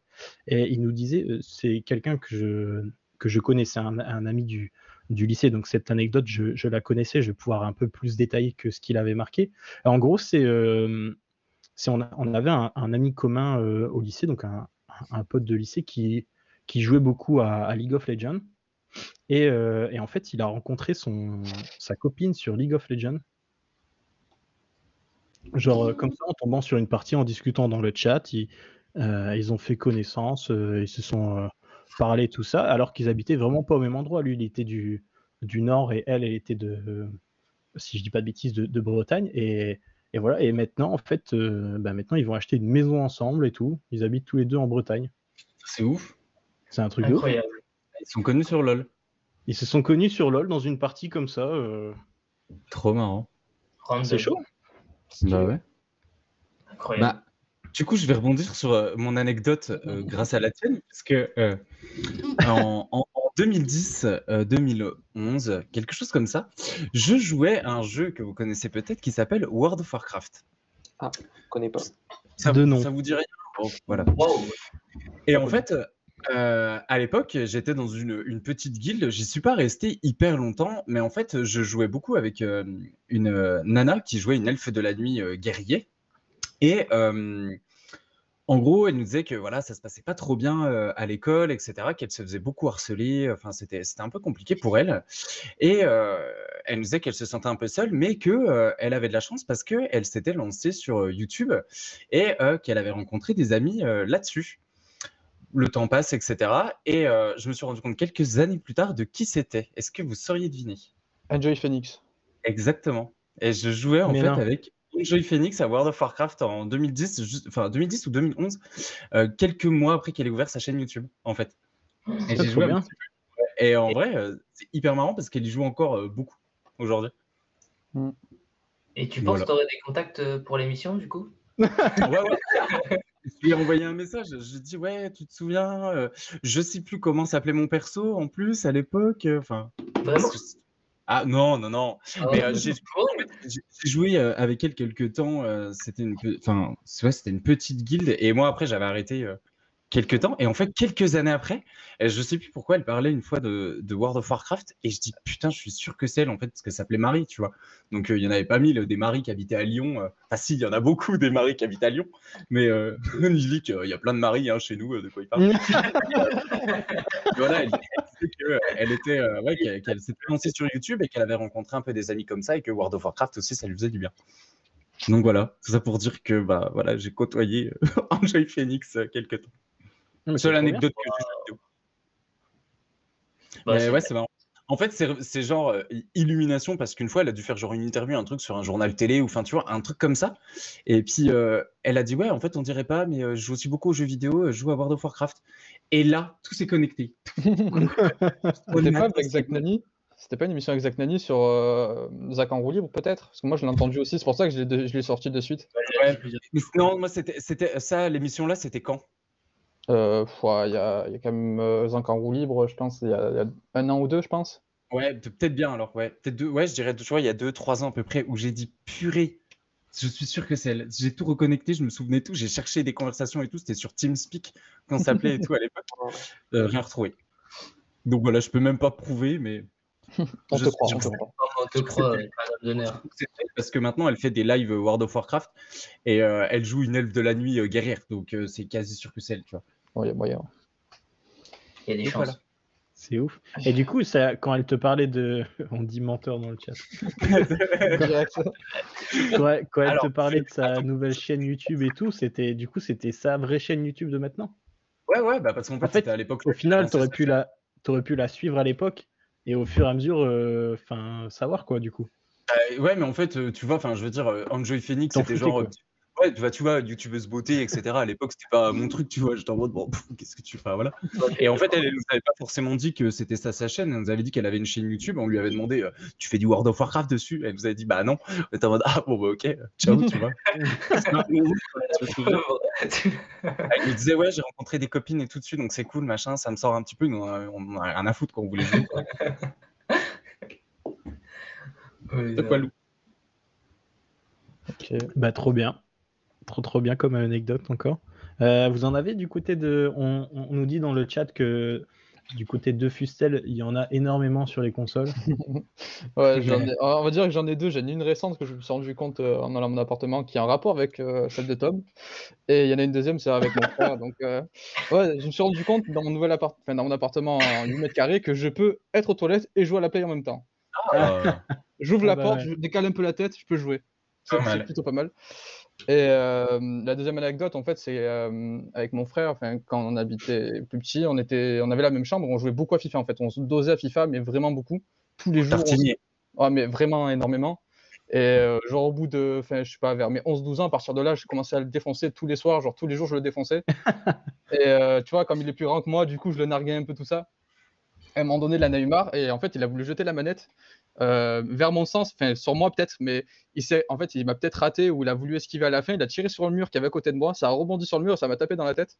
et il nous disait, euh, c'est quelqu'un que je, que je connaissais, un, ami du, lycée, donc cette anecdote, je, la connaissais, je vais pouvoir un peu plus détailler que ce qu'il avait marqué. En gros, c'est on, avait un, ami commun au lycée, donc un, pote de lycée qui, jouait beaucoup à League of Legends. Et, euh, et en fait, il a rencontré son, sa copine sur League of Legends. Genre, euh, comme ça, en tombant sur une partie, en discutant dans le chat, ils, euh, ils ont fait connaissance, euh, ils se sont parlé, tout ça, alors qu'ils habitaient vraiment pas au même endroit. Lui, il était du, du nord et elle, elle était de, si je dis pas de bêtises, de, de Bretagne. Et, et voilà. Et maintenant, en fait, bah, maintenant, ils vont acheter une maison ensemble et tout. Ils habitent tous les deux en Bretagne. C'est ouf. C'est un truc de ouf. Incroyable. Ils sont connus sur LoL. Ils se sont connus sur LoL dans une partie comme ça. euh, Trop marrant. C'est chaud. Bah ouais. Incroyable. Bah, du coup, je vais rebondir sur euh, mon anecdote euh, grâce à la tienne, parce que euh, en, en- en 2010, euh, 2011, quelque chose comme ça, je jouais à un jeu que vous connaissez peut-être qui s'appelle World of Warcraft. Je connais pas. Ça, De vous- nom. ça vous dit rien Bon, Voilà. Wow. Et en fait, euh, à l'époque, j'étais dans une, une petite guilde. J'y suis pas resté hyper longtemps, mais en fait, je jouais beaucoup avec euh, une euh, nana qui jouait une elfe de la nuit euh, guerrier. Et en gros, elle nous disait que voilà, ça se passait pas trop bien à l'école, etc., qu'elle se faisait beaucoup harceler. Enfin, c'était un peu compliqué pour elle. Et elle nous disait qu'elle se sentait un peu seule, mais que elle avait de la chance parce que elle s'était lancée sur YouTube et qu'elle avait rencontré des amis là-dessus le temps passe, etc. Et euh, je me suis rendu compte quelques années plus tard de qui c'était. Est-ce que vous sauriez deviner? Enjoy Phoenix. Exactement. Et je jouais en Mais fait non. avec Enjoy Phoenix à World of Warcraft en 2010, juste- enfin 2010 ou 2011, euh, quelques mois après qu'elle ait ouvert sa chaîne YouTube, en fait. Et j'ai joué bien. petit peu. Et en vrai, euh, c'est hyper marrant parce qu'elle y joue encore euh, beaucoup aujourd'hui. Et tu penses Voilà. que tu aurais des contacts pour l'émission, du coup? Ouais, ouais. Lui ai envoyé un message. Je lui ai dit Ouais, tu te souviens euh, Je sais plus comment s'appelait mon perso en plus à l'époque. euh, Enfin. Vraiment Ah non, non, non. Ah, Mais euh, j'ai joué euh, avec elle quelques temps. euh, c'était une, enfin, ouais, c'était une petite guilde. Et moi, après, j'avais arrêté quelques temps. Et en fait, quelques années après, euh, je sais plus pourquoi elle parlait une fois de, de World of Warcraft. Et je dis putain, je suis sûr que c'est elle en fait, parce que ça s'appelait Marie, tu vois. Donc euh, il y en avait pas mille des Marie qui habitaient à Lyon. euh. Enfin, si, il y en a beaucoup des Marie qui habitent à Lyon. Mais euh, Nilik, euh, il y a plein de Marie hein, chez nous. euh, de quoi il parle voilà, elle qu'elle était, euh, ouais, qu'elle, qu'elle s'était lancée sur YouTube et qu'elle avait rencontré un peu des amis comme ça et que World of Warcraft aussi, ça lui faisait du bien. Donc voilà, tout ça pour dire que bah voilà, j'ai côtoyé euh, Enjoy Phoenix euh, quelques temps. Seule anecdote que j'ai. Bah, Mais ouais, c'est marrant. En fait, c'est, genre euh, illumination parce qu'une fois, elle a dû faire genre une interview, un truc sur un journal télé ou enfin, tu vois, un truc comme ça. Et puis, euh, elle a dit, ouais, en fait, on dirait pas, mais euh, je joue aussi beaucoup aux jeux vidéo, euh, je joue à World of Warcraft. Et là, tout s'est connecté. C'était pas avec Zach Nani? C'était pas une émission avec Zach Nani sur euh, Zach en roue libre, peut-être? Parce que moi, je l'ai entendu aussi, c'est pour ça que je l'ai sorti de suite. Ouais. Non, moi, c'était, c'était ça, l'émission là, c'était quand? Euh, Il y, a, il y a quand même euh, Zach en roue libre, je pense, il y, a, il y a un an ou deux, je pense. Ouais, pe- peut-être bien alors, ouais. Peut-être deux, ouais, je dirais, tu vois, il y a deux, trois ans à peu près, où j'ai dit purée. Je suis sûr que c'est elle. J'ai tout reconnecté, je me souvenais de tout. J'ai cherché des conversations et tout. C'était sur TeamSpeak qu'on s'appelait et tout à l'époque. Euh, rien retrouvé. Donc voilà, je peux même pas prouver, mais. On Je te suis croit, sûr on que te c'est- croit. On te croit, madame d'honneur. c'est elle, Parce que maintenant, elle fait des lives World of Warcraft et euh, elle joue une elfe de la nuit euh, guerrière. Donc euh, c'est quasi sûr que c'est elle, tu vois. Bon, il y a moyen. Il y a des Donc chances. voilà. C'est ouf. Et du coup, ça, quand elle te parlait de. On dit menteur dans le chat. Quand, elle- quand elle Alors, te parlait de sa nouvelle chaîne YouTube et tout, c'était du coup, c'était sa vraie chaîne YouTube de maintenant. Ouais, ouais, bah parce qu'en fait, à l'époque. Au final, tu t'aurais pu la, t'aurais pu la suivre à l'époque et au fur et à mesure, euh, enfin, savoir quoi, du coup. Euh, ouais, mais en fait, euh, tu vois, enfin, je veux dire, euh, Enjoy Phoenix, T'en c'était genre. quoi. Euh, Ouais, tu vois, tu vois, youtubeuse beauté, etc. À l'époque, c'était pas mon truc, tu vois. J'étais en mode, bon, qu'est-ce que tu fais Voilà. Et en fait, elle, elle nous avait pas forcément dit que c'était ça sa chaîne. Elle nous avait dit qu'elle avait une chaîne YouTube. On lui avait demandé, euh, tu fais du World of Warcraft dessus? Elle nous avait dit, bah non. On était en mode, ah bon, bah ok, ciao, tu vois. Elle nous disait, ouais, j'ai rencontré des copines et tout dessus, donc c'est cool, machin, ça me sort un petit peu. Nous, on a, on a rien à foutre quand on voulait jouer. quoi. Oui, De quoi, Lou? Ok. Bah, trop bien. Trop, trop bien comme anecdote encore. Euh, vous en avez du côté de. On, on nous dit dans le chat que du côté de Fustel, il y en a énormément sur les consoles. Ouais, j'en ai- on va dire que j'en ai deux. J'en ai une récente que je me suis rendu compte euh, en allant à mon appartement qui a un rapport avec euh, celle de Tom. Et il y en a une deuxième, c'est avec mon frère. Donc, euh, ouais, je me suis rendu compte dans mon nouvel appart... enfin, dans mon appartement en 8 mètres carrés que je peux être aux toilettes et jouer à la play en même temps. Ah, J'ouvre Ah la bah porte, ouais. je décale un peu la tête, je peux jouer. C'est plutôt pas mal. Et euh, la deuxième anecdote, en fait, c'est euh, avec mon frère, enfin, quand on habitait plus petit, on, était, on avait la même chambre, on jouait beaucoup à FIFA, en fait. On se dosait à FIFA, mais vraiment beaucoup. Tous les jours. on. Ouais, mais vraiment énormément. Et euh, genre au bout de, enfin, je sais pas, vers mes 11-12 ans, à partir de là, j'ai commencé à le défoncer tous les soirs, genre tous les jours, je le défonçais. et tu vois, comme il est plus grand que moi, du coup, je le narguais un peu tout ça. À un moment donné, il en a eu marre, et en fait, il a voulu jeter la manette euh, vers mon sens, enfin, sur moi peut-être, mais il s'est, en fait, il m'a peut-être raté ou il a voulu esquiver à la fin, il a tiré sur le mur qui avait à côté de moi, ça a rebondi sur le mur, ça m'a tapé dans la tête.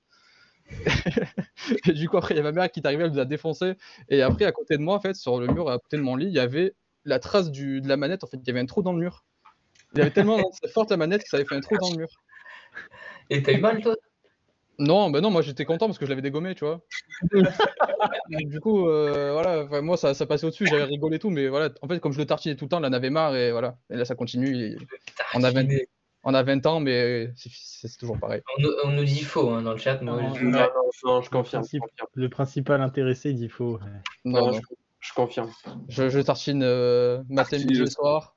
et du coup, après, il y a ma mère qui est arrivée, elle nous a défoncé. Et après, à côté de moi, en fait, sur le mur, à côté de mon lit, il y avait la trace du, de la manette. En fait, il y avait un trou dans le mur. Il y avait tellement forte la manette que ça avait fait un trou dans le mur. Et t'as eu mal, toi? Non, ben non, moi j'étais content parce que je l'avais dégommé, tu vois. Et du coup, euh, voilà, moi ça, ça passait au-dessus, j'avais rigolé et tout, mais voilà, en fait, comme je le tartinais tout le temps, il en avait marre et voilà. Et là, ça continue. et on, a 20, on a 20 ans, mais c'est- toujours pareil. On, nous- on nous dit faux hein, dans le chat. Moi, Non, je- Non, non, non, je confirme. Je Principe- confirme. Le principal intéressé dit faux. Non, Non, non. je, je confirme. Je, je tartine euh, matin, midi, le soir,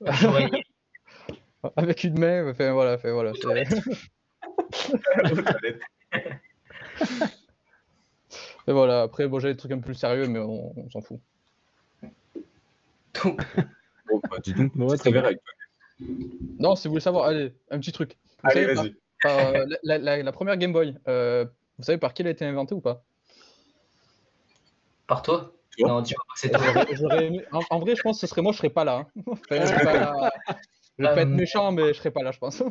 avec une main, enfin voilà, enfin, voilà. Et voilà, après, bon, j'ai des trucs un peu plus sérieux, mais on, on s'en fout. Donc, Bon, bah, dis donc, Bon, ouais, c'est très très bien avec toi. Non, si vous voulez savoir, allez, un petit truc. Vous Allez, vas-y. par- par, euh, la, la- la première Game Boy, euh, vous savez par qui elle a été inventée ou pas? Par toi? Toi Non, dis pas que c'est toi. J'aurais- j'aurais aimé- en, en vrai, je pense que ce serait moi, je serais pas là. hein. Enfin, je serais pas là. Je vais pas être méchant, mais je serais pas là, je pense.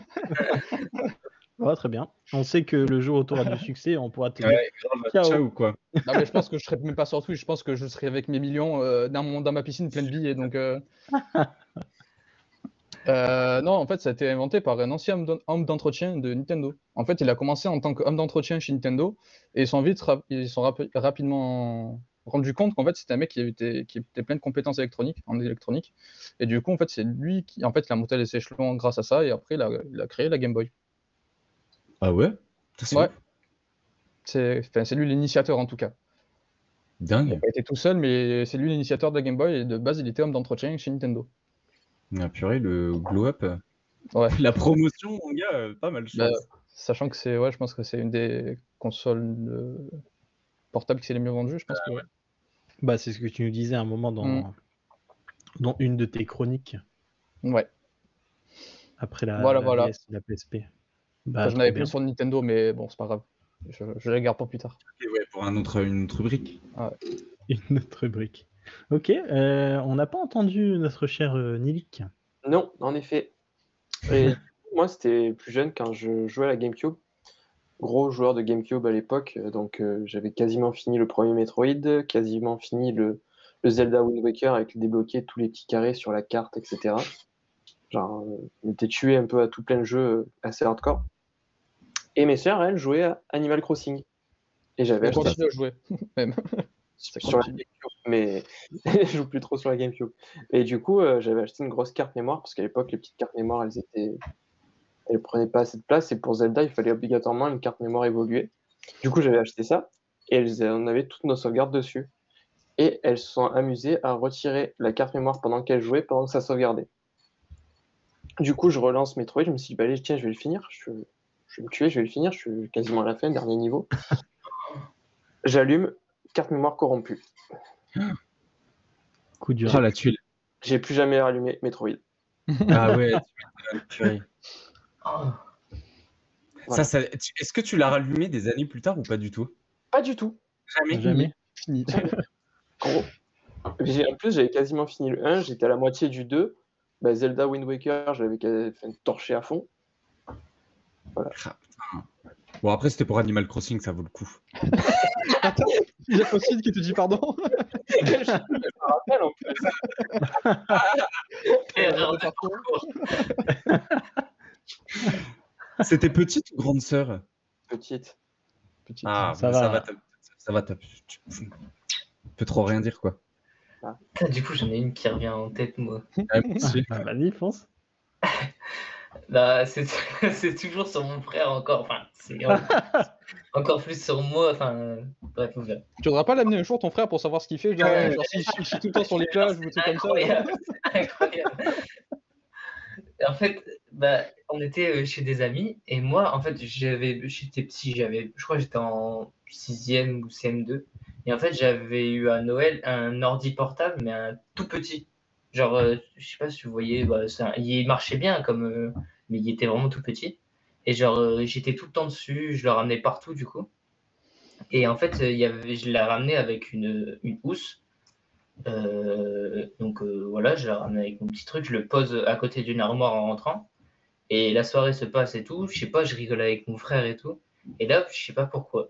Ouais, très bien. On sait que le tu auras du succès, on pourra te dire Ouais, grave, Ciao. ciao quoi? Non, mais je pense que je serais même pas sur Twitch, je pense que je serais avec mes millions euh, dans, mon- dans ma piscine pleine de billets. Donc, euh. Euh, non, en fait, ça a été inventé par un ancien homme d'en- homme d'entretien de Nintendo. En fait, il a commencé en tant qu'homme d'entretien chez Nintendo et ils sont vite rap- ils sont rapi- rapidement rendu compte qu'en fait, c'était un mec qui était, qui était plein de compétences électroniques, en électronique. Et du coup, en fait, c'est lui qui en fait, il a monté les échelons grâce à ça et après, il a, il a créé la Game Boy. Ah ouais? C'est Ouais. C'est enfin, c'est lui l'initiateur en tout cas. Dingue. Il a été tout seul, mais c'est lui l'initiateur de la Game Boy et de base, il était homme d'entretien chez Nintendo. Ah, purée, le glow up. Ouais. La promotion, mon gars, euh, pas mal. je Bah, pense. Sachant que c'est, ouais, je pense que c'est une des consoles euh, portables qui s'est les mieux vendues. Je pense que Bah, c'est ce que tu nous disais à un moment dans, Mm. dans une de tes chroniques ouais. après la, Voilà, la voilà. Et la PSP. Bah, Enfin, J'en trop avais bien. plus sur Nintendo, mais bon, c'est pas grave. Je, je la garde pour plus tard. Et ouais, pour un autre, une autre brique. Une autre rubrique. Ok, euh, on n'a pas entendu notre cher euh, Nilik. Non, en effet. Et moi, c'était plus jeune quand je jouais à la GameCube. Gros joueur de GameCube à l'époque, euh, donc euh, j'avais quasiment fini le premier Metroid, quasiment fini le, le Zelda Wind Waker avec débloquer tous les petits carrés sur la carte, etc. Genre, euh, je m'étais tué un peu à tout plein de jeux euh, assez hardcore. Et mes sœurs, elles, jouaient à Animal Crossing. Et j'avais continue à jouer, même. Sur la. GameCube, mais je joue plus trop sur la GameCube. Et du coup, euh, j'avais acheté une grosse carte mémoire parce qu'à l'époque, les petites cartes mémoire, elles étaient, elles prenaient pas assez de place. Et pour Zelda, il fallait obligatoirement une carte mémoire évoluée. Du coup, j'avais acheté ça et elles, on avait toutes nos sauvegardes dessus. Et elles se sont amusées à retirer la carte mémoire pendant qu'elles jouaient, pendant que ça sauvegardait. Du coup, je relance Metroid. Je me suis dit, bah, allez, tiens, je vais le finir. Je, je vais me tuer, je vais le finir. Je suis quasiment à la fin, dernier niveau. J'allume, carte mémoire corrompue. Coup dur. Ah, la tuile. J'ai plus jamais rallumé Metroid. Ah ouais, tu. Oh, Voilà. Ça, Est-ce que tu l'as rallumé des années plus tard ou pas du tout? Pas du tout. Jamais. Jamais. Fini. Gros. En plus, j'avais quasiment fini le 1, j'étais à la moitié du 2. Bah, Zelda Wind Waker, j'avais quasi- enfin, torché à fond. Ah. Bon, après, c'était pour Animal Crossing, ça vaut le coup. Il y a Fossil qui te dit pardon. je me rappelle en plus. erreur de parcours. C'était petite ou grande sœur? Petite. Petite. Ah, Ça bah, ça va. ça va. t'as- Tu tu peux trop rien dire, quoi. Putain, Du coup, j'en ai une qui revient en tête, moi. Ah. Ah, Vas-y, fonce. Bah, c'est c'est toujours sur mon frère encore. Enfin, c'est encore plus sur moi. Enfin, bref. Tu voudrais pas l'amener un jour ton frère pour savoir ce qu'il fait Genre, Ouais. genre s'il chie- chie tout le temps sur les plages ou trucs comme ça. Incroyable. En fait, bah, on était euh, chez des amis et moi, en fait, j'avais, j'étais petit, j'avais, je crois que j'étais en sixième ou CM2 et en fait, j'avais eu à Noël un ordi portable mais un tout petit. Genre, euh, je sais pas si vous voyez, bah, il marchait bien comme, euh, mais il était vraiment tout petit. Et genre, euh, j'étais tout le temps dessus, je le ramenais partout du coup. Et en fait, il y avait, je l'ai ramené avec une, une housse. Euh, donc voilà, je la ramène avec mon petit truc, je le pose à côté d'une armoire en rentrant. Et la soirée se passe et tout. Je sais pas, je rigole avec mon frère et tout. Et là, je sais pas pourquoi.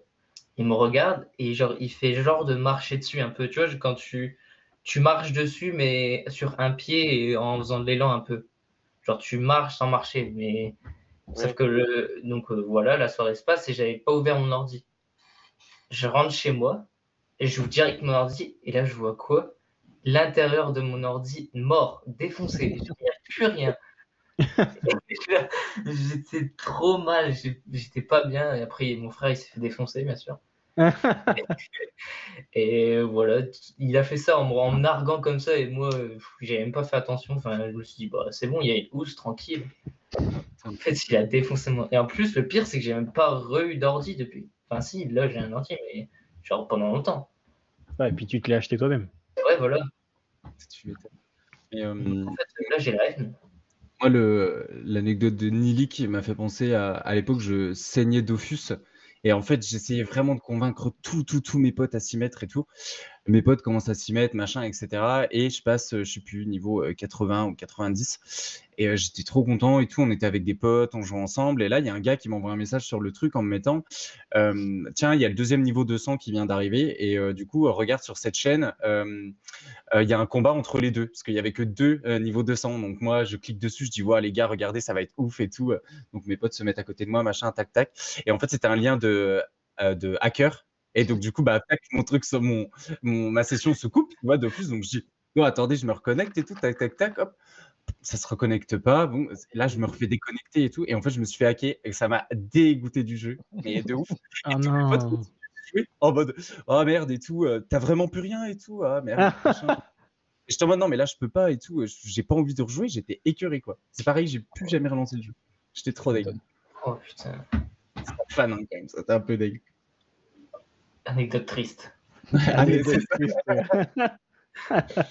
Il me regarde et genre, il fait genre de marcher dessus un peu. Tu vois, quand tu, tu marches dessus, mais sur un pied et en faisant de l'élan un peu. Genre, tu marches sans marcher. Mais sauf que le. Donc euh, voilà, la soirée se passe et j'avais pas ouvert mon ordi. Je rentre chez moi et j'ouvre direct mon ordi et là, je vois quoi? L'intérieur de mon ordi mort, défoncé. Il n'y a plus rien. J'étais trop mal, j'étais pas bien. Et après, mon frère, il s'est fait défoncer, bien sûr. Et voilà, il a fait ça en me, narguant comme ça. Et moi, j'ai même pas fait attention. Enfin, je me suis dit, bah, c'est bon, il y a une housse, tranquille. En fait, il a défoncé mon. Et en plus, le pire, c'est que j'ai même pas re-eu d'ordi depuis. Enfin, si, là, j'ai un ordi, mais genre pendant longtemps. Ouais, et puis tu te l'as acheté toi-même. Ouais, voilà. Euh, En fait, là, j'ai la haine. Moi, l'anecdote de Nili qui m'a fait penser à, à l'époque, je saignais Dofus. Et en fait, j'essayais vraiment de convaincre tous, tous, tous mes potes à s'y mettre et tout. Mes potes commencent à s'y mettre, machin, etc. Et je passe, euh, je sais plus, niveau euh, 80 ou 90. Et euh, j'étais trop content et tout. On était avec des potes, on jouait ensemble. Et là, il y a un gars qui m'envoie un message sur le truc en me mettant euh, Tiens, il y a le deuxième niveau de sang qui vient d'arriver. Et euh, du coup, regarde sur cette chaîne, il y a un combat entre les deux. Parce qu'il y avait que deux niveaux de sang. Donc moi, je clique dessus, je dis Ouais, les gars, regardez, ça va être ouf et tout. Donc mes potes se mettent à côté de moi, machin, tac, tac. Et en fait, c'était un lien de, de hacker. Et donc, du coup, bah, mon truc, mon, mon, ma session se coupe, tu vois, de plus. Donc, je dis, non, attendez, je me reconnecte et tout, tac, tac, tac, hop ça se reconnecte pas. Bon, là, je me refais déconnecter et tout. Et en fait, je me suis fait hacker et ça m'a dégoûté du jeu. Mais de ouf. Ah non. En mode, oh merde et tout. Euh, t'as vraiment plus rien et tout. Ah merde. et je te non, mais là, je peux pas et tout. J'ai pas envie de rejouer. J'étais écœuré, quoi. C'est pareil, j'ai plus jamais relancé le jeu. J'étais trop dégueu. Oh putain. C'est fan, hein, quand même. Ça un peu dégueu. Anecdote triste. Anecdote triste.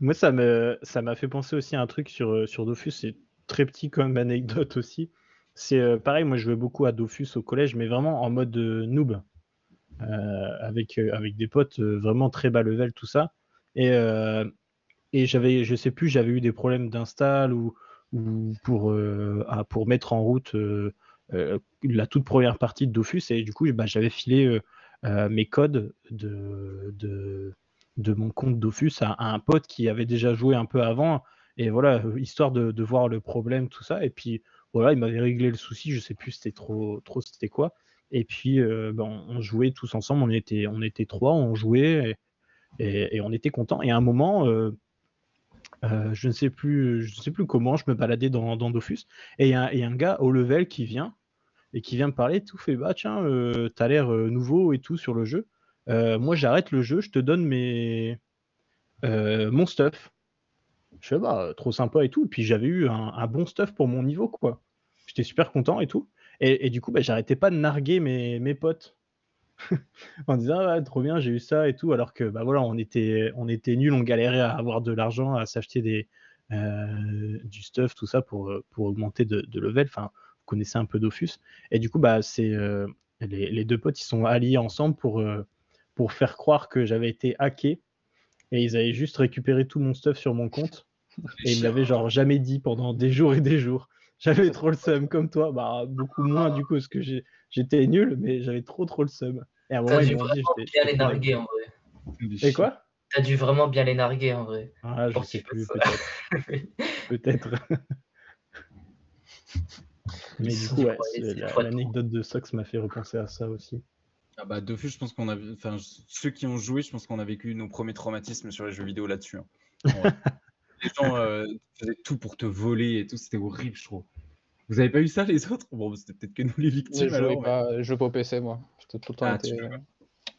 Moi, ça me, ça m'a fait penser aussi à un truc sur, euh, sur Dofus. C'est très petit comme anecdote aussi. C'est euh, pareil, moi, je jouais beaucoup à Dofus au collège, mais vraiment en mode euh, noob. avec, avec des potes vraiment très bas level, tout ça. Et, et j'avais, je sais plus, j'avais eu des problèmes d'install ou, ou pour, à, pour mettre en route la toute première partie de Dofus. Et du coup, bah, j'avais filé mes codes de, mon compte Dofus à, un pote qui avait déjà joué un peu avant. Et voilà, histoire de, voir le problème, tout ça. Et puis voilà, il m'avait réglé le souci, je sais plus c'était trop, c'était quoi. Et puis euh, ben, on jouait tous ensemble, on était, on était trois, on jouait et, on était contents. Et à un moment, euh, euh, je ne sais plus, je sais plus comment, je me baladais dans, Dofus et il y, a un gars au level qui vient et qui vient me parler, tout fait bah tiens, t'as l'air nouveau et tout sur le jeu. Euh, moi, j'arrête le jeu, je te donne mes euh, mon stuff. Je fais bah trop sympa et tout. Et puis j'avais eu un, bon stuff pour mon niveau, quoi. J'étais super content et tout. Et, du coup, bah, j'arrêtais pas de narguer mes, mes potes en disant ah, trop bien, j'ai eu ça et tout. Alors que bah voilà, on était on était nuls, on galérait à avoir de l'argent, à s'acheter des euh, du stuff, tout ça pour pour augmenter de, level. Enfin, vous connaissez un peu Dofus. Et du coup, bah c'est les, les, deux potes, ils sont alliés ensemble pour pour faire croire que j'avais été hacké et ils avaient juste récupéré tout mon stuff sur mon compte et ils me l'avaient genre jamais dit pendant des jours et des jours. J'avais trop le seum comme toi, bah beaucoup moins du coup parce que j'étais nul, mais j'avais trop trop le seum. Et à un moment ils m'ont dit bien les narguer en vrai. Et quoi? T'as dû vraiment bien les narguer en vrai. Ah, je sais plus, peut-être. peut-être. Mais du coup, ouais, l'anecdote de Sox m'a fait repenser à ça aussi. Ah bah Dofus, je pense qu'on a, enfin ceux qui ont joué, je pense qu'on a vécu nos premiers traumatismes sur les jeux vidéo là-dessus. Hein. les gens euh, faisaient tout pour te voler et tout, c'était horrible, je trouve. Vous avez pas eu ça les autres? Bon, c'était peut-être que nous les victimes. je jouais pas, je pas au PC moi. J'étais tout le temps. Ah,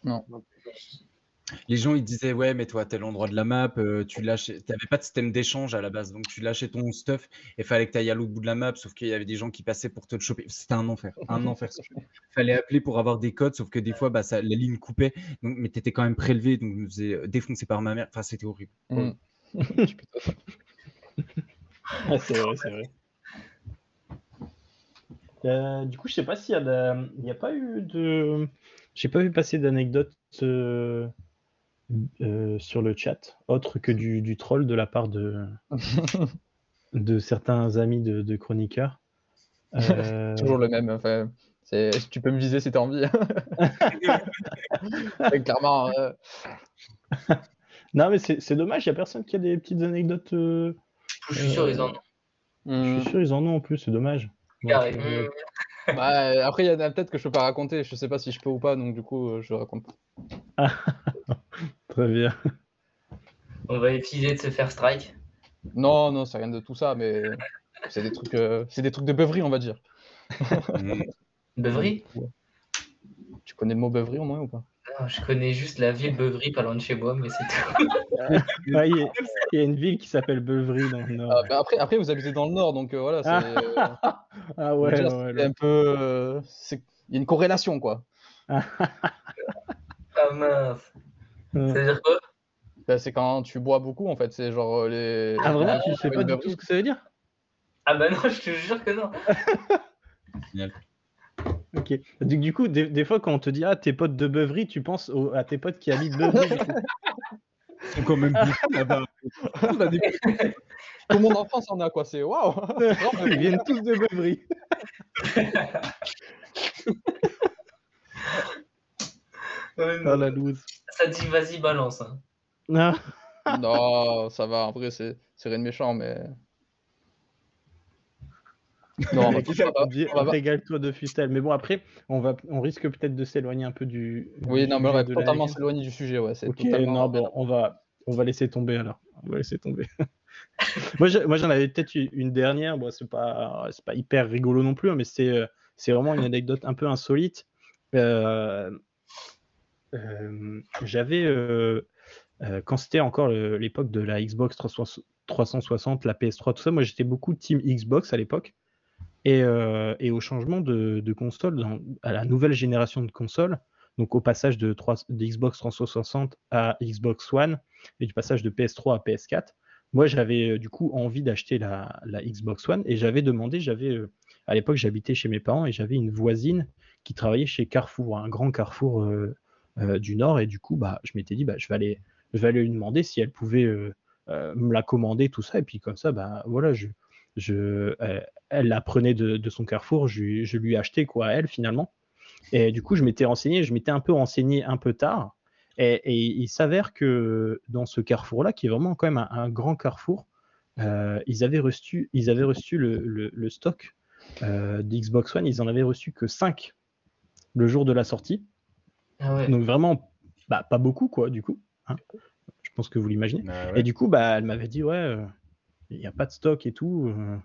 Non les gens ils disaient ouais mais toi à tel endroit de la map euh, tu lâches t'avais pas de système d'échange à la base. Donc tu lâchais ton stuff et fallait que tu ailles à l'autre bout de la map sauf qu'il y avait des gens qui passaient pour te le choper. C'était un enfer un enfer fallait appeler pour avoir des codes sauf que des fois bah, ça, la ligne coupait. Donc mais t'étais quand même prélevé donc je me faisais euh, défoncer par ma mère. Enfin c'était horrible. Mm. ah, c'est vrai c'est vrai. Euh, du coup je sais pas s'il y a il n'y a pas eu de j'ai pas vu passer d'anecdotes euh, sur le chat, autre que du, troll de la part de, de certains amis de, chroniqueurs. Euh, Toujours le même. Enfin, tu peux me viser si tu as envie. clairement. Euh. non, mais c'est dommage, il n'y a personne qui a des petites anecdotes. Je suis sûr, ils en ont. Je suis sûr, ils en ont en plus, c'est dommage. Bah, après, il y en a peut-être que je peux pas raconter. Je sais pas si je peux ou pas, donc du coup, je raconte pas. Très bien. On va essayer de se faire strike. Non, non, c'est rien de tout ça, mais c'est des trucs, euh, c'est des trucs de beuverie, on va dire. beuverie? Tu connais le mot beuverie au moins ou pas? Je connais juste la ville Beuvry pas loin de chez moi, mais c'est tout. il, y a, une ville qui s'appelle Beuvry dans le nord. Ah, bah après, après, vous habitez dans le nord, donc euh, voilà. ah, ah ouais, ouais, un peu. Euh, il y a une corrélation, quoi. ah mince. Ça veut dire quoi? Bah, C'est quand tu bois beaucoup, en fait. C'est genre euh, les. Ah vraiment? Tu sais pas du tout ce que ça veut dire? Ah bah non, je te jure que non. Génial. Ok. Du, du coup, des, des, fois, quand on te dit ah tes potes de Beuvry, tu penses à tes potes qui habitent Beuvry. Ils sont quand même beaucoup là-bas. On a des- Tout le monde en France en a quoi, c'est waouh Ils viennent tous de Beuvry. Oh la loose. Ça dit vas-y, balance. hein. Non. Non, ça va, en vrai, c'est c'est rien de méchant, mais. Non, on va- on va- dit, on va- Régale-toi de Fustel. Mais bon, après, on, va, on risque peut-être de s'éloigner un peu du. Oui, du non, mais on va de totalement s'éloigner du sujet, ouais. c'est Ok, totalement- non, bon, on va, on va laisser tomber alors. On va laisser tomber. moi, je- moi, j'en avais peut-être eu une dernière. Bon, c'est pas, c'est pas hyper rigolo non plus, hein, mais c'est, euh, c'est vraiment une anecdote un peu insolite. Euh, j'avais, quand c'était encore l'époque de la Xbox 360, 360, la PS3, tout ça, moi j'étais beaucoup team Xbox à l'époque. Et, au changement de, console, à la nouvelle génération de consoles, donc au passage de, 3 de Xbox 360 à Xbox One et du passage de PS3 à PS4, moi j'avais du coup envie d'acheter la, Xbox One et j'avais demandé, j'avais à l'époque j'habitais chez mes parents et j'avais une voisine qui travaillait chez Carrefour, un grand Carrefour du Nord et du coup bah, je m'étais dit bah, je, vais aller, je vais aller lui demander si elle pouvait euh, euh, me la commander, tout ça et puis comme ça bah voilà je, je, euh, elle la prenait de, son Carrefour, je, lui- je lui ai acheté quoi elle finalement. Et du coup, je m'étais renseigné, je m'étais un peu renseigné un peu tard. Et, il s'avère que dans ce carrefour-là, qui est vraiment quand même un, grand carrefour, euh, ils avaient reçu, ils avaient reçu le, stock euh, d'Xbox One, ils en avaient reçu que 5 le jour de la sortie. Ah ouais. Donc vraiment, bah, pas beaucoup, quoi, du coup. hein. Je pense que vous l'imaginez. Bah ouais. Et du coup, bah, elle m'avait dit, ouais, euh, il n'y a pas de stock et tout, euh,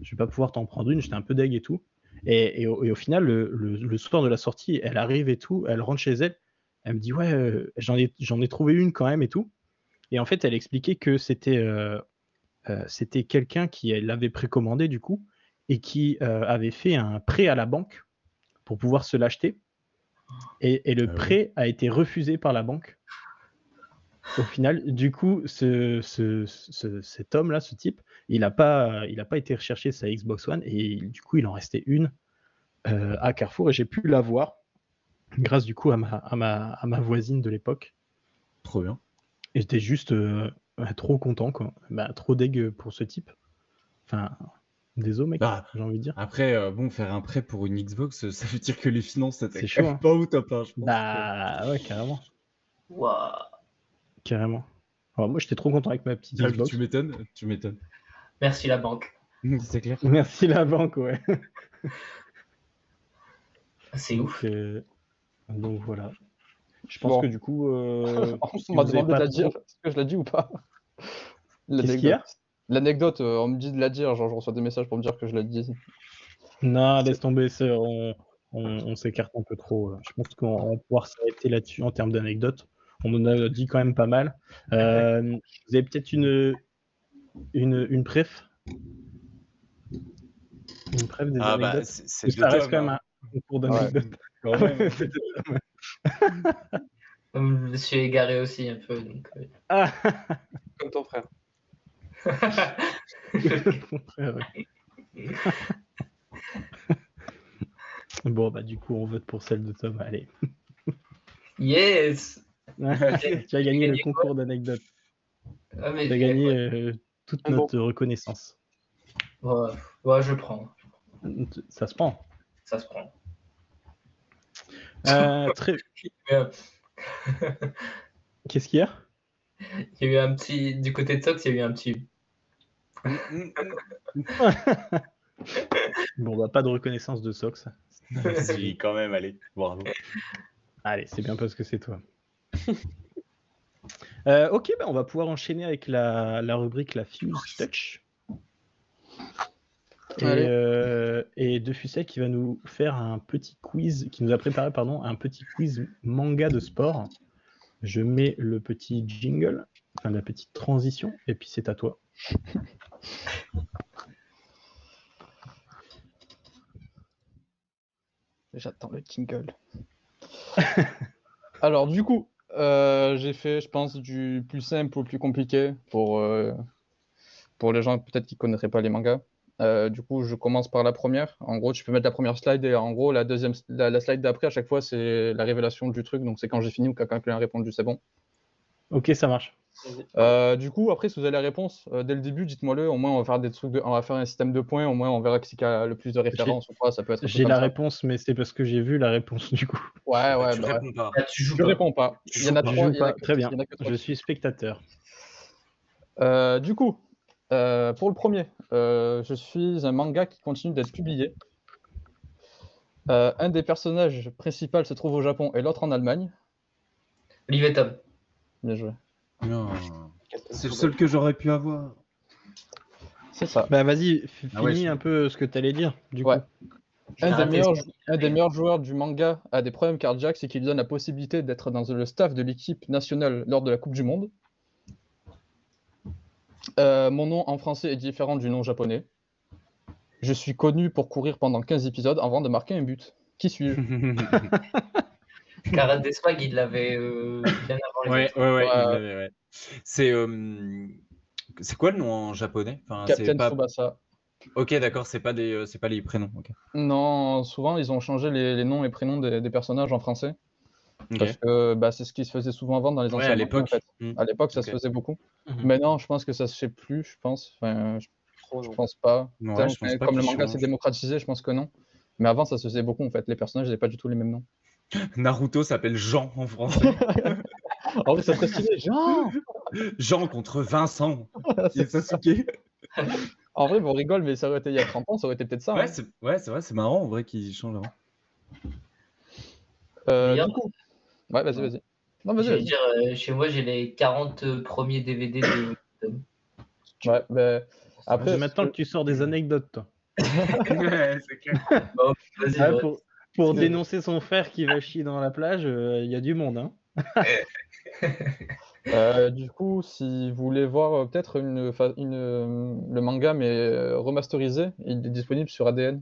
je vais pas pouvoir t'en prendre une, j'étais un peu deg et tout. Et, et au, et au final, le, le- le soir de la sortie, elle arrive et tout, elle rentre chez elle, elle me dit, ouais, euh, j'en ai, j'en ai trouvé une quand même et tout. Et en fait, elle expliquait que c'était euh, euh, c'était quelqu'un qui l'avait précommandé du coup et qui euh, avait fait un prêt à la banque pour pouvoir se l'acheter. Et, et le Ah oui. prêt a été refusé par la banque. Au final, du coup, ce, ce- ce- cet homme-là, ce type, il n'a pas, il a pas été rechercher sa Xbox One et du coup, il en restait une euh, à Carrefour et j'ai pu l'avoir grâce du coup à ma, à ma, à ma voisine de l'époque. Trop bien. Et j'étais juste euh, trop content, quoi. Bah, trop deg pour ce type. Enfin, désolé, mec, Bah, j'ai envie de dire. Après, euh, bon, faire un prêt pour une Xbox, euh, ça veut dire que les finances, c'était C'est chaud, hein. pas au top. hein, je pense. Bah, ouais, carrément. Waouh. Carrément. Alors, moi, j'étais trop content avec ma petite Ah, Xbox. Tu m'étonnes, tu m'étonnes. Merci la banque. C'est clair. Merci la banque, ouais. C'est ouf. Donc, euh, donc voilà. Je pense Bon. que du coup. euh, on m'a demandé de la dire. Est-ce que je l'ai dit ou pas? Qu'est-ce qu'il y a? L'anecdote, euh, on me dit de la dire. Genre, je reçois des messages pour me dire que je l'ai dit. Non, laisse tomber, on, on, on s'écarte un peu trop. Je pense qu'on on va pouvoir s'arrêter là-dessus en termes d'anecdotes. On en a dit quand même pas mal. Euh, vous avez peut-être une, une, une préf? Une préf des Ah bah, anecdotes? c'est c'est Ça reste quand même un concours d'anecdotes. même. Je me suis égaré aussi un peu. Donc, euh. Ah, Comme ton frère. Mon frère, ouais. Bon, bah, du coup, on vote pour celle de Tom. Allez. yes tu as gagné le concours d'anecdotes. ah, Tu as gagné euh, toute bon. notre reconnaissance. Ouais, ouais, je prends. Ça se prend. Ça se prend. Euh, très... Qu'est-ce qu'il y a? Il y a eu un petit. Du côté de Sox, il y a eu un petit. Bon, bah, pas de reconnaissance de Sox. si, quand même, allez, bravo. Allez, c'est bien parce que c'est toi. Euh, ok, bah, on va pouvoir enchaîner avec la, la rubrique la Fuse Touch. Et, euh, et De Fussel qui va nous faire un petit quiz, qui nous a préparé pardon, un petit quiz manga de sport. Je mets le petit jingle, enfin la petite transition, et puis c'est à toi. J'attends le jingle. Alors, du coup, euh, j'ai fait, je pense, du plus simple au plus compliqué pour, euh, pour les gens peut-être qui ne connaîtraient pas les mangas. Euh, du coup, je commence par la première. En gros, tu peux mettre la première slide et en gros, la deuxième, la, la slide d'après, à chaque fois, c'est la révélation du truc. Donc, c'est quand j'ai fini ou quand quelqu'un a répondu, c'est bon. Ok, ça marche. Euh, du coup, après, si vous avez la réponse euh, dès le début, dites-moi-le. Au moins, on va faire des trucs de... on va faire un système de points. Au moins, on verra qui a le plus de références. Ça peut être. J'ai la ça. réponse, mais c'est parce que j'ai vu la réponse du coup. Ouais, ouais. tu bah ouais. réponds pas. Ah, tu joues Je pas. réponds pas. Tu Il y en a trois. pas. Très bien. Je suis spectateur. Euh, du coup, euh, pour le premier, euh, je suis un manga qui continue d'être publié. Euh, un des personnages principaux se trouve au Japon et l'autre en Allemagne. Olivier Tom. Bien joué. Non. C'est le seul que j'aurais pu avoir. C'est ça. Bah vas-y, Ah ouais, finis je- un peu ce que tu allais dire. Du Ouais. coup. Un des, meilleurs, un des meilleurs joueurs du manga a des problèmes cardiaques, c'est qu'il donne la possibilité d'être dans le staff de l'équipe nationale lors de la Coupe du Monde. Euh, mon nom en français est différent du nom japonais. Je suis connu pour courir pendant 15 épisodes avant de marquer un but. Qui suis-je? Karate des Swag, il l'avait euh, bien avant les Ouais, ouais, ouais. C'est euh, c'est quoi le nom en japonais? Enfin, c'est Captain pas... Tsubasa. Ok, d'accord, c'est pas des, euh, c'est pas les prénoms. Non, souvent ils ont changé les, les noms et prénoms des, des personnages en français. Parce que bah, c'est ce qui se faisait souvent avant dans les Ouais, anciens à l'époque. en fait. Hmm. À l'époque, ça se faisait beaucoup. Mhm. Maintenant, je pense que ça se fait plus, je pense. Enfin, je, Trop, je pense pas. Ouais, Tellement- je pense pas comme le manga s'est démocratisé, je pense que non. Mais avant, ça se faisait beaucoup en fait. Les personnages n'avaient pas du tout les mêmes noms. Naruto s'appelle Jean en français. En vrai, ça serait stylé. Jean Jean contre Vincent et Sasuke. En vrai, on rigole, mais ça aurait été il y a 30 ans, ça aurait été peut-être ça. Ouais, hein. c'est ouais, c'est vrai, c'est marrant en vrai qu'ils changent avant. Euh, du coup. Ouais, vas-y, vas-y. Non, vas-y, J'allais vas-y. dire, euh, chez moi, j'ai les 40 premiers DVD de. Ouais, bah, après, Je m'attends que tu sors des anecdotes, toi. ouais, c'est clair. Vas-y, Ah, ouais. pour dénoncer son frère qui va chier dans la plage, euh, il y a du monde. Hein. Euh, du coup, si vous voulez voir euh, peut-être une, euh, le manga mais euh, remasterisé, il est disponible sur ADN.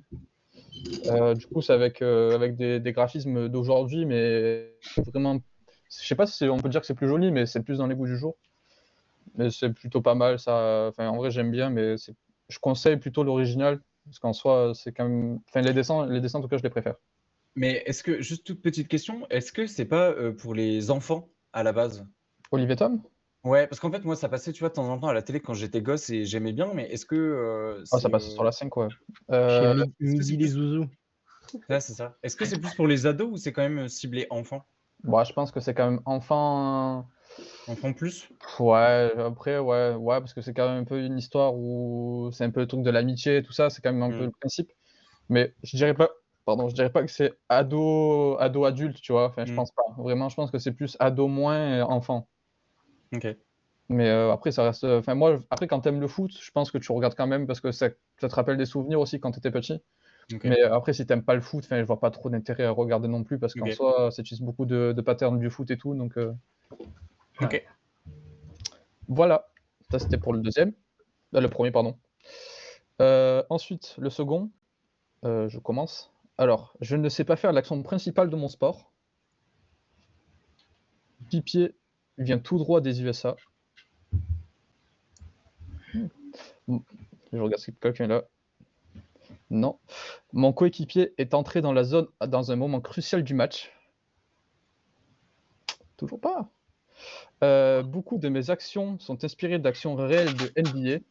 Euh, du coup, c'est avec, euh, avec des, des graphismes d'aujourd'hui, mais vraiment, je sais pas si on peut dire que c'est plus joli, mais c'est plus dans les goûts du jour. Mais c'est plutôt pas mal, ça. Enfin, en vrai, j'aime bien, mais je conseille plutôt l'original, parce qu'en soi, c'est quand même. Enfin, les dessins, les dessins, en tout cas, je les préfère. Mais est-ce que, juste toute petite question, est-ce que c'est pas euh, pour les enfants à la base? Olivier Tom? Ouais, parce qu'en fait, moi, ça passait, tu vois, de temps en temps à la télé quand j'étais gosse et j'aimais bien, mais est-ce que. euh, Ah, ça passe euh, sur la 5, ouais. Chez Euh, Mi- est-ce que c'est Midi les plus- Zouzous. Ouais, c'est ça. Est-ce que c'est plus pour les ados ou c'est quand même euh, ciblé enfant? bon, je pense que c'est quand même enfant. Enfant plus? Ouais, après, ouais, ouais, parce que c'est quand même un peu une histoire où c'est un peu le truc de l'amitié et tout ça, c'est quand même un peu Mm. le principe. Mais je dirais pas, pardon, je dirais pas que c'est ado, ado adulte, tu vois. Enfin, je Mm. pense pas. Vraiment, je pense que c'est plus ado moins euh, enfant. Ok. Mais euh, après, ça reste. Enfin, moi, après, quand t'aimes le foot, je pense que tu regardes quand même parce que ça, ça te rappelle des souvenirs aussi quand t'étais petit. Mais euh, après, si t'aimes pas le foot, je vois pas trop d'intérêt à regarder non plus parce qu'en Ok. soi, ça utilise beaucoup de, de patterns du foot et tout. Donc, euh, Ok. Voilà, ça c'était pour le deuxième. Euh, le premier, pardon. Euh, ensuite, le second, euh, je commence. Alors, je ne sais pas faire l'action principale de mon sport. Pipier vient tout droit des USA. Hmm. Je regarde si quelqu'un est là. Non. Mon coéquipier est entré dans la zone dans un moment crucial du match. Toujours pas. Euh, beaucoup de mes actions sont inspirées d'actions réelles de NBA.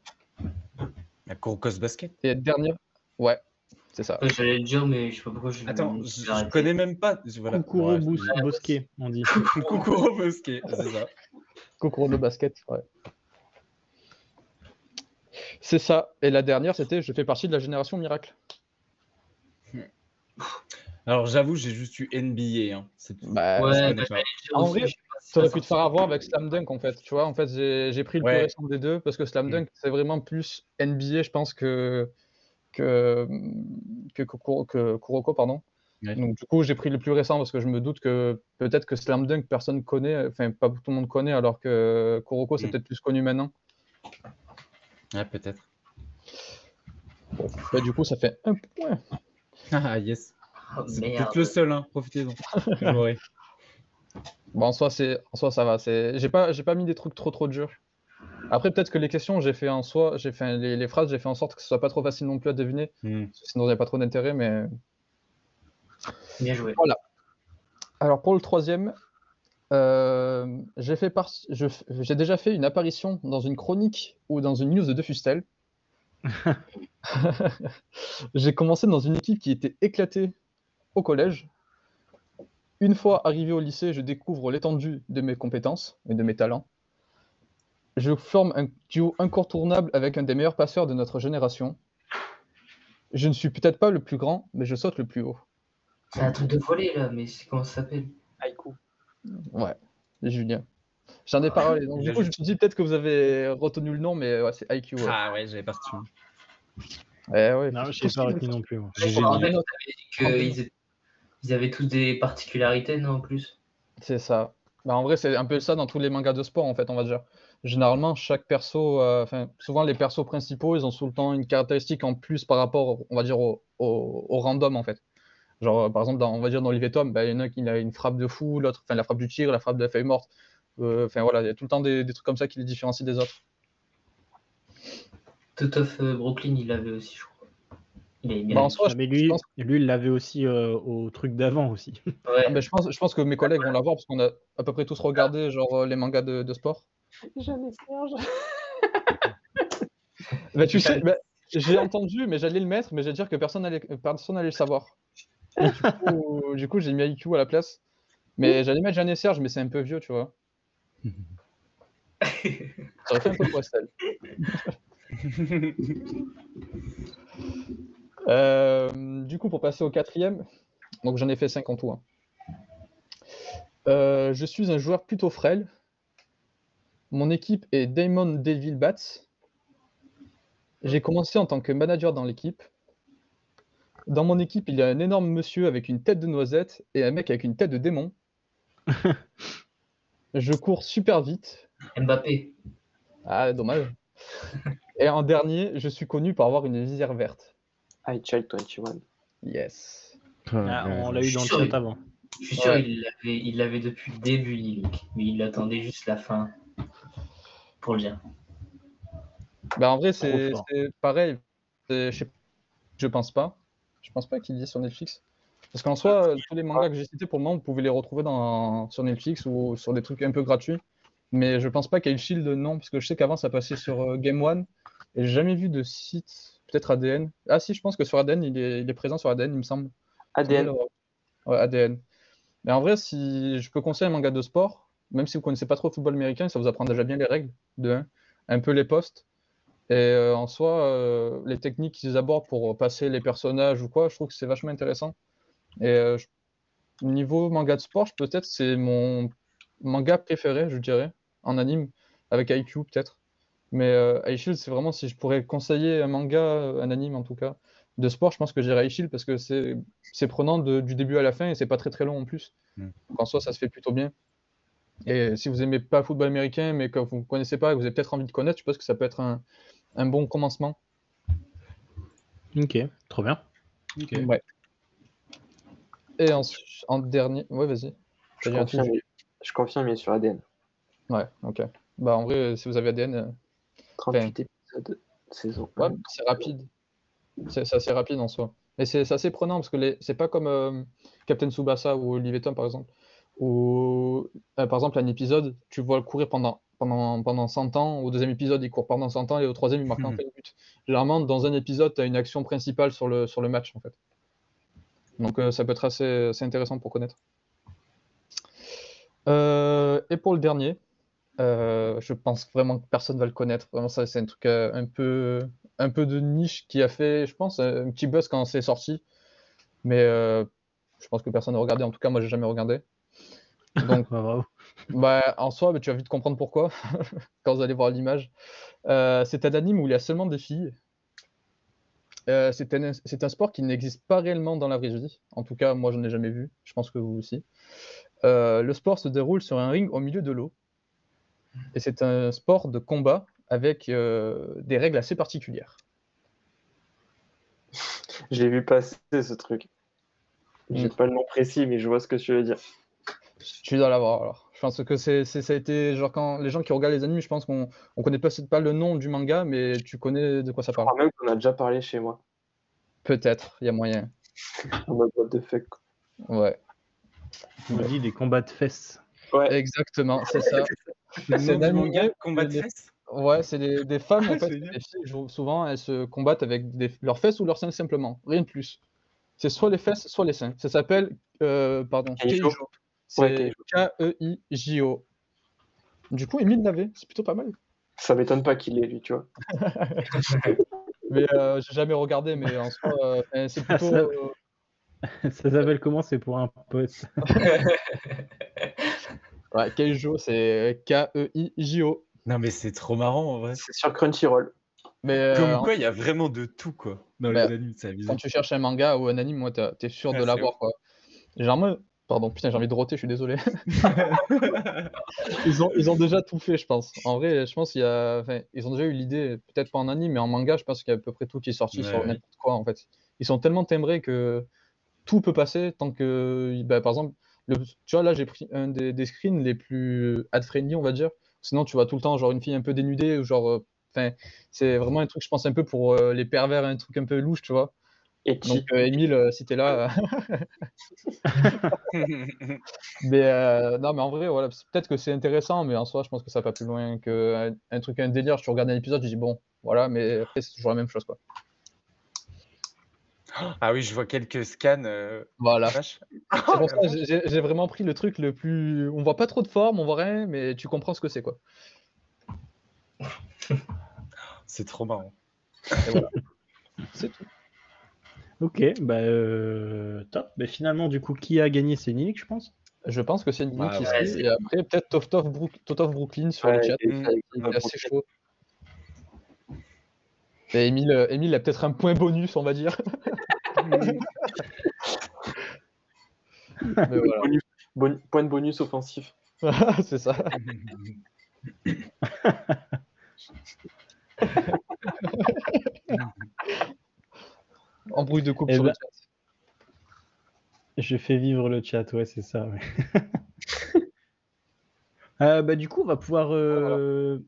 La Kurokos Basket? Et dernière, ouais, c'est ça. J'allais le dire, mais je sais pas pourquoi je Attends, je je, connais même pas. Voilà. Kokoro Ouais, Bous- Bosquet, on dit. Kokoro Basket, c'est ça. Kokoro de basket, ouais. C'est ça. Et la dernière, c'était je fais partie de la génération miracle. Alors j'avoue, j'ai juste eu NBA. Hein. C'est tout. Bah, Ouais, bah, En vrai, ça pu te faire avoir avec Slam Dunk en fait. Tu vois, en fait, j'ai j'ai pris le Ouais. plus récent des deux parce que Slam Mm. Dunk, c'est vraiment plus NBA, je pense, que, que, que, que Kuroko, pardon. Ouais. Donc, du coup, j'ai pris le plus récent parce que je me doute que peut-être que Slam Dunk, personne connaît, enfin, pas tout le monde connaît, alors que Kuroko, c'est Mm. peut-être plus connu maintenant. Ouais, peut-être. Bon, bah, du coup, ça fait un point. Ah yes. Oh, C'est peut-être le seul, hein. Profitez-en. Bon, en soi, c'est, en soi, ça va. C'est, j'ai pas, j'ai pas mis des trucs trop, trop durs. Après, peut-être que les questions, j'ai fait en soi, j'ai fait les, les phrases, j'ai fait en sorte que ce soit pas trop facile non plus à deviner. Hmm. Sinon, il n'y a pas trop d'intérêt, mais Bien joué. Alors pour le troisième, Euh, j'ai fait par- je f- j'ai déjà fait une apparition dans une chronique ou dans une news de Defustel. J'ai commencé dans une équipe qui était éclatée au collège. Une fois arrivé au lycée, je découvre l'étendue de mes compétences et de mes talents. Je forme un duo incontournable avec un des meilleurs passeurs de notre génération. Je ne suis peut-être pas le plus grand, mais je saute le plus haut. C'est un truc de voler là, mais c'est comment ça s'appelle? Haïku. Ouais, Julien. J'en ai parlé. Donc, du coup, je me suis dit peut-être que vous avez retenu le nom, mais ouais, c'est IQ. Ouais. Ah ouais, j'avais pas reçu. Eh ouais, Non, je sais ce pas qui- retenu non plus. moi. On avait dit qu'ils étaient- ils avaient tous des particularités, non, en plus? C'est ça. Bah, en vrai, c'est un peu ça dans tous les mangas de sport, en fait, on va dire. Généralement, chaque perso, euh, enfin, souvent les persos principaux, ils ont tout le temps une caractéristique en plus par rapport, on va dire, au, au- au random, en fait. Genre, euh, par exemple, dans, on va dire dans Olivier Tom, bah, il y en a qui a une frappe de fou, l'autre, enfin, la frappe du tir, la frappe de la feuille morte. Euh, Enfin, voilà, il y a tout le temps des, des trucs comme ça qui les différencient des autres. Tout Brooklyn, il l'avait aussi, je crois. Il. Bah, en soi, Ah, je- mais je lui, pense- lui, il l'avait aussi euh, au truc d'avant aussi. Ouais. Ah, bah, je, pense, je pense que mes collègues vont l'avoir parce qu'on a à peu près tous regardé genre, les mangas de, de sport. Jamais Serge. Bah, tu sais, bah, j'ai entendu, mais j'allais le mettre, mais j'allais dire que personne n'allait personne allait le savoir. Du coup, du coup, j'ai mis IQ à la place. Mais j'allais mettre Jeanne et Serge, mais c'est un peu vieux, tu vois. Ça aurait fait un peu Estelle. Euh, du coup, pour passer au quatrième, donc j'en ai fait 5 en tout. hein. Euh, je suis un joueur plutôt frêle. Mon équipe est Damon Deville Bats. J'ai commencé en tant que manager dans l'équipe. Dans mon équipe, il y a un énorme monsieur avec une tête de noisette et un mec avec une tête de démon. Je cours super vite. Mbappé. Ah, dommage. Et en dernier, je suis connu pour avoir une visière verte. I Child 21. Yes. Ah, on l'a eu dans le chat avant. Je suis sûr Ouais. il l'avait depuis le début, limite. Mais il attendait juste la fin pour le dire. Bah, en vrai, c'est pareil. Je, sais- je pense pas. Je pense pas qu'il y ait sur Netflix. Parce qu'en soi, tous les mangas que j'ai cités pour le moment, vous pouvez les retrouver dans, sur Netflix ou sur des trucs un peu gratuits. Mais je pense pas qu'il y ait Shield, non, parce que je sais qu'avant ça passait sur euh, Game One et j'ai jamais vu de site, peut-être ADN. Ah si, je pense que sur ADN, il est, il est présent sur ADN, il me semble. ADN. Ouais, ADN. Mais en vrai, si je peux conseiller un manga de sport, même si vous connaissez pas trop le football américain, ça vous apprend déjà bien les règles, de un, un peu les postes. Et euh, en soi, euh, les techniques qu'ils abordent pour passer les personnages ou quoi, je trouve que c'est vachement intéressant. Et euh, je- niveau manga de sport, peut-être c'est mon manga préféré, je dirais, en anime, avec IQ peut-être. Mais euh, High Shield, c'est vraiment si je pourrais conseiller un manga, un anime en tout cas, de sport, je pense que j'irais High Shield parce que c'est c'est prenant de- du début à la fin et c'est pas très très long en plus. Mm. Donc en soi, ça se fait plutôt bien. Et si vous aimez pas le football américain, mais que vous ne connaissez pas et que vous avez peut-être envie de connaître, je pense que ça peut être un, un bon commencement. Ok, trop bien. Ok. Ouais. Et en, en dernier, ouais, vas-y. Je confirme, je confirme, il est sur ADN. Ouais, ok. Bah en vrai, si vous avez ADN, euh, 38 épisodes, saison ouais, 1. c'est rapide. C'est c'est assez rapide en soi. Et c'est c'est assez prenant parce que les... c'est pas comme euh, Captain Tsubasa ou Olivier Tom par exemple. Où, euh, par exemple, un épisode, tu vois le courir pendant, pendant, pendant 100 ans. Au deuxième épisode, il court pendant 100 ans et au troisième, il marque Mhm. un fait but. Généralement, dans un épisode, tu as une action principale sur le, sur le match en fait. Donc euh, ça peut être assez, assez intéressant pour connaître. Euh, et pour le dernier, je pense vraiment que personne va le connaître. Vraiment, ça, c'est un truc un peu, un peu de niche qui a fait, je pense, un petit buzz quand c'est sorti. Mais je pense que personne n'a regardé. En tout cas, moi, j'ai jamais regardé. Donc, bravo. bah, en soi, bah, tu vas vite comprendre pourquoi quand vous allez voir l'image. Euh, c'est un anime où il y a seulement des filles. Euh, c'est un, sport qui n'existe pas réellement dans la vraie vie. En tout cas, moi, je n'en ai jamais vu. Je pense que vous aussi. Euh, le sport se déroule sur un ring au milieu de l'eau. Et c'est un sport de combat avec euh, des règles assez particulières. Je l'ai vu passer ce truc. J'ai Mm. pas le nom précis, mais je vois ce que tu veux dire. Tu dois l'avoir alors. Je pense que c'est, c'est- ça a été genre quand les gens qui regardent les animes, je pense qu'on on connaît peut-être pas le nom du manga, mais tu connais de quoi ça Je parle. crois même qu'on a déjà parlé chez moi. Peut-être, il y a moyen. The fuck. quoi. Ouais. On dit des combats de fesses. Ouais. Exactement, c'est ça. C'est un manga, Combat de fesses? Ouais, c'est des, des femmes, en fait, Génial. les filles, souvent, elles se combattent avec des- leurs fesses ou leurs seins simplement, rien de plus. C'est soit les fesses, soit les seins. Ça s'appelle, euh, pardon, Keijo. C'est K-E-I-J-O. Du coup, Emile l'avait, c'est plutôt pas mal. Ça m'étonne pas qu'il l'ait, lui, tu vois. Mais euh, j'ai jamais regardé, mais en soi, euh, c'est plutôt. Ça- euh, Ça s'appelle comment? C'est pour un pote. ouais, Keijo, c'est K-E-I-J-O. Non, mais c'est trop marrant en vrai. C'est sur Crunchyroll. Mais euh, Comme quoi, il y a vraiment de tout quoi. Dans Bah, les animes, quand tu cherches un manga ou un anime, moi, t'as- t'es sûr Ouais, de l'avoir, quoi. Genre, moi- Pardon, putain, j'ai envie de roter, je suis désolé. ils, ont, ils ont déjà tout fait, je pense. En vrai, je pense qu'il y a. Enfin, ils ont déjà eu l'idée, peut-être pas en anime, mais en manga, je pense qu'il y a à peu près tout qui est sorti Ouais, sur ouais. n'importe quoi, en fait. Ils sont tellement timbrés que tout peut passer tant que. bah, par exemple, le... tu vois, là, j'ai pris un des, des screens les plus ad-friendly, on va dire. Sinon, tu vois tout le temps, genre, une fille un peu dénudée, ou genre. euh, Enfin, c'est vraiment un truc, je pense, un peu pour euh, les pervers, un truc un peu louche, tu vois. Et Donc, euh, Emile, si t'es là. euh, Mais euh, non, mais en vrai, voilà, peut-être que c'est intéressant, mais en soi, je pense que ça va pas plus loin qu'un un truc, un délire. Tu regardes un épisode, tu dis bon, voilà, mais après, c'est toujours la même chose, quoi. ah oui, je vois quelques scans. euh, Voilà. j'ai- vraiment pris le truc le plus. On voit pas trop de forme, on voit rien, mais tu comprends ce que c'est, quoi. C'est trop marrant. Voilà. c'est tout. Ok, bah euh, top. Bah, finalement, du coup, qui a gagné? C'est Nick, je pense. Je pense que c'est ligne Ouais, qui ouais, c'est- et après, peut-être Totov Brook- Brooklyn sur le chat. Il Eva est assez chaud. Et Emile, euh, Emile a peut-être un point bonus, on va dire. Mais voilà. Bonus- bon- point de bonus offensif. c'est ça. Embrouille de couple Eh sur le ben- chat. Je fais vivre le chat, ouais, c'est ça. ouais. Euh, bah, du coup, on va pouvoir, euh,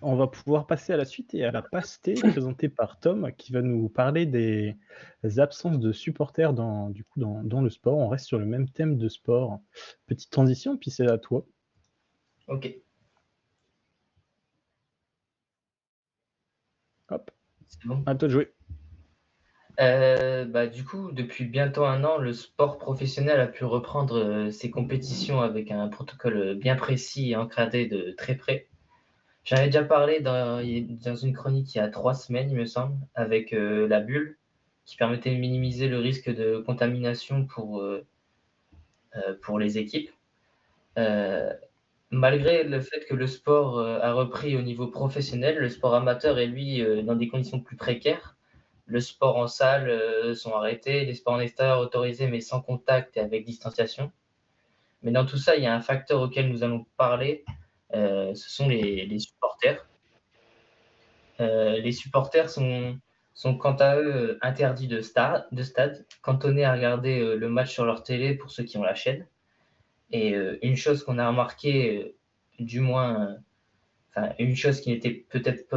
on va pouvoir passer à la suite et à la pastée présentée par Tom, qui va nous parler des absences de supporters dans, du coup, dans, dans le sport. On reste sur le même thème de sport. Petite transition, puis c'est à toi. Ok. Hop, C'est bon. à toi de jouer. Euh, bah, du coup, depuis bientôt un an, le sport professionnel a pu reprendre euh, ses compétitions avec un protocole bien précis et encadré de très près. J'en ai déjà parlé dans, une chronique il y a trois semaines, il me semble, avec euh, la bulle, qui permettait de minimiser le risque de contamination pour, les équipes. Malgré le fait que le sport a repris au niveau professionnel, le sport amateur est lui dans des conditions plus précaires le sport en salle euh, sont arrêtés, les sports en extérieur autorisés mais sans contact et avec distanciation. Mais dans tout ça, il y a un facteur auquel nous allons parler, euh, ce sont les, supporters. Euh, les supporters sont, sont quant à eux interdits de stade, de stade, cantonnés à regarder le match sur leur télé pour ceux qui ont la chaîne. Et une chose qu'on a remarqué, euh, du moins, une chose qui n'était peut-être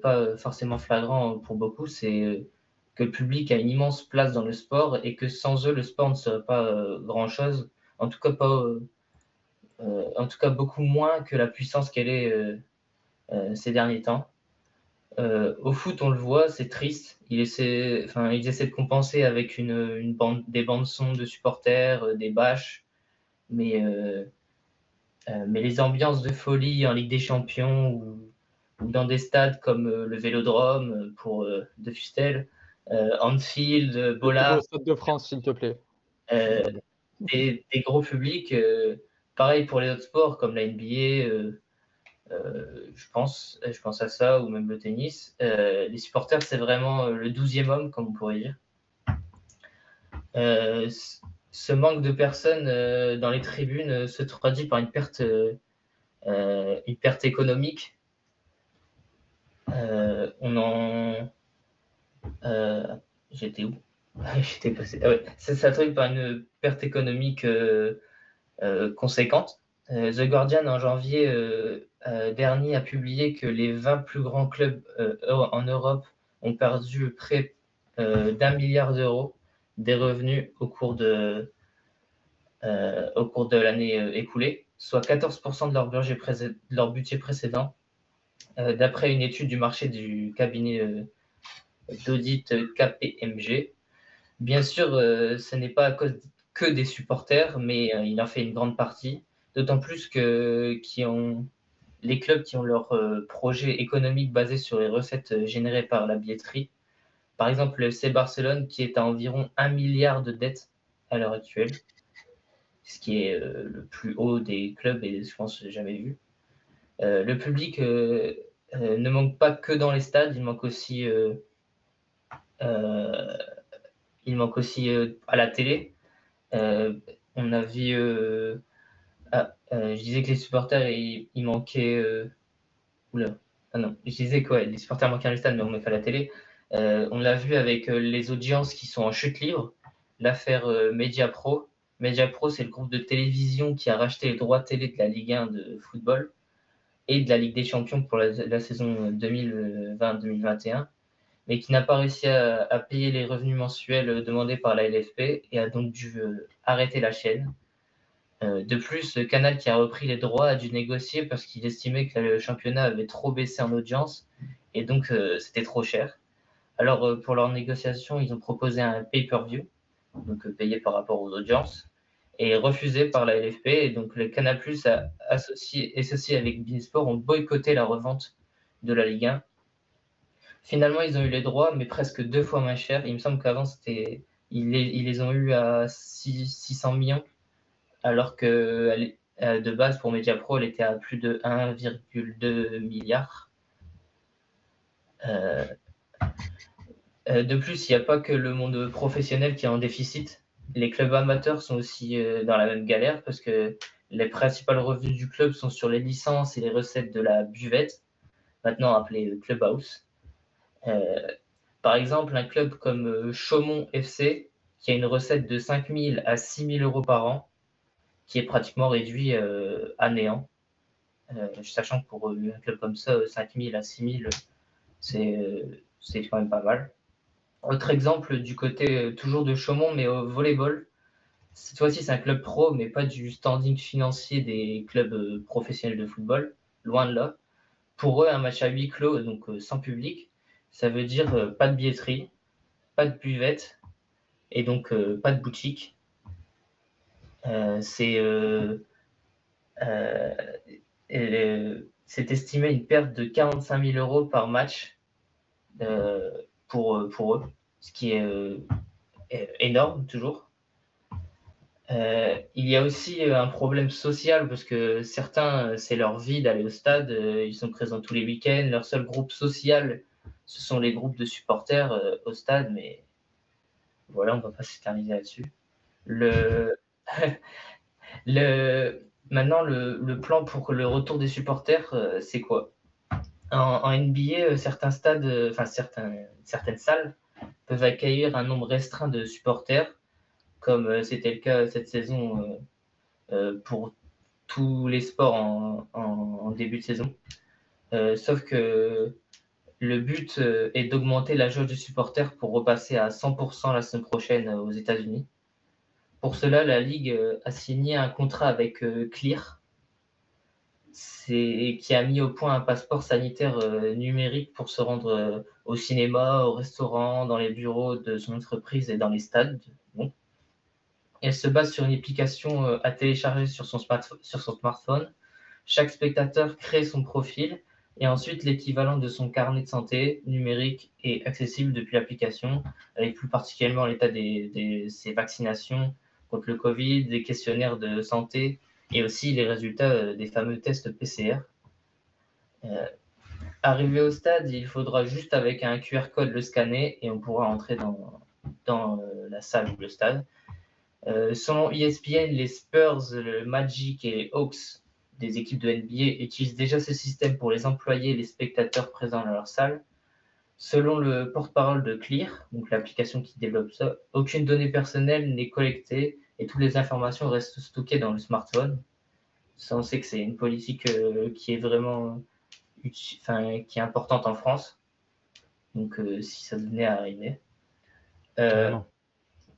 pas, forcément flagrant pour beaucoup, c'est que le public a une immense place dans le sport et que sans eux, le sport ne serait pas euh, grand-chose. En tout cas, pas, euh, euh, en tout cas beaucoup moins que la puissance qu'elle est ces derniers temps. Au foot, on le voit, c'est triste. Il essaie, enfin, ils essaient de compenser avec une, une bande, des bandes son de supporters, des bâches, mais, euh, mais les ambiances de folie en Ligue des Champions ou, ou dans des stades comme euh, le Vélodrome euh, pour De Fustel, Anfield, Bollard, Au Stade de France, s'il te plaît. des, des gros publics. pareil pour les autres sports comme la NBA, euh, je, pense, je pense à ça, ou même le tennis. Euh, les supporters, c'est vraiment le douzième homme, comme on pourrait dire. Euh, ce manque de personnes euh, dans les tribunes euh, se traduit par une perte, euh, une perte économique. On en. J'étais où? J'étais passé. Ah ouais. Ça, ça traduit par une perte économique conséquente. The Guardian, en janvier dernier, a publié que les 20 plus grands clubs en Europe ont perdu près d'un milliard d'euros des revenus au cours de, euh, au cours de l'année euh, écoulée. soit 14% de leur budget, précédent, d'après une étude du marché du cabinet d'audit KPMG. Bien sûr, ce n'est pas à cause que des supporters, mais il en fait une grande partie, d'autant plus que qui ont les clubs qui ont leur euh, projet économique basé sur les recettes euh, générées par la billetterie. Par exemple, le FC Barcelone qui est à environ 1 milliard de dettes à l'heure actuelle, ce qui est euh, le plus haut des clubs et je pense jamais vu. le public ne manque pas que dans les stades, il manque aussi, il manque aussi à la télé. on a vu ah, euh, je disais que les supporters, ils, manquaient. Euh, oula. Ah non, je disais que les supporters manquaient à stade, mais on met pas la télé. Euh, on l'a vu avec les audiences qui sont en chute libre. L'affaire Media Pro. Media Pro, c'est le groupe de télévision qui a racheté les droits télé de la Ligue 1 de football et de la Ligue des Champions pour la, saison 2020-2021, mais qui n'a pas réussi à, payer les revenus mensuels demandés par la LFP et a donc dû arrêter la chaîne. Euh, de plus, le canal qui a repris les droits a dû négocier parce qu'il estimait que le championnat avait trop baissé en audience et donc euh, c'était trop cher. Alors euh, pour leur négociation, ils ont proposé un pay-per-view, donc payé par rapport aux audiences, et refusé par la LFP. Et donc le Canal Plus associé, associé avec Beansport ont boycotté la revente de la Ligue 1. Finalement, ils ont eu les droits, mais presque deux fois moins cher. Il me semble qu'avant, c'était ils les, ont eu à 600 millions alors que euh, de base pour Mediapro, elle était à plus de 1,2 milliard. Euh, euh, de plus, il n'y a pas que le monde professionnel qui est en déficit. Les clubs amateurs sont aussi dans la même galère parce que les principales revenus du club sont sur les licences et les recettes de la buvette, maintenant appelée Clubhouse. par exemple, un club comme Chaumont FC, qui a une recette de 5 000 à 6 000 euros par an, qui est pratiquement réduit euh, à néant. Euh, sachant que pour un club comme ça, 5000 à 6000, c'est quand même pas mal. Autre exemple du côté euh, toujours de Chaumont, mais au volleyball. Cette fois-ci, c'est un club pro, mais pas du standing financier des clubs professionnels de football, loin de là. Pour eux, un match à huis clos, donc sans public, ça veut dire pas de billetterie, pas de buvette, et donc pas de boutique. Euh, euh, euh, c'est estimé une perte de 45 000 euros par match pour, pour eux, ce qui est énorme toujours. il y a aussi un problème social parce que certains, c'est leur vie d'aller au stade, ils sont présents tous les week-ends, leur seul groupe social, ce sont les groupes de supporters au stade, mais voilà, on ne va pas s'éterniser là-dessus. Le, le, maintenant, le, plan pour le retour des supporters, euh, c'est quoi? En, NBA, euh, certains stades, euh, enfin certaines salles peuvent accueillir un nombre restreint de supporters, comme c'était le cas cette saison pour tous les sports en, début de saison. sauf que le but est d'augmenter la jauge de supporters pour repasser à 100% la semaine prochaine aux États-Unis. Pour cela, la Ligue euh, a signé un contrat avec euh, Clear, qui a mis au point un passeport sanitaire euh, numérique pour se rendre au cinéma, au restaurant, dans les bureaux de son entreprise et dans les stades. Elle se base sur une application à télécharger sur son, sur son smartphone. Chaque spectateur crée son profil et ensuite l'équivalent de son carnet de santé numérique est accessible depuis l'application, avec plus particulièrement l'état de ses vaccinations, contre le Covid, des questionnaires de santé et aussi les résultats euh, des fameux tests PCR. Euh, arrivé au stade, il faudra juste avec un QR code le scanner et on pourra entrer dans, dans euh, la salle ou le stade. selon ESPN, les Spurs, le Magic et les Hawks des équipes de NBA utilisent déjà ce système pour les employés et les spectateurs présents dans leur salle. Selon le porte-parole de Clear, donc l'application qui développe ça, aucune donnée personnelle n'est collectée et toutes les informations restent stockées dans le smartphone. Ça, on sait que c'est une politique euh, qui est vraiment enfin, qui est importante en France. Donc, euh, si ça venait à arriver. Euh,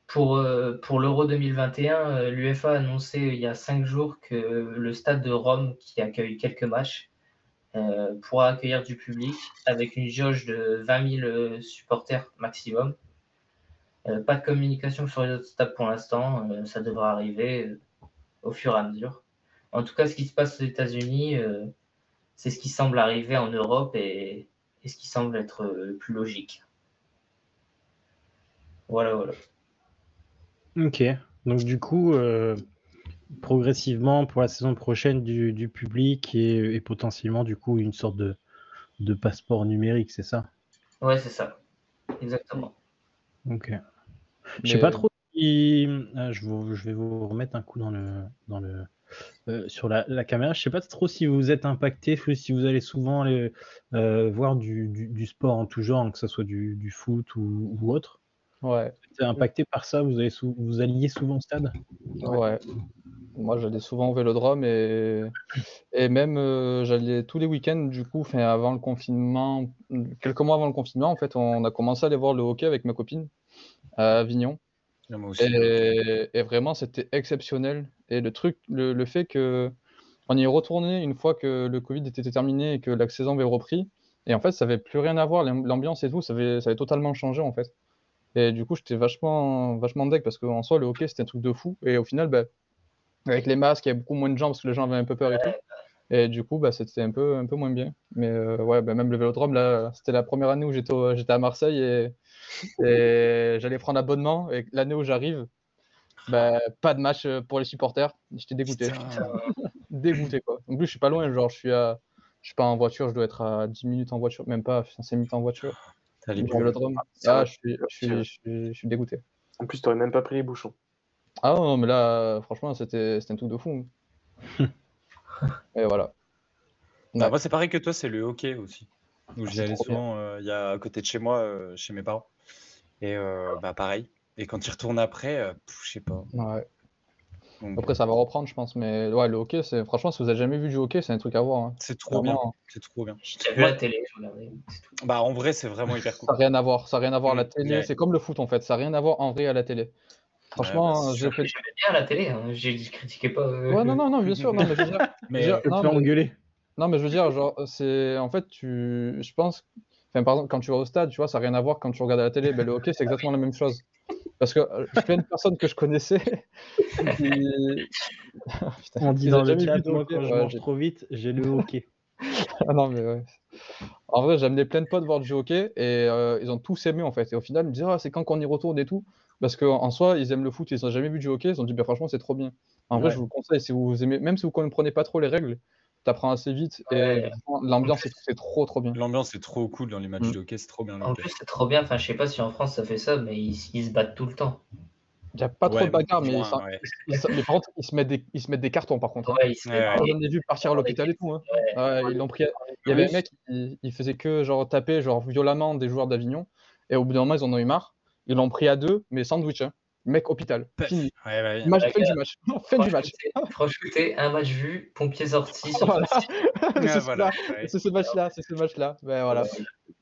pour, pour l'Euro 2021, l'UEFA a annoncé il y a cinq jours que le stade de Rome, qui accueille quelques matchs, pourra accueillir du public avec une jauge de 20 000 supporters maximum. Pas de communication sur les autres stades pour l'instant, ça devra arriver au fur et à mesure. En tout cas, ce qui se passe aux États-Unis, c'est ce qui semble arriver en Europe et, ce qui semble être le plus logique. Voilà, voilà. Ok, donc du coup, euh, progressivement pour la saison prochaine du, public et, potentiellement du coup une sorte de, de passeport numérique, c'est ça? Ouais, c'est ça, exactement. Ok. Je sais pas trop si... Ah, je, je, vais vous remettre un coup dans le, dans le, euh, sur la, caméra. Je sais pas trop si vous êtes impacté, si vous allez souvent euh, voir du, sport en tout genre, que ce soit du, foot ou, autre. Ouais. Vous impacté par ça vous, allez vous alliez souvent au stade? Ouais. Moi, j'allais souvent au vélodrome et, et même euh, j'allais tous les week-ends, du coup, avant le confinement, quelques mois avant le confinement, en fait, on a commencé à aller voir le hockey avec ma copine à Avignon. Et, vraiment, c'était exceptionnel. Et le truc, le, fait que on y est retourné une fois que le Covid était terminé et que la saison avait repris. Et en fait, ça avait plus rien à voir, l'ambiance et tout, ça avait, ça avait totalement changé en fait. Et du coup, j'étais vachement, vachement deck parce qu'en soi, le hockey, c'était un truc de fou. Et au final, bah, avec les masques, il y a beaucoup moins de gens parce que les gens avaient un peu peur et tout. Et du coup, bah, c'était un peu, un peu moins bien. Mais euh, ouais, bah, même le vélodrome, là, c'était la première année où j'étais, j'étais à Marseille et et j'allais prendre abonnement. Et l'année où j'arrive, bah, pas de match euh, pour les supporters. J'étais dégoûté. dégoûté, quoi. En plus, je suis pas loin. Genre, je suis à. Je suis pas en voiture, je dois être à 10 minutes en voiture, même pas 5 minutes en voiture. T'as les ah, je, suis, je, suis, je, suis, dégoûté. En plus, t'aurais même pas pris les bouchons. Ah non, mais là, franchement, c'était un truc de fou. Et voilà. Bah, moi, c'est pareil que toi, c'est le hockey aussi. Où j'y allais souvent, euh, il y a à côté de chez moi, euh, chez mes parents. Et euh, bah pareil. Et quand il retourne après, je sais pas. Ouais. Après, ça va reprendre, je pense. Mais ouais, le hockey, c'est franchement, si vous avez jamais vu du hockey, c'est un truc à voir. Hein. C'est trop bien. C'est trop bien. J'ai vu la télé, Bah en vrai, c'est vraiment hyper cool. Ça n'a rien à voir. Ça n'a rien à voir à la télé. C'est comme le foot en fait. Ça n'a rien à voir en vrai à la télé. Franchement, bah, j'ai fait. Bien la télé. Hein. J'ai critiqué pas. Ouais, non, non, non, bien sûr. Non, mais je veux dire. mais tu peux engueuler. Non, mais je veux dire, genre, c'est. En fait, tu. Je pense. Enfin, par exemple, quand tu vas au stade, tu vois, ça n'a rien à voir quand tu regardes à la télé. Ben, le hockey, c'est exactement la même chose. Parce que euh, je fais une personne que je connaissais. Qui... On dit dans le chat, moi, quand je mange trop vite, j'ai le hockey. ah non, mais ouais. En vrai, j'ai amené plein de potes voir du hockey et euh, ils ont tous aimé en fait. Et au final, ils me disaient, ah, c'est quand qu'on y retourne et tout. Parce qu'en soi, ils aiment le foot, ils n'ont jamais vu du hockey. Ils ont dit, bah, franchement, c'est trop bien. En vrai, je vous conseille, si vous aimez, même si vous ne comprenez pas trop les règles, t'apprends assez vite et l'ambiance c'est trop trop bien. L'ambiance est trop cool dans les matchs mm. de hockey, c'est trop bien. En plus c'est trop bien, enfin je sais pas si en France ça fait ça, mais ils, se battent tout le temps. Il n'y a pas trop de bagarres, mais, ils, par contre, ils se mettent des, ils se mettent des cartons par contre. Hein. J'en ai vu partir à l'hôpital et tout. Hein. ils l'ont pris. Il y avait des mecs, ils, faisaient que genre taper genre violemment des joueurs d'Avignon, et au bout d'un moment ils en ont eu marre. Ils l'ont pris à deux, mais sandwich. Hein. Mec, hôpital. Fini. Ouais, ouais, match, fin du match. fin du match. Franchement, un match vu, pompier sorti. Voilà. c'est voilà, ce match-là. C'est ce match-là. Ben, voilà.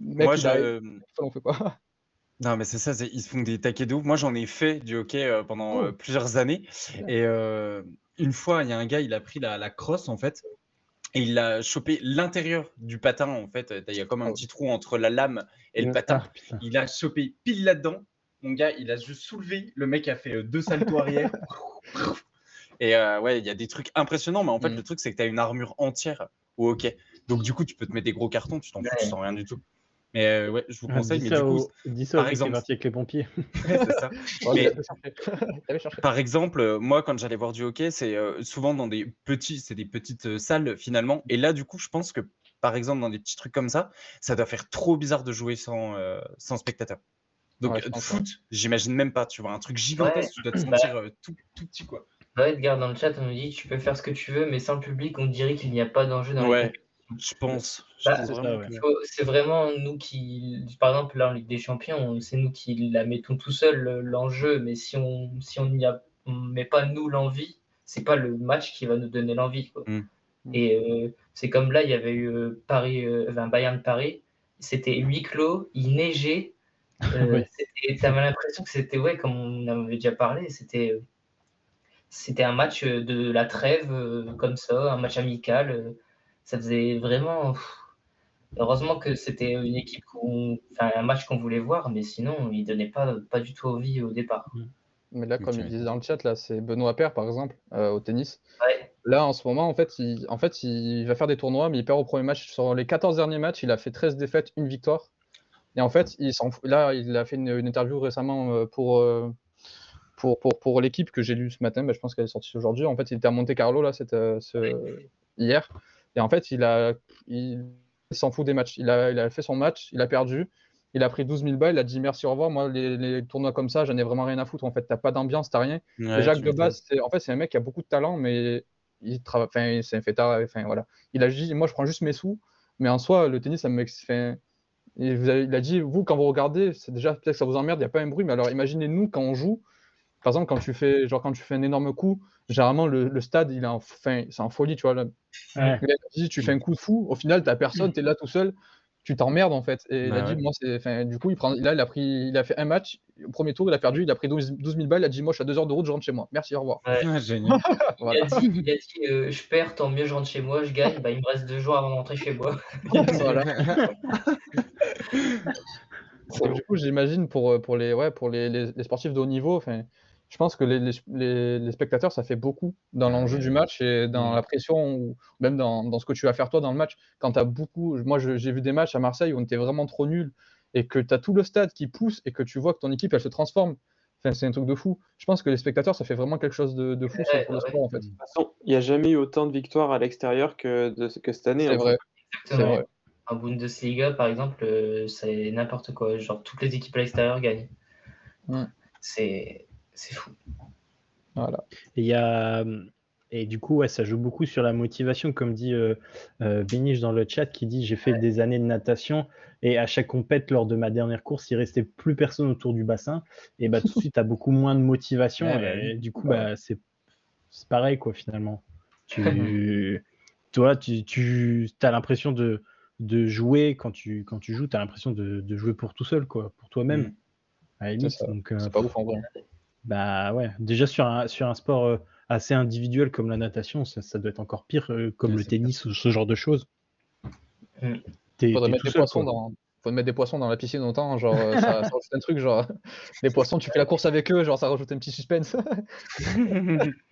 Mec, Moi, je. On fait quoi non, mais c'est ça, ils se font des taquets de ouf. Moi, j'en ai fait du hockey euh, pendant oh. euh, plusieurs années. Et euh, une fois, il y a un gars, il a pris la, la crosse, en fait, et il a chopé l'intérieur du patin, en fait. Il y a comme un oh. petit trou entre la lame et le patin. il a chopé pile là-dedans. Mon gars, il a juste soulevé. Le mec a fait euh, deux saltos arrière. Et euh, ouais, il y a des trucs impressionnants, mais en fait, mm. le truc, c'est que tu as une armure entière au hockey. Donc, du coup, tu peux te mettre des gros cartons, tu t'en fous, tu sens rien du tout. Mais euh, ouais, je vous ah, conseille. mais du coup, dis ça par exemple, avec les pompiers. c'est ça. par exemple, moi, quand j'allais voir du hockey, c'est souvent dans des petits, c'est des petites salles finalement. Et là, du coup, je pense que par exemple, dans des petits trucs comme ça, ça doit faire trop bizarre de jouer sans, sans spectateur. Donc, ouais, foot, j'imagine même pas, tu vois, un truc gigantesque, tu dois te bah sentir euh, tout, tout, petit, quoi. Bah, Edgar, dans le chat, on nous dit tu peux faire ce que tu veux, mais sans le public, on dirait qu'il n'y a pas d'enjeu dans ouais, je pense. Bah, c'est vraiment nous qui, par exemple, là en Ligue des Champions, c'est nous qui la mettons tout seul, l'enjeu, mais si on si on n'y a met pas nous l'envie, c'est pas le match qui va nous donner l'envie. Mm. Et euh, c'est comme là, il y avait eu euh, Paris, Bayern Paris, c'était huis clos, il neigeait, Euh, Oui. T'avais l'impression que c'était, ouais, comme on en avait déjà parlé, c'était c'était un match de la trêve euh, comme ça, un match amical. euh, ça faisait vraiment. pff, Heureusement que c'était une équipe qu'on, un match qu'on voulait voir, mais sinon il donnait pas pas du tout envie au départ. Mais là, comme Ok. il disait dans le chat, là, c'est Benoît Paire, par exemple, euh, au tennis. Ouais. Là, en ce moment, en fait, il, en fait, il va faire des tournois, mais il perd au premier match. Sur les 14 derniers matchs, il a fait 13 défaites, une victoire. Et en fait, il s'en. Là, il a fait une, une interview récemment euh, pour, euh, pour, pour, pour l'équipe que j'ai lue ce matin. mais je pense qu'elle est sortie aujourd'hui. En fait, il était à Monte Carlo là, cette, euh, hier. Et en fait, il a, il, il s'en fout des matchs. Il a, il a fait son match, il a perdu. Il a pris 12 000 balles, il a dit merci, au revoir. Moi, les, les tournois comme ça, j'en ai vraiment rien à foutre. En fait, t'as pas d'ambiance, t'as rien. Ouais, Et Jacques de base, c'est en fait, c'est un mec qui a beaucoup de talent, mais il travaille. Enfin, il s'est fait tard. Enfin, voilà. Il a dit, moi, je prends juste mes sous, mais en soi, le tennis, ça me. Enfin, et vous avez- il a dit, vous, quand vous regardez, c'est déjà peut-être que ça vous emmerde, il n'y a pas un bruit, mais alors imaginez-nous quand on joue. Par exemple, quand tu fais, genre, quand tu fais un énorme coup, généralement, le, le stade, il est en, c'est en folie, tu vois. Là. Ouais. Tu fais un coup de fou, au final, t'as personne, t'es là tout seul, tu t'emmerdes en fait. Et il a Bah dit, ouais. moi, c'est. Enfin, du coup, il prend, là, il a pris, il a fait un match, au premier tour, il a perdu, il a pris 12, 12 000 balles, il a dit, moi, je suis à deux heures de route, je rentre chez moi. Merci, au revoir. Ah, génial. Voilà. Il a dit, il a dit, euh, je perds, tant mieux, je rentre chez moi, je gagne, bah, il me reste deux jours avant de rentrer chez moi. Voilà. Donc, du coup, j'imagine pour, euh, pour, les, ouais, pour les, les- les sportifs de haut niveau, enfin, je pense que les, les- les- les spectateurs, ça fait beaucoup dans l'enjeu du match et dans Mm. la pression ou même dans, dans ce que tu vas faire toi dans le match. Quand tu as beaucoup, moi j'ai vu des matchs à Marseille où on était vraiment trop nuls et que tu as tout le stade qui pousse et que tu vois que ton équipe elle se transforme. Enfin, c'est un truc de fou. Je pense que les spectateurs, ça fait vraiment quelque chose de, de fou Ouais, sur- pour le ouais. sport en fait. De toute façon, il n'y a jamais eu autant de victoires à l'extérieur que, de, que cette année. C'est vrai. C'est Exactement. vrai. En Bundesliga, par exemple, euh, c'est n'importe quoi. Genre, toutes les équipes à l'extérieur gagnent. C'est c'est fou. Voilà. Et il y a et du coup, ouais, ça joue beaucoup sur la motivation, comme dit euh, euh, Beniche dans le chat, qui dit j'ai fait des années de natation et à chaque compète lors de ma dernière course, il restait plus personne autour du bassin et bah tout de suite, tu as beaucoup moins de motivation Ouais, bah et oui. du coup, bah c'est c'est pareil quoi finalement. Tu toi, tu, tu as l'impression de de jouer quand tu quand tu joues, tu as l'impression de, de jouer pour tout seul quoi, pour toi-même. Mm. Euh, C'est pas ouf en vrai. Bah ouais, déjà sur un, sur un sport euh, assez individuel comme la natation, ça, ça doit être encore pire euh, comme Ouais, le tennis ou ce genre de choses. Mm. T'es- Faudrait t'es mettre des seul, poissons dans. Faudrait mettre des poissons dans la piscine autant, genre euh, ça, ça rajoute un truc, genre les poissons, tu fais la course avec eux, genre ça rajoute un petit suspense.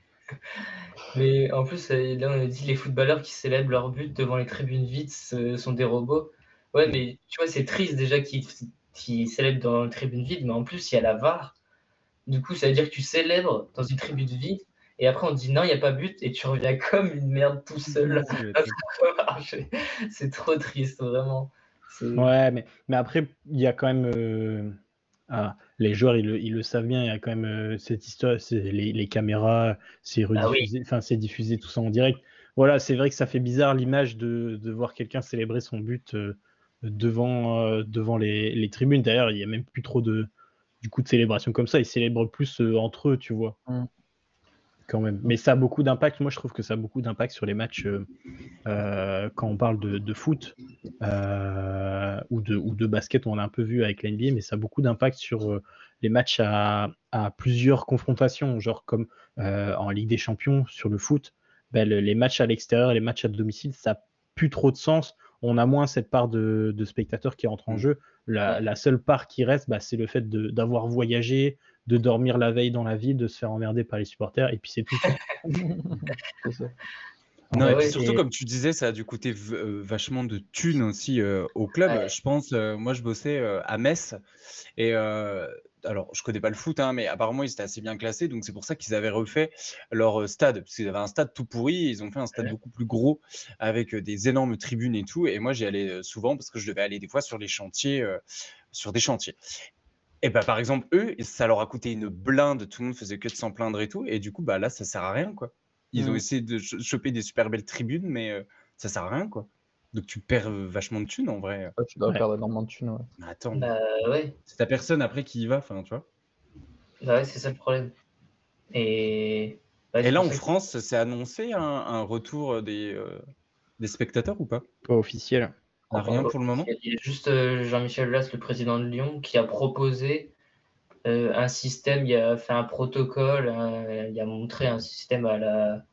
Mais en plus, là, on a dit les footballeurs qui célèbrent leur but devant les tribunes vides ce sont des robots. Ouais, mais tu vois, c'est triste déjà qu'ils qu'ils célèbrent dans les tribunes vides, mais en plus, il y a la VAR. Du coup, ça veut dire que tu célèbres dans une tribune vide, et après, on te dit non, il n'y a pas but, et tu reviens comme une merde tout seul. C'est trop triste, vraiment. Ouais, mais, mais après, il y a quand même. euh, ah, les joueurs, ils le, ils le savent bien, il y a quand même euh, cette histoire, c'est les, les caméras, c'est Ah oui. rediffusé, enfin, c'est diffusé tout ça en direct. Voilà, c'est vrai que ça fait bizarre l'image de, de voir quelqu'un célébrer son but euh, devant, euh, devant les, les tribunes. D'ailleurs, il n'y a même plus trop de, du coup, de célébration comme ça. Ils célèbrent plus euh, entre eux, tu vois. Mm. Quand même. Mais ça a beaucoup d'impact. Moi, je trouve que ça a beaucoup d'impact sur les matchs euh, euh, quand on parle de, de foot ou, de, ou de basket. On l'a un peu vu avec la NBA, mais ça a beaucoup d'impact sur les matchs à, à plusieurs confrontations, genre comme en Ligue des Champions sur le foot. Ben, le- les matchs à l'extérieur les matchs à domicile, ça n'a plus trop de sens. On a moins cette part de, de spectateurs qui entre en Mm. jeu. La, Ouais. la seule part qui reste, bah, c'est le fait de- d'avoir voyagé, de dormir la veille dans la ville, de se faire emmerder par les supporters, et puis c'est tout. C'est ça. Non, Ouais, et puis surtout, et- comme tu disais, ça a dû coûter euh, vachement de thunes aussi euh, au club. Ouais. Je pense, euh, moi, je bossais euh, à Metz. Et euh, alors, je connais pas le foot, hein, mais apparemment, ils étaient assez bien classés. Donc, c'est pour ça qu'ils avaient refait leur euh, stade. Parce qu'ils avaient un stade tout pourri. Ils ont fait un stade Ouais. beaucoup plus gros avec euh, des énormes tribunes et tout. Et moi, j'y allais euh, souvent parce que je devais aller des fois sur les chantiers, euh, sur des chantiers. Et bah, par exemple, eux, ça leur a coûté une blinde. Tout le monde faisait que de s'en plaindre et tout. Et du coup, bah, là, ça sert à rien, quoi. Ils ont Mm. essayé de ch- choper des super belles tribunes, mais euh, ça sert à rien, quoi. Donc tu perds euh, vachement de thunes en vrai. Ouais, tu dois Ouais. perdre énormément de thunes. ouais. Mais attends, Bah ouais, c'est ta personne après qui y va, enfin, tu vois. bah ouais, c'est ça le problème. Et, c'est là, en que- France, c'est annoncé un, un retour des, euh, des spectateurs ou pas? Pas officiel. Ah, rien pour le moment? Il y a juste euh, Jean-Michel Aulas, le président de Lyon, qui a proposé euh, un système, il a fait un protocole, un- il a montré un système à la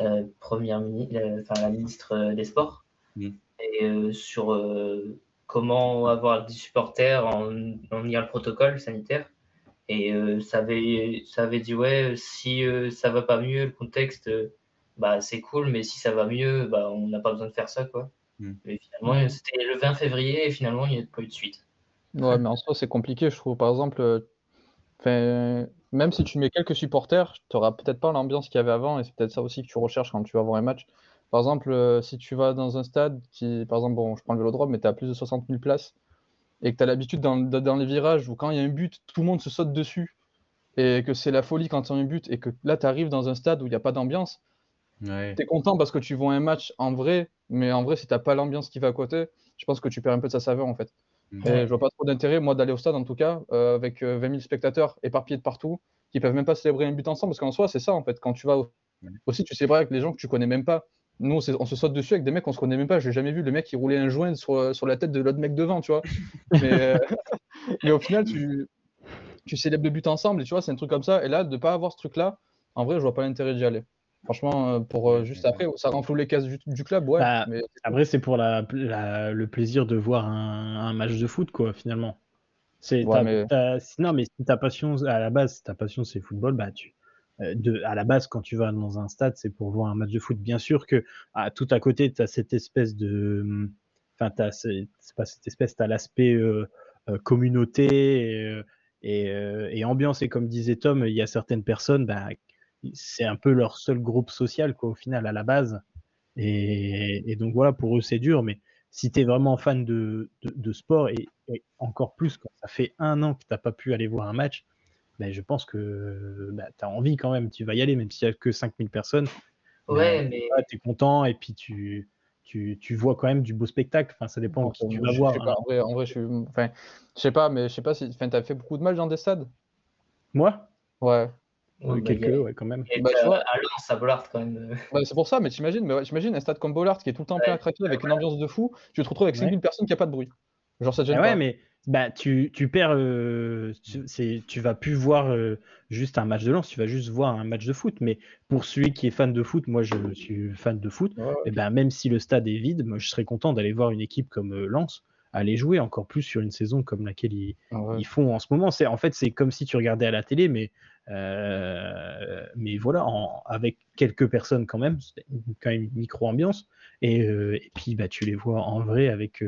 euh, première ministre, enfin la ministre des Sports, Mm. et euh, sur euh, comment avoir des supporters en, en liant le protocole sanitaire. Et euh, ça, avait, ça avait dit ouais, si euh, ça va pas mieux, le contexte, euh, bah c'est cool, mais si ça va mieux, bah on n'a pas besoin de faire ça quoi. Mm. Mais finalement, c'était le 20 février et finalement il n'y a pas eu de suite. Ouais, mais en soi, c'est compliqué, je trouve. Par exemple, euh, même si tu mets quelques supporters, tu n'auras peut-être pas l'ambiance qu'il y avait avant, et c'est peut-être ça aussi que tu recherches quand tu vas voir un match. Par exemple, euh, si tu vas dans un stade qui, par exemple, bon, je prends le vélodrome, mais tu as plus de 60 000 places, et que tu as l'habitude dans, les virages où quand il y a un but, tout le monde se saute dessus, et que c'est la folie quand il y a un but, et que là, tu arrives dans un stade où il n'y a pas d'ambiance, Ouais. tu es content parce que tu vois un match en vrai, mais en vrai, si tu pas l'ambiance qui va à côté, je pense que tu perds un peu de sa saveur, en fait. Mm. Et je vois pas trop d'intérêt, moi, d'aller au stade, en tout cas, euh, avec euh, 20 000 spectateurs éparpillés de partout, qui peuvent même pas célébrer un but ensemble, parce qu'en soi, c'est ça, en fait. Quand tu vas au- aussi, tu célèbres avec les gens que tu connais même pas. Nous, on, on se saute dessus avec des mecs qu'on se connaît même pas. J'ai jamais vu le mec qui roulait un joint sur, sur la tête de l'autre mec devant, tu vois. Mais, euh, mais au final, tu, tu célèbres le but ensemble, et tu vois, c'est un truc comme ça. Et là, de pas avoir ce truc-là, en vrai, je vois pas l'intérêt d'y aller. Franchement, euh, pour euh, juste après, ça renfloue les cases du, du club, ouais. Bah, mais Après, c'est pour la, la- le plaisir de voir un, un match de foot, quoi, finalement. C'est Ouais, ta- mais- non, mais si ta passion, à la base, si ta passion c'est football, bah tu, de, à la base, quand tu vas dans un stade, c'est pour voir un match de foot. Bien sûr que à, tout à côté, tu as cette espèce de, enfin, c'est pas cette espèce, t'as l'aspect euh, euh, communauté et, euh, euh, ambiance. Et comme disait Tom, il y a certaines personnes, bah, c'est un peu leur seul groupe social, quoi, au final, à la base. Et, donc voilà, pour eux, c'est dur, mais si tu es vraiment fan de sport, et, et encore plus quand ça fait un an que tu n'as pas pu aller voir un match, ben, je pense que bah, tu as envie quand même, tu vas y aller, même s'il n'y a que 5000 personnes. Ouais, mais tu es content, et puis tu, tu, tu vois quand même du beau spectacle. Enfin, ça dépend qui tu vas je voir. pas, hein. en vrai, en vrai, je suis. Enfin, je sais pas, mais je sais pas si. Enfin, t'as fait beaucoup de matchs dans des stades? Moi? Ouais. Ouais, bah, Quelques, a- ouais, quand même. a Bah, tu à- vois. à Lens, à Bollard quand même. euh. Bah, c'est pour ça, mais t'imagines, mais ouais, t'imagines un stade comme Bollard qui est tout le temps plein à craquer avec une ambiance de fou, tu te retrouves avec Ouais. 5000 personnes qui a pas de bruit. Genre, ça te gêne Ah ouais, pas. mais bah, tu, tu perds. euh, tu, c'est- tu vas plus voir euh, juste un match de lance, tu vas juste voir un match de foot. Mais pour celui qui est fan de foot, moi je suis fan de foot, Ouais, ouais. et ben, même si le stade est vide, moi je serais content d'aller voir une équipe comme euh, Lens aller jouer encore plus sur une saison comme laquelle ils, Ouais. ils font en ce moment. C'est en fait c'est comme si tu regardais à la télé, mais euh, mais voilà, en- avec quelques personnes quand même, quand même une micro ambiance. Et, euh, et puis bah tu les vois en vrai avec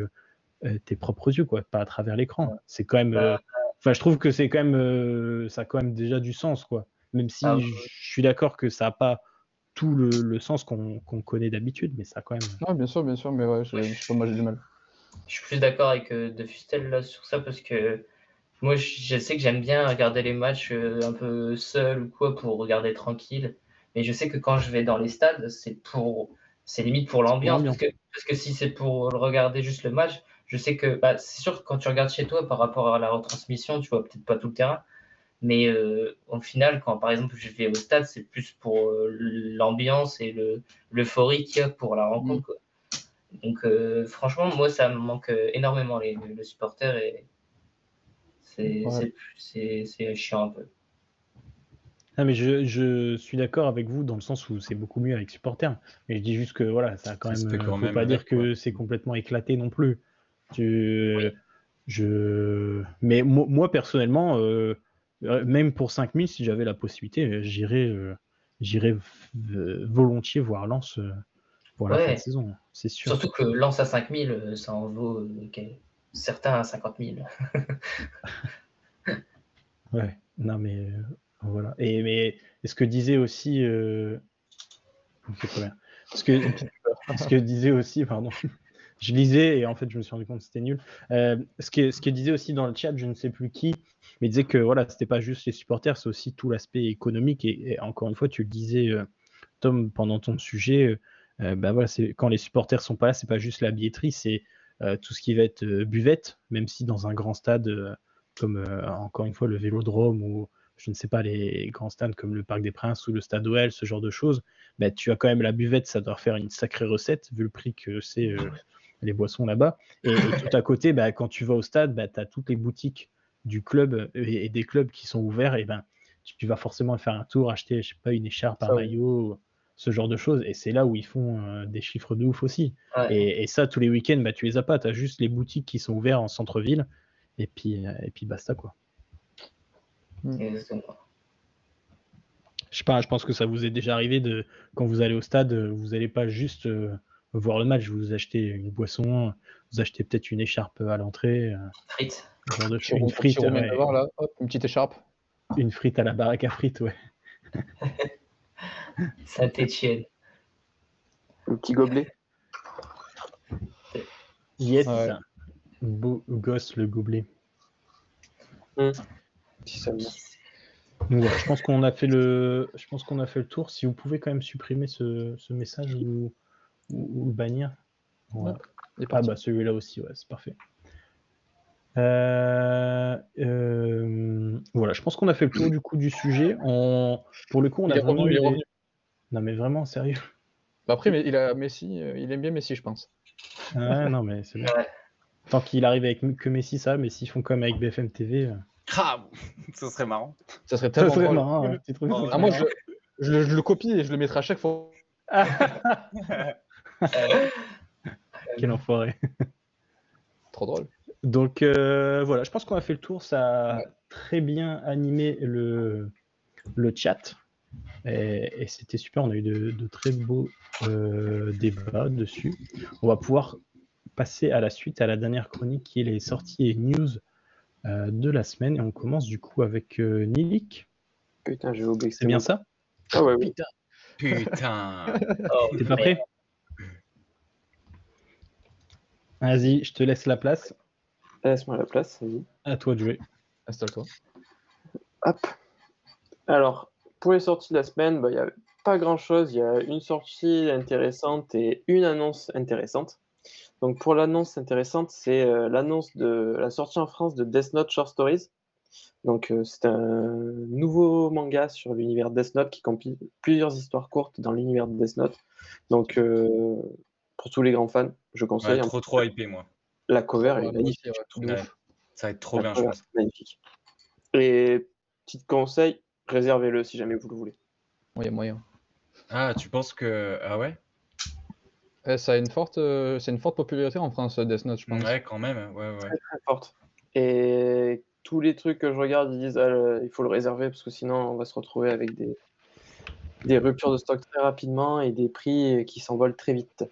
tes propres yeux, quoi, pas à travers l'écran. C'est quand même. euh, Enfin, je trouve que c'est quand même euh, ça a quand même déjà du sens, quoi. Même si Ah, je suis d'accord que ça a pas tout le, le sens qu'on qu'on connaît d'habitude, mais ça a quand même. Bien sûr, bien sûr, mais ouais, je, Ouais. je moi j'ai du mal. Je suis plus d'accord avec euh, De Fustel là sur ça parce que moi je, sais que j'aime bien regarder les matchs euh, un peu seul ou quoi pour regarder tranquille. Mais je sais que quand je vais dans les stades, c'est pour c'est limite pour l'ambiance. l'ambiance. Parce que, parce que si c'est pour regarder juste le match, je sais que bah, c'est sûr que quand tu regardes chez toi par rapport à la retransmission, tu vois peut-être pas tout le terrain. Mais euh, au final, quand par exemple je vais au stade, c'est plus pour euh, l'ambiance et le- l'euphorie qu'il y a pour la rencontre. quoi. Donc euh, franchement, moi ça me manque énormément les, le supporter et c'est Ouais. chiant un peu. Ah, mais je, je suis d'accord avec vous dans le sens où c'est beaucoup mieux avec supporters. Mais je dis juste que voilà, ça a quand même. quand faut même pas dire que c'est complètement éclaté non plus. Tu, je, mais mo- moi personnellement, euh, euh, même pour 5000, si j'avais la possibilité, euh, j'irais, euh, volontiers voir Lens pour la Ouais. fin de saison, c'est sûr. Surtout que lance à 5000, euh, ça en vaut certains à 50 000. Ouais, non mais voilà. Et mais ce que disait aussi, euh... Ce que ce que disait aussi, pardon. Je lisais et en fait je me suis rendu compte que c'était nul. Euh, ce que disait aussi dans le chat, je ne sais plus qui, mais il disait que voilà, c'était pas juste les supporters, c'est aussi tout l'aspect économique et, encore une fois, tu le disais, euh, Tom, pendant ton sujet. euh, bah voilà, quand les supporters sont pas là, c'est pas juste la billetterie, c'est tout ce qui va être buvette, même si dans un grand stade comme encore une fois le Vélodrome ou je ne sais pas les grands stades comme le Parc des Princes ou le Stade OL, ce genre de choses, bah, tu as quand même la buvette, ça doit faire une sacrée recette vu le prix que c'est les boissons là-bas. Et, et tout à côté, bah, quand tu vas au stade, bah, tu as toutes les boutiques du club euh, et, et des clubs qui sont ouverts. Et ben, tu, tu vas forcément faire un tour, acheter, je sais pas, une écharpe, un maillot, ce genre de choses. Et c'est là où ils font euh, des chiffres de ouf aussi. Ouais. Et, et ça, tous les week-ends, bah, tu les as pas. Tu as juste les boutiques qui sont ouvertes en centre-ville. Et puis, euh, et puis basta quoi. Exactement. Je sais pas, je pense que ça vous est déjà arrivé de quand vous allez au stade, vous n'allez pas juste euh, voir le match, vous achetez une boisson, vous achetez peut-être une écharpe à l'entrée, euh, Frites. genre de. Une frite, ouais. là, hop, une petite écharpe. une frite à la baraque à frites, ouais. Saint-Etienne. Le petit gobelet. Yes, Ouais. beau gosse le gobelet. Si ça me- Donc voilà, je pense qu'on a fait le, je pense qu'on a fait le tour. Si vous pouvez quand même supprimer ce, ce message ou, ou, ou le bannir. Voilà. Il est Ah bah celui-là aussi, ouais, c'est parfait. Euh, euh, voilà, je pense qu'on a fait le tour du coup du sujet. On, pour le coup, on Il a est vraiment revenu, il eu est des- revenu. Non mais vraiment sérieux. Bah après, mais il a Messi, euh, il aime bien Messi, je pense. Ouais, non mais c'est bien. Tant qu'il arrive avec que Messi, ça, mais s'ils font comme avec BFM TV, Ah, ce serait marrant. Ça serait ça tellement serait drôle. marrant. hein, Ah, moi, je, je le- je le copie et je le mettrai à chaque fois. Quel enfoiré. Trop drôle. Donc euh, voilà, je pense qu'on a fait le tour. Ça a Ouais. très bien animé le, le chat. Et, et c'était super. On a eu de, de très beaux euh, débats dessus. On va pouvoir passer à la suite, à la dernière chronique qui est les sorties et news euh, de la semaine. Et on commence du coup avec euh, Nilik. Putain, j'ai oublié que C'est bien ça? Ah ouais, oui. Putain. oh, T'es pas prêt? Vas-y, je te laisse la place. Laisse-moi la place, vas-y. À toi de jouer. Installe-toi. Hop. Alors, pour les sorties de la semaine, bah, il n'y a pas grand-chose. Il y a une sortie intéressante et une annonce intéressante. Donc, pour l'annonce intéressante, c'est euh, l'annonce de la sortie en France de Death Note Short Stories. Donc, euh, c'est un nouveau manga sur l'univers Death Note qui compile plusieurs histoires courtes dans l'univers de Death Note. Donc, euh, pour tous les grands fans, je conseille. Ouais, En trop trop hypé moi. La cover Ouais, est magnifique. ouais. Ça va être trop La bien, je pense. magnifique. Et petit conseil, réservez-le si jamais vous le voulez. Ouais, il y a moyen. Ah, tu penses que. Ah ouais? Eh, ça a une forte, euh, c'est une forte popularité en France, Death Note, je pense. Ouais, quand même. Ouais, ouais. très forte. Et tous les trucs que je regarde, ils disent ah, le- il faut le réserver parce que sinon on va se retrouver avec des, des ruptures de stock très rapidement et des prix qui s'envolent très vite.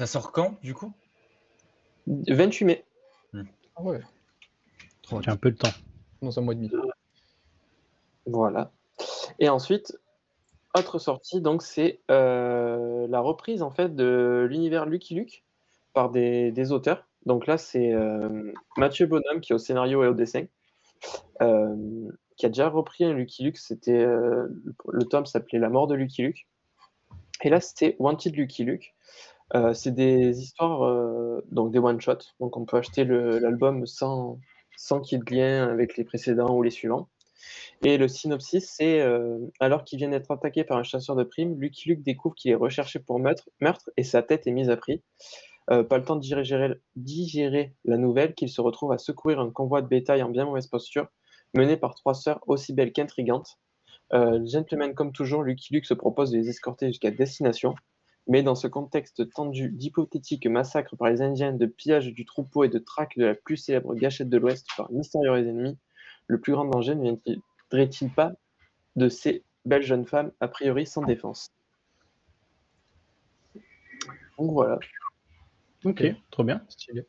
Ça sort quand, du coup? 28 mai. Ah ouais, Trop J'ai un peu de temps. dans un mois et demi. Voilà. Et ensuite, autre sortie, donc c'est euh, la reprise en fait de l'univers Lucky Luke par des, des auteurs. Donc là, c'est euh, Mathieu Bonhomme qui est au scénario et au dessin, euh, qui a déjà repris un Lucky Luke. C'était euh, le, le tome s'appelait La mort de Lucky Luke. Et là, c'était Wanted Lucky Luke. Euh, c'est des histoires, euh, donc des one-shots. Donc on peut acheter l'album sans, qu'il y ait de lien avec les précédents ou les suivants. Et le synopsis, c'est euh, alors qu'il vient d'être attaqué par un chasseur de primes, Lucky Luke découvre qu'il est recherché pour meurtre, et sa tête est mise à prix. Pas le temps de digérer, la nouvelle qu'il se retrouve à secourir un convoi de bétail en bien mauvaise posture, mené par trois sœurs aussi belles qu'intrigantes. Gentleman comme toujours, Lucky Luke se propose de les escorter jusqu'à destination. Mais dans ce contexte tendu d'hypothétiques massacres par les Indiens, de pillage du troupeau et de traque de la plus célèbre gâchette de l'Ouest par mystérieux ennemis, le plus grand danger ne viendrait-il pas de ces belles jeunes femmes, a priori sans défense? Donc voilà. Ok, trop bien. Stylé.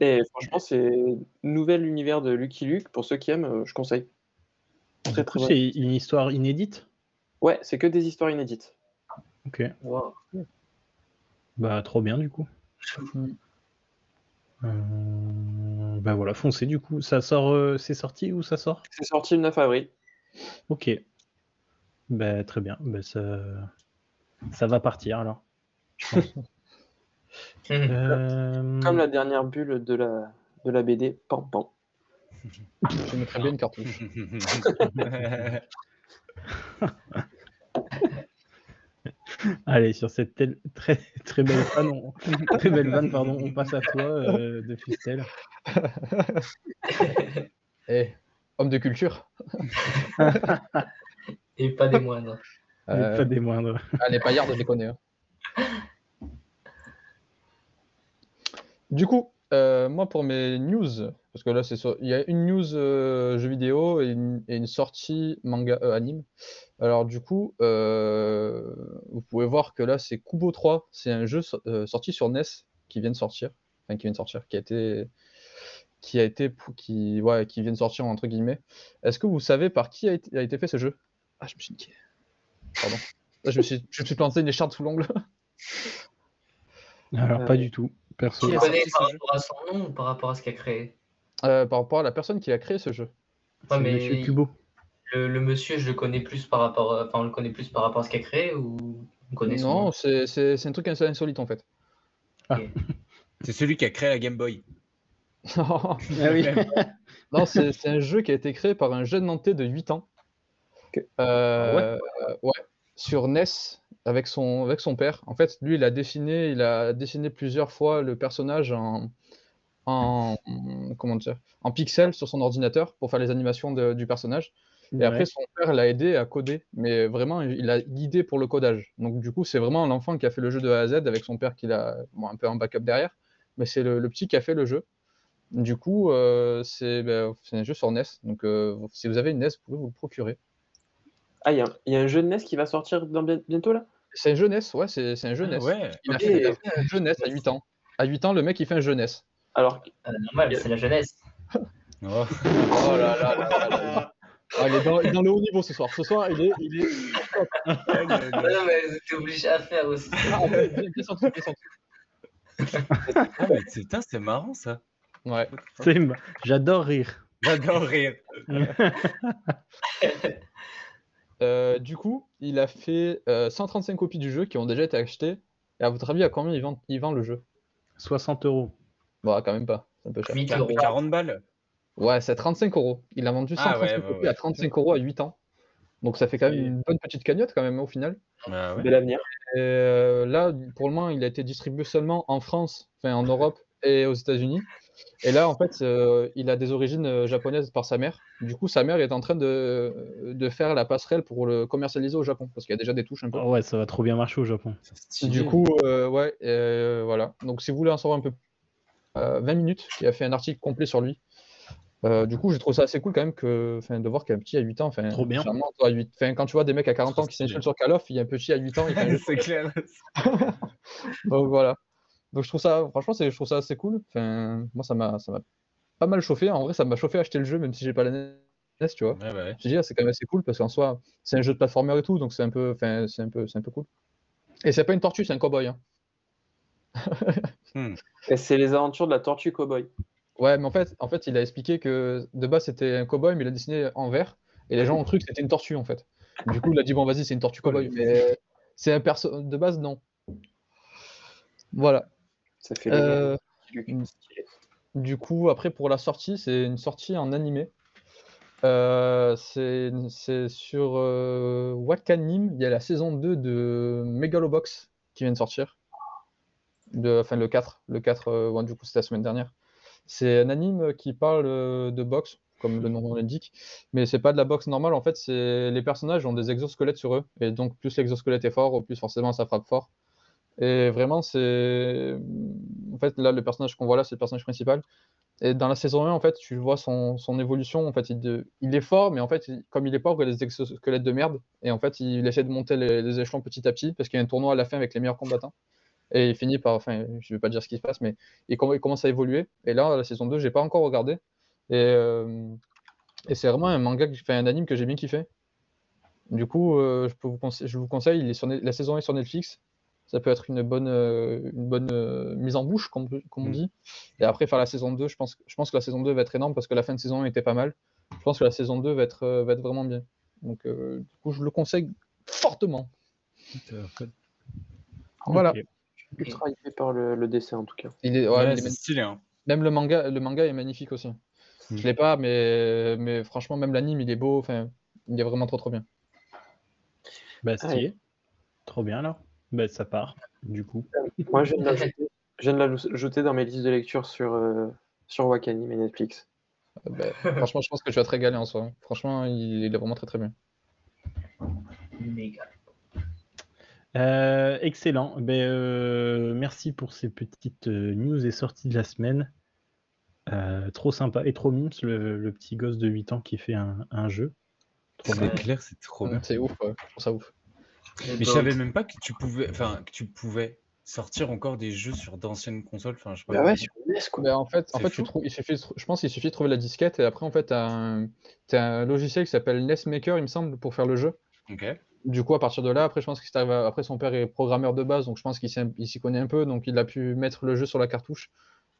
Et franchement, c'est nouvel univers de Lucky Luke. Pour ceux qui aiment, euh, je conseille. C'est une histoire inédite? Ouais, c'est que des histoires inédites. Ok, Wow. bah trop bien du coup. Euh, bah voilà, foncez du coup. Ça sort, euh, c'est sorti ou ça sort? C'est sorti le 9 avril. Ok. Bah très bien. Bah, ça, ça va partir alors. Euh, Comme la dernière bulle de la, de la BD, pan pan. Je mettrais bien une cartouche. Allez, sur cette telle- très, très belle vanne, on, très belle vanne, pardon, on passe à toi, euh, de Fustel. Eh, homme de culture. Et pas des moindres. Euh, Pas des moindres. Ah, les paillards, je les connais. hein. Du coup, euh, moi pour mes news, parce que là c'est sur- il y a une news euh, jeu vidéo et une, et une sortie manga euh, anime. Alors du coup, euh, vous pouvez voir que là c'est Kubo 3, c'est un jeu so- euh, sorti sur NES qui vient de sortir, enfin qui vient de sortir, qui a été qui a été qui ouais, qui vient de sortir entre guillemets. Est-ce que vous savez par qui a été, a été fait ce jeu? Ah, je me suis niqué. Pardon. Là, je me suis, je me suis planté une écharpe sous l'ongle. Alors, Euh, pas du tout, perso. qui Tu a connais sorti par rapport à son nom ou par rapport à ce qu'il a créé? Euh, par rapport à la personne qui a créé ce jeu. Ouais, mais Monsieur Kubo. le, le monsieur, je le connais plus par rapport, à- enfin, on le connaît plus par rapport à ce qu'il a créé ou on connaît son Non, c'est c'est- c'est un truc assez insolite en fait. C'est celui qui a créé la Game Boy. Ah oui. non, c'est c'est un jeu qui a été créé par un jeune Nantais de 8 ans. Euh, ouais, sur NES avec son, avec son père. En fait, lui, il a dessiné, il a dessiné plusieurs fois le personnage en, en, comment dire, en pixels sur son ordinateur pour faire les animations de- du personnage. Et après, son père l'a aidé à coder, mais vraiment, il l'a guidé pour le codage. Donc, du coup, c'est vraiment l'enfant qui a fait le jeu de A à Z avec son père qui l'a bon, un peu en backup derrière, mais c'est le, le petit qui a fait le jeu. Du coup, euh, c'est ben, c'est un jeu sur NES. Donc, euh, si vous avez une NES, vous pouvez vous le procurer. Ah, il y, a- y a un jeu de NES qui va sortir dans bientôt là? C'est un jeu NES, ouais, c'est un jeu NES. ouais. Il, a Ok. fait, il a fait un jeu NES à 8 ans. À 8 ans, le mec, il fait un jeu NES. Alors, Euh, normal, c'est la jeunesse. Oh. Oh là là là là. Ah, il est dans, dans le haut niveau ce soir. Ce soir, il est. Il est... Ah non, mais t'es obligé à faire aussi. Ah. Ah, mais c'est- marrant ça. Ouais. J'adore rire. J'adore rire. Euh, du coup, il a fait euh, 135 copies du jeu qui ont déjà été achetées. Et à votre avis, à combien il vend, il vend le jeu? 60 euros. Bon, quand même pas. C'est un peu cher. 8 euros. 40 balles. Ouais, c'est 35 euros. Il a vendu Ah 135 ouais, ouais, copies ouais. à 35 euros à 8 ans. Donc ça fait quand même une bonne petite cagnotte quand même au final. Bah ouais. de l'avenir. Et euh, là, pour le moment, il a été distribué seulement en France, enfin en Europe et aux États-Unis. Et là, en fait, euh, il a des origines euh, japonaises par sa mère. Du coup, sa mère est en train de, de faire la passerelle pour le commercialiser au Japon, parce qu'il y a déjà des touches un peu. Oh ouais, ça va trop bien marcher au Japon. Du coup, euh, ouais, euh, voilà. Donc, si vous voulez en savoir un peu, 20 minutes, il a fait un article complet sur lui. Euh, du coup, je trouve ça assez cool quand même que, de voir qu'un petit à 8 ans, Trop bien. clairement, toi, à 8 enfin, quand tu vois des mecs à 40 ans qui s'installent sur Call of, il y a un petit à 8 ans, c'est clair. donc voilà. Donc je trouve ça, franchement, je trouve ça assez cool. Enfin, moi, ça m'a, pas mal chauffé. En vrai, ça m'a chauffé à acheter le jeu, même si j'ai pas la NES, tu vois. Ouais, ouais. Je dis, ah, c'est quand même assez cool parce qu'en soi, c'est un jeu de plateformeur et tout, donc c'est un peu, c'est un peu, c'est un peu cool. Et c'est pas une tortue, c'est un cowboy. Hein. Et c'est les aventures de la tortue cowboy. Ouais, mais en fait, en fait, il a expliqué que de base c'était un cowboy, mais il a dessiné en vert, et les gens ont cru que c'était une tortue en fait. Du coup, il a dit bon, vas-y, c'est une tortue cowboy, mais c'est un perso de base non. Voilà. Ça fait Euh, mm. stylé. Du coup, après, pour la sortie, c'est une sortie en animé. Euh, c'est c'est sur euh, Wakanim. Il y a la saison 2 de Megalobox qui vient de sortir. De, enfin, le 4. Le 4, euh, ouais, du coup, c'était la semaine dernière. C'est un anime qui parle euh, de boxe, comme le nom l'indique. Mais c'est pas de la boxe normale. En fait, c'est les personnages ont des exosquelettes sur eux. Et donc, plus l'exosquelette est fort, plus forcément ça frappe fort. Et vraiment, c'est. En fait, là, le personnage qu'on voit là, c'est le personnage principal. Et dans la saison 1, en fait, tu vois son, évolution. En fait, il, est fort, mais en fait, comme il est fort, il a des exosquelettes de merde. Et en fait, il essaie de monter les, les échelons petit à petit, parce qu'il y a un tournoi à la fin avec les meilleurs combattants. Et il finit par. Enfin, je vais pas dire ce qui se passe, mais il, com- il commence à évoluer. Et là, la saison 2, j'ai pas encore regardé. Et, euh, et c'est vraiment un manga, enfin, un anime que j'ai bien kiffé. Du coup, euh, je, peux vous conseiller, je vous conseille, il est sur la saison est sur Netflix. Ça peut être une bonne, euh, une bonne mise en bouche, comme, comme on Mm. dit. Et après, faire la saison 2, je pense, je pense que la saison 2 va être énorme parce que la fin de saison 1 était pas mal. Je pense que la saison 2 va être, va être vraiment bien. Donc, du coup, je le conseille fortement. Voilà. Ultra hypé par le, le dessin en tout cas. Il est, ouais, Ouais, il est c'est magnifique. stylé. Hein. Même le manga, le manga est magnifique aussi. Mm. Je l'ai pas, mais, mais franchement, même l'anime, il est beau. Enfin, il est vraiment trop trop bien. Bah, stylé. Trop bien alors. bah, ça part, du coup. Moi, je viens de l'ajouter- je dans mes listes de lecture sur, euh, sur Wakanim et Netflix. Euh, bah, franchement, je pense que tu vas te régaler en soi. Franchement, il, il est vraiment très très bien. Méga. Euh, excellent. Ben, euh, merci pour ces petites euh, news et sorties de la semaine. Euh, trop sympa et trop mimes, le, le petit gosse de 8 ans qui fait un, un jeu. C'est clair, c'est trop bien. C'est ouf, ouais. je trouve ça ouf. Mais je savais même pas que tu pouvais, enfin, que tu pouvais sortir encore des jeux sur d'anciennes consoles. Enfin, je sais pas. Bah ouais, sur NES, quoi. Bah, en fait, en fait tu fou. trouves, il suffit, je pense qu'il suffit de trouver la disquette et après, en fait, tu as, un t'as un logiciel qui s'appelle NES Maker, il me semble, pour faire le jeu. Ok. Du coup, à partir de là, après, je pense t'arrives à- après, son père est programmeur de base, donc je pense qu'il s'y connaît un peu, donc il a pu mettre le jeu sur la cartouche.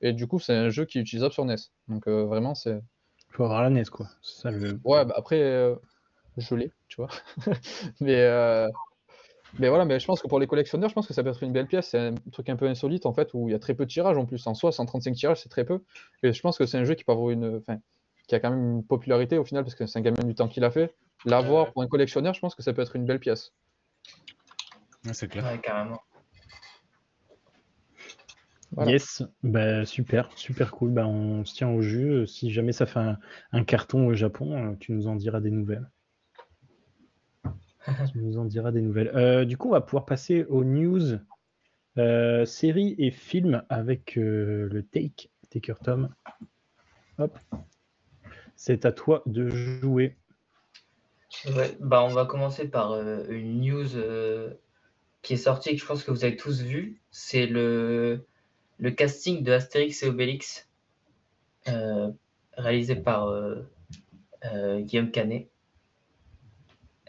Et du coup, c'est un jeu qui est utilisable sur NES. Donc euh, vraiment, c'est. Faut avoir la NES, quoi. Ça le. Ouais, bah, après, euh, je l'ai, tu vois. mais, euh, mais voilà, mais je pense que pour les collectionneurs, je pense que ça peut être une belle pièce. C'est un truc un peu insolite, en fait, où il y a très peu de tirages en plus. En soi, 135 tirages, c'est très peu. Et je pense que c'est un jeu qui peut avoir une. Enfin, qui a quand même une popularité au final, parce que c'est un gamin du temps qu'il a fait. L'avoir pour un collectionneur, je pense que ça peut être une belle pièce. Ouais, c'est clair. Ouais, carrément. Voilà. Yes, bah, super, super cool. Bah, on se tient au jus. Si jamais ça fait un, un carton au Japon, euh, tu nous en diras des nouvelles. tu nous en diras des nouvelles. Euh, du coup, on va pouvoir passer aux news euh, séries et films avec euh, le Take, Taker Tom. Hop. C'est à toi de jouer. Ouais, bah on va commencer par euh, une news euh, qui est sortie que je pense que vous avez tous vu. C'est le, le casting de Astérix et Obélix euh, réalisé par Guillaume Canet.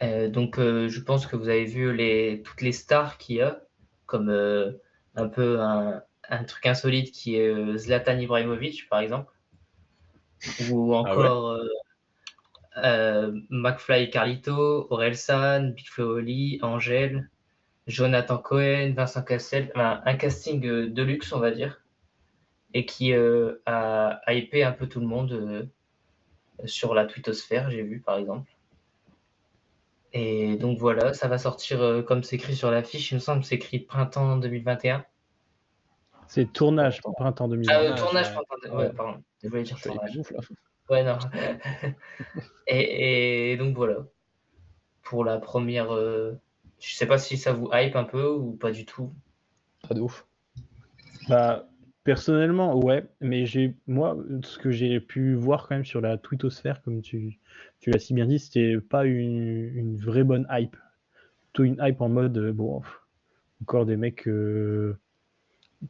Donc je pense que vous avez vu les, toutes les stars qu'il y a, comme un peu un, un truc insolite qui est Zlatan Ibrahimovic par exemple, ou encore euh, euh, McFly et Carlito, Orelsan, Big Flo Oli, Angèle, Jonathan Cohen, Vincent Cassel, un, un casting euh, de luxe, on va dire, et qui euh, a hypé un peu tout le monde euh, sur la twittosphère, j'ai vu par exemple. Et donc voilà, ça va sortir euh, comme c'est écrit sur l'affiche, il me semble que c'est écrit printemps 2021. C'est tournage pour printemps Ah, 2020. euh, Tournage, tournage, ouais. printemps, ouais, pardon, je voulais dire tournage. ouf. Ouais, non. et, et donc voilà. Pour la première. euh, je sais pas si ça vous hype un peu ou pas du tout. Très de ouf. Bah, personnellement, ouais, mais j'ai moi, ce que j'ai pu voir quand même sur la twittosphère, comme tu, tu l'as si bien dit, c'était pas une, une vraie bonne hype. Plutôt une hype en mode, euh, bon, encore des mecs euh,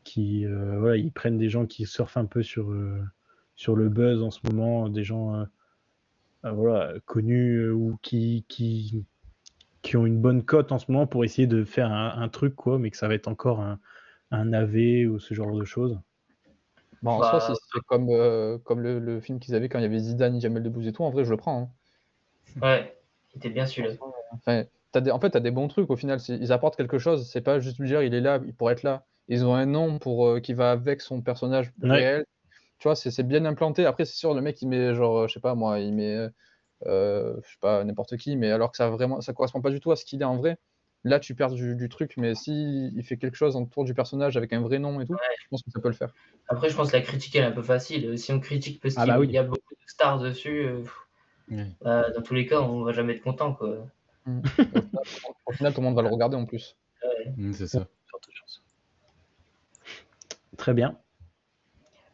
qui, euh, voilà, ils prennent des gens qui surfent un peu sur, euh, sur le buzz en ce moment, des gens, euh, euh, voilà, connus euh, ou qui, qui, qui ont une bonne cote en ce moment pour essayer de faire un, un truc, quoi, mais que ça va être encore un, un AV ou ce genre de choses. Bon, en Bah, soi, si c'est comme, euh, comme le, le film qu'ils avaient quand il y avait Zidane, Jamel Debbouze et tout, en vrai, je le prends. hein. Ouais, il était bien celui-là. Enfin, en fait, tu as des bons trucs au final. Ils apportent quelque chose. C'est pas juste lui dire il est là, il pourrait être là. Ils ont un nom pour, euh, qui va avec son personnage Ouais. réel. Tu vois, c'est c'est bien implanté. Après, c'est sûr, le mec, il met genre, euh, je sais pas moi, il met, euh, je sais pas, n'importe qui, mais alors que ça vraiment, ça correspond pas du tout à ce qu'il est en vrai. Là, tu perds du, du truc, mais si il fait quelque chose autour du personnage avec un vrai nom et tout, je pense que ça peut le faire. Après, je pense que la critique elle est un peu facile. Si on critique parce Ah qu'il bah oui. y a beaucoup de stars dessus, euh, bah, dans tous les cas, on va jamais être content. Quoi. Au final, au final, tout le monde va le regarder en plus. Mm, c'est ça. Très bien.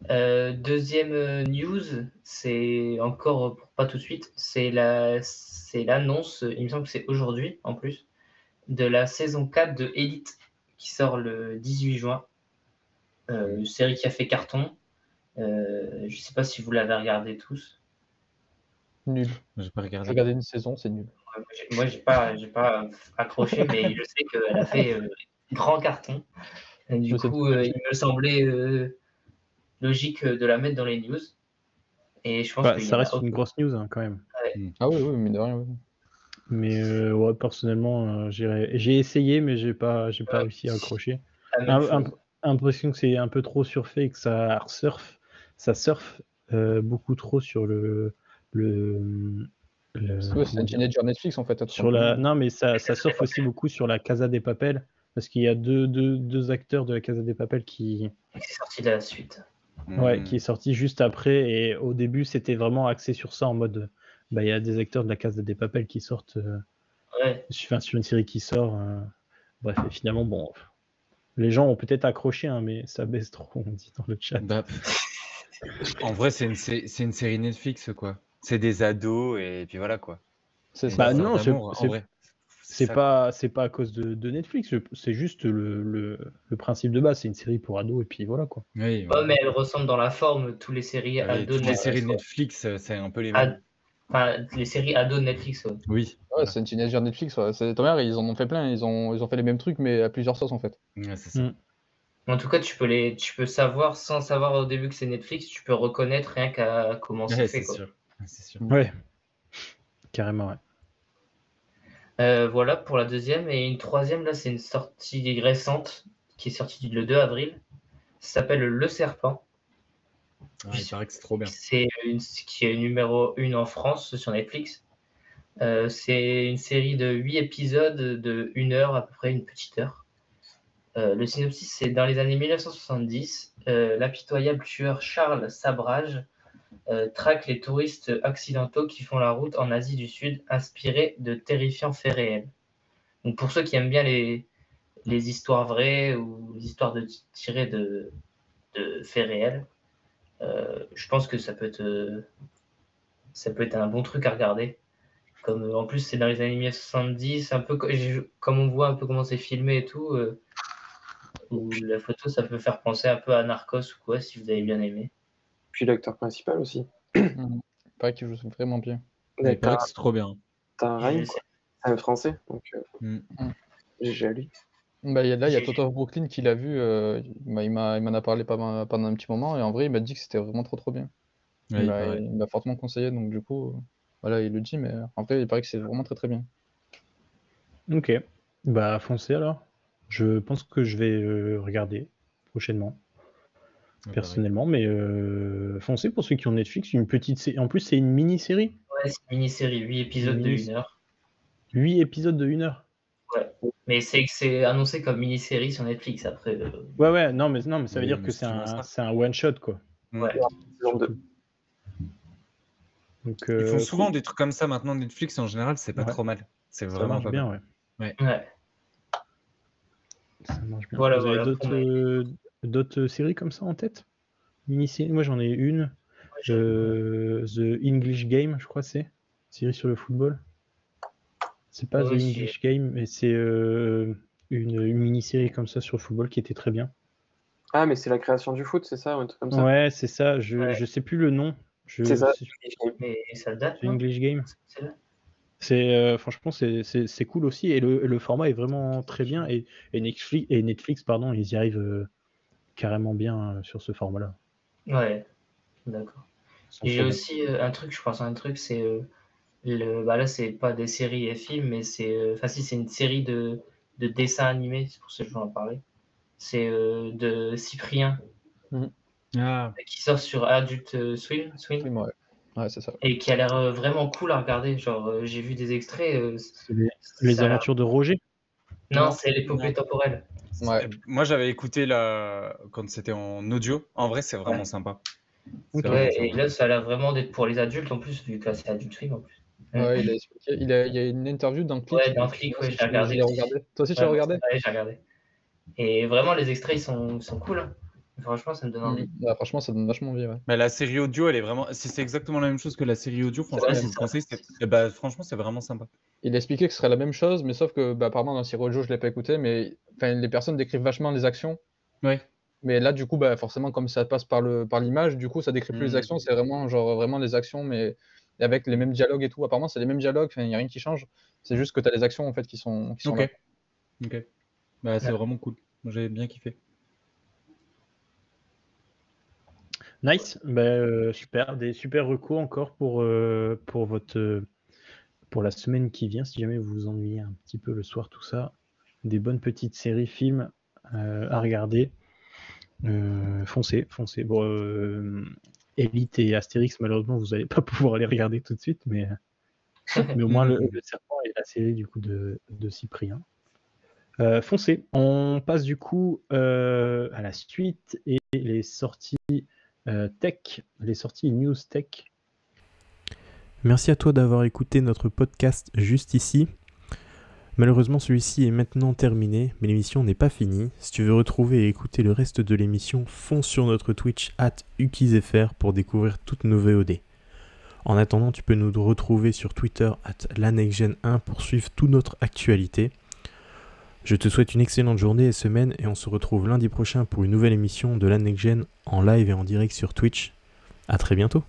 Euh, deuxième euh, news, c'est encore pour pas tout de suite, c'est la, c'est l'annonce, il me semble que c'est aujourd'hui en plus, de la saison 4 de Elite qui sort le 18 juin. Euh, une série qui a fait carton. Euh, je sais pas si vous l'avez regardé tous. Nul. J'ai pas J'ai regardé. regardé une saison, c'est nul. Ouais, moi, j'ai- pas, j'ai pas accroché, mais je sais qu'elle a fait euh, grand carton. Et du Je coup, euh, il me semblait euh, logique de la mettre dans les news. Et je pense Bah, ça a reste une grosse news hein, quand même. Ah oui, oui, mais de rien. oui. Mais euh, ouais, personnellement, euh, j'ai essayé, mais j'ai pas, j'ai pas Ouais. réussi à accrocher. Un- un- Impression que c'est un peu trop surfait et que ça surfe, ça surfe euh, beaucoup trop sur le, le, c'est un teenager Netflix en fait. sur la. Non, mais ça, ça surfe aussi beaucoup sur la Casa des Papel Parce qu'il y a deux, deux, deux acteurs de la Casa des Papel qui, C'est sorti de la suite. Ouais, Hmm. qui est sorti juste après. Et au début, c'était vraiment axé sur ça en mode bah, il y a des acteurs de la Casa des Papel qui sortent euh, Ouais. sur, une série qui sort. euh, bref, et finalement, bon, les gens ont peut-être accroché, hein, mais ça baisse trop, on dit dans le chat. Bah, en vrai, c'est une, c'est une série Netflix, quoi. C'est des ados et puis voilà, quoi. C'est. Bah, non, c'est- c'est- pas, c'est pas à cause de, de Netflix, c'est juste le, le, le principe de base. C'est une série pour ados, et puis voilà quoi. Oui, Ouais, voilà. mais elle ressemble dans la forme tous les séries Ah oui, ados toutes les séries de Netflix. Euh, c'est un peu les mêmes. Enfin, les séries ados de Netflix. ouais. Oui. Ouais, c'est une teenager Netflix. Ouais. C'est ils en ont fait plein. Ils ont, ils ont fait les mêmes trucs, mais à plusieurs sauces en fait. Ouais, c'est ça. Mm. En tout cas, tu peux les, tu peux savoir sans savoir au début que c'est Netflix, tu peux reconnaître rien qu'à comment c'est Ouais, fait. c'est quoi. sûr. C'est sûr. Ouais, carrément, ouais. Euh, voilà pour la deuxième. Et une troisième, là, c'est une sortie récente qui est sortie le 2 avril. Ça s'appelle Le Serpent. Ah, il paraît que c'est trop bien. C'est une qui est numéro 1 en France sur Netflix. Euh, c'est une série de 8 épisodes de 1 heure, à peu près une petite heure. Euh, le synopsis, c'est dans les années 1970, euh, l'impitoyable tueur Charles Sabrage euh, traque les touristes accidentaux qui font la route en Asie du Sud, inspirés de terrifiants faits réels. Donc pour ceux qui aiment bien les, histoires vraies ou les histoires tirées de, faits réels, euh, je pense que ça peut être, euh, ça peut être un bon truc à regarder. Comme, en plus, c'est dans les années 1970, un peu comme on voit un peu comment c'est filmé et tout. où la photo, ça peut faire penser un peu à Narcos ou quoi, si vous avez bien aimé. Puis l'acteur principal aussi. Pareil qu'ils jouent vraiment bien. T'as que c'est trop bien. t'as Je Ryan. C'est un français, donc euh, Mm. GG à lui. Bah, il y a, là, il y a J'ai- Toto of Brooklyn qui l'a vu. euh, il m'a- il m'a il m'en a parlé pendant, pendant un petit moment. Et en vrai, il m'a dit que c'était vraiment trop trop bien. Ouais, il m'a paraît. il m'a fortement conseillé. Donc du coup, euh, voilà, il le dit. Mais en vrai, il paraît que c'est vraiment très très bien. Ok, bah foncez alors. Je pense que je vais euh, regarder prochainement, Ouais, personnellement, mais euh, foncez pour ceux qui ont Netflix. Une petite sé- En plus, c'est une mini-série. Ouais, c'est une mini-série, 8 épisodes de Mini- 1 heure. 8 épisodes de 1 heure. Mais c'est c'est annoncé comme mini-série sur Netflix après. euh, Ouais, ouais, non, mais, non, mais ça veut dire mais que c'est un, un one-shot, quoi. ouais. Donc, Ils euh, font souvent cool. des trucs comme ça maintenant. Netflix, en général, c'est pas Ouais. trop mal. C'est Ça vraiment marche pas bien, mal. ouais. Ouais. Ça marche bien. Voilà, Vous avez voilà, d'autres euh, d'autres séries comme ça en tête? Mini-série? Moi, j'en ai une. euh, The English Game, je crois que c'est. Série sur le football. C'est pas Ouais, The English Game, mais c'est euh, une, une mini-série comme ça sur le football qui était très bien. Ah, mais c'est la création du foot, c'est ça, ou un truc comme ça? Ouais, c'est ça. Je, Ouais. je sais plus le nom. Je, C'est ça. Mais ça date, The English Game. C'est là C'est euh, franchement c'est- c'est c'est cool aussi et le, le format est vraiment très bien et, et Netflix et Netflix pardon ils y arrivent euh, carrément bien euh, sur ce format-là. Ouais, d'accord. Et J'ai aussi euh, un truc, je pense à un truc, c'est euh, le, bah là c'est pas des séries et films, mais c'est, euh, enfin si c'est une série de, de dessins animés, c'est pour ça que je veux en parler. C'est euh, de Cyprien Ah, qui sort sur Adult Swim, Swim Oui, ouais, ouais c'est ça. et qui a l'air euh, vraiment cool à regarder. Genre euh, j'ai vu des extraits. euh, C'est les, les aventures de Roger? Non, c'est l'épopée temporelle. Ouais. Moi, j'avais écouté la... quand c'était en audio. En vrai, c'est vraiment Ouais. sympa. Ok. C'est Ouais, vraiment et sympa. là ça a l'air vraiment d'être pour les adultes en plus, vu que c'est Adult Swim en plus. Ouais, il a expliqué. Il, a, il y a une interview dans Click. Ouais, dans Click, ouais, j'ai regardé. je l'ai regardé. Toi aussi, tu Ouais, l'as regardé? Ouais, j'ai regardé. Et vraiment, les extraits, ils sont, sont cool. hein. Franchement, ça me donne envie. Ouais, Franchement, ça donne vachement envie. Ouais. Mais la série audio, elle est vraiment. Si c'est exactement la même chose que la série audio, franchement, vrai, bah, franchement, c'est vraiment sympa. Il a expliqué que ce serait la même chose, mais sauf que, bah, apparemment, dans Siro Joe, je l'ai pas écouté, mais enfin, les personnes décrivent vachement les actions. Ouais. Mais là, du coup, bah, forcément, comme ça passe par le par l'image, du coup, ça décrit plus les Mhm. actions, c'est vraiment genre vraiment les actions, mais avec les mêmes dialogues et tout. Apparemment, c'est les mêmes dialogues, il n'y a rien qui change. C'est juste que tu as les actions en fait qui sont, qui sont Ok. là. Ok. Bah, c'est Ouais. vraiment cool. J'ai bien kiffé. Nice, bah, euh, super, des super recours encore pour, euh, pour votre euh, pour la semaine qui vient, si jamais vous vous ennuyez un petit peu le soir, tout ça, des bonnes petites séries, films euh, à regarder. Euh, foncez, foncez. Bon, euh, Elite et Astérix, malheureusement, vous n'allez pas pouvoir les regarder tout de suite, mais, mais au moins le, le serpent et la série du coup de, de Cyprien. Euh, foncez. On passe du coup euh, à la suite et les sorties euh, tech, les sorties news tech. Merci à toi d'avoir écouté notre podcast juste ici. Malheureusement, celui-ci est maintenant terminé, mais l'émission n'est pas finie. Si tu veux retrouver et écouter le reste de l'émission, fonce sur notre Twitch at ukizfr pour découvrir toutes nos VOD. En attendant, tu peux nous retrouver sur Twitter at lanexgen1 pour suivre toute notre actualité. Je te souhaite une excellente journée et semaine et on se retrouve lundi prochain pour une nouvelle émission de l'Annexgen en live et en direct sur Twitch. A très bientôt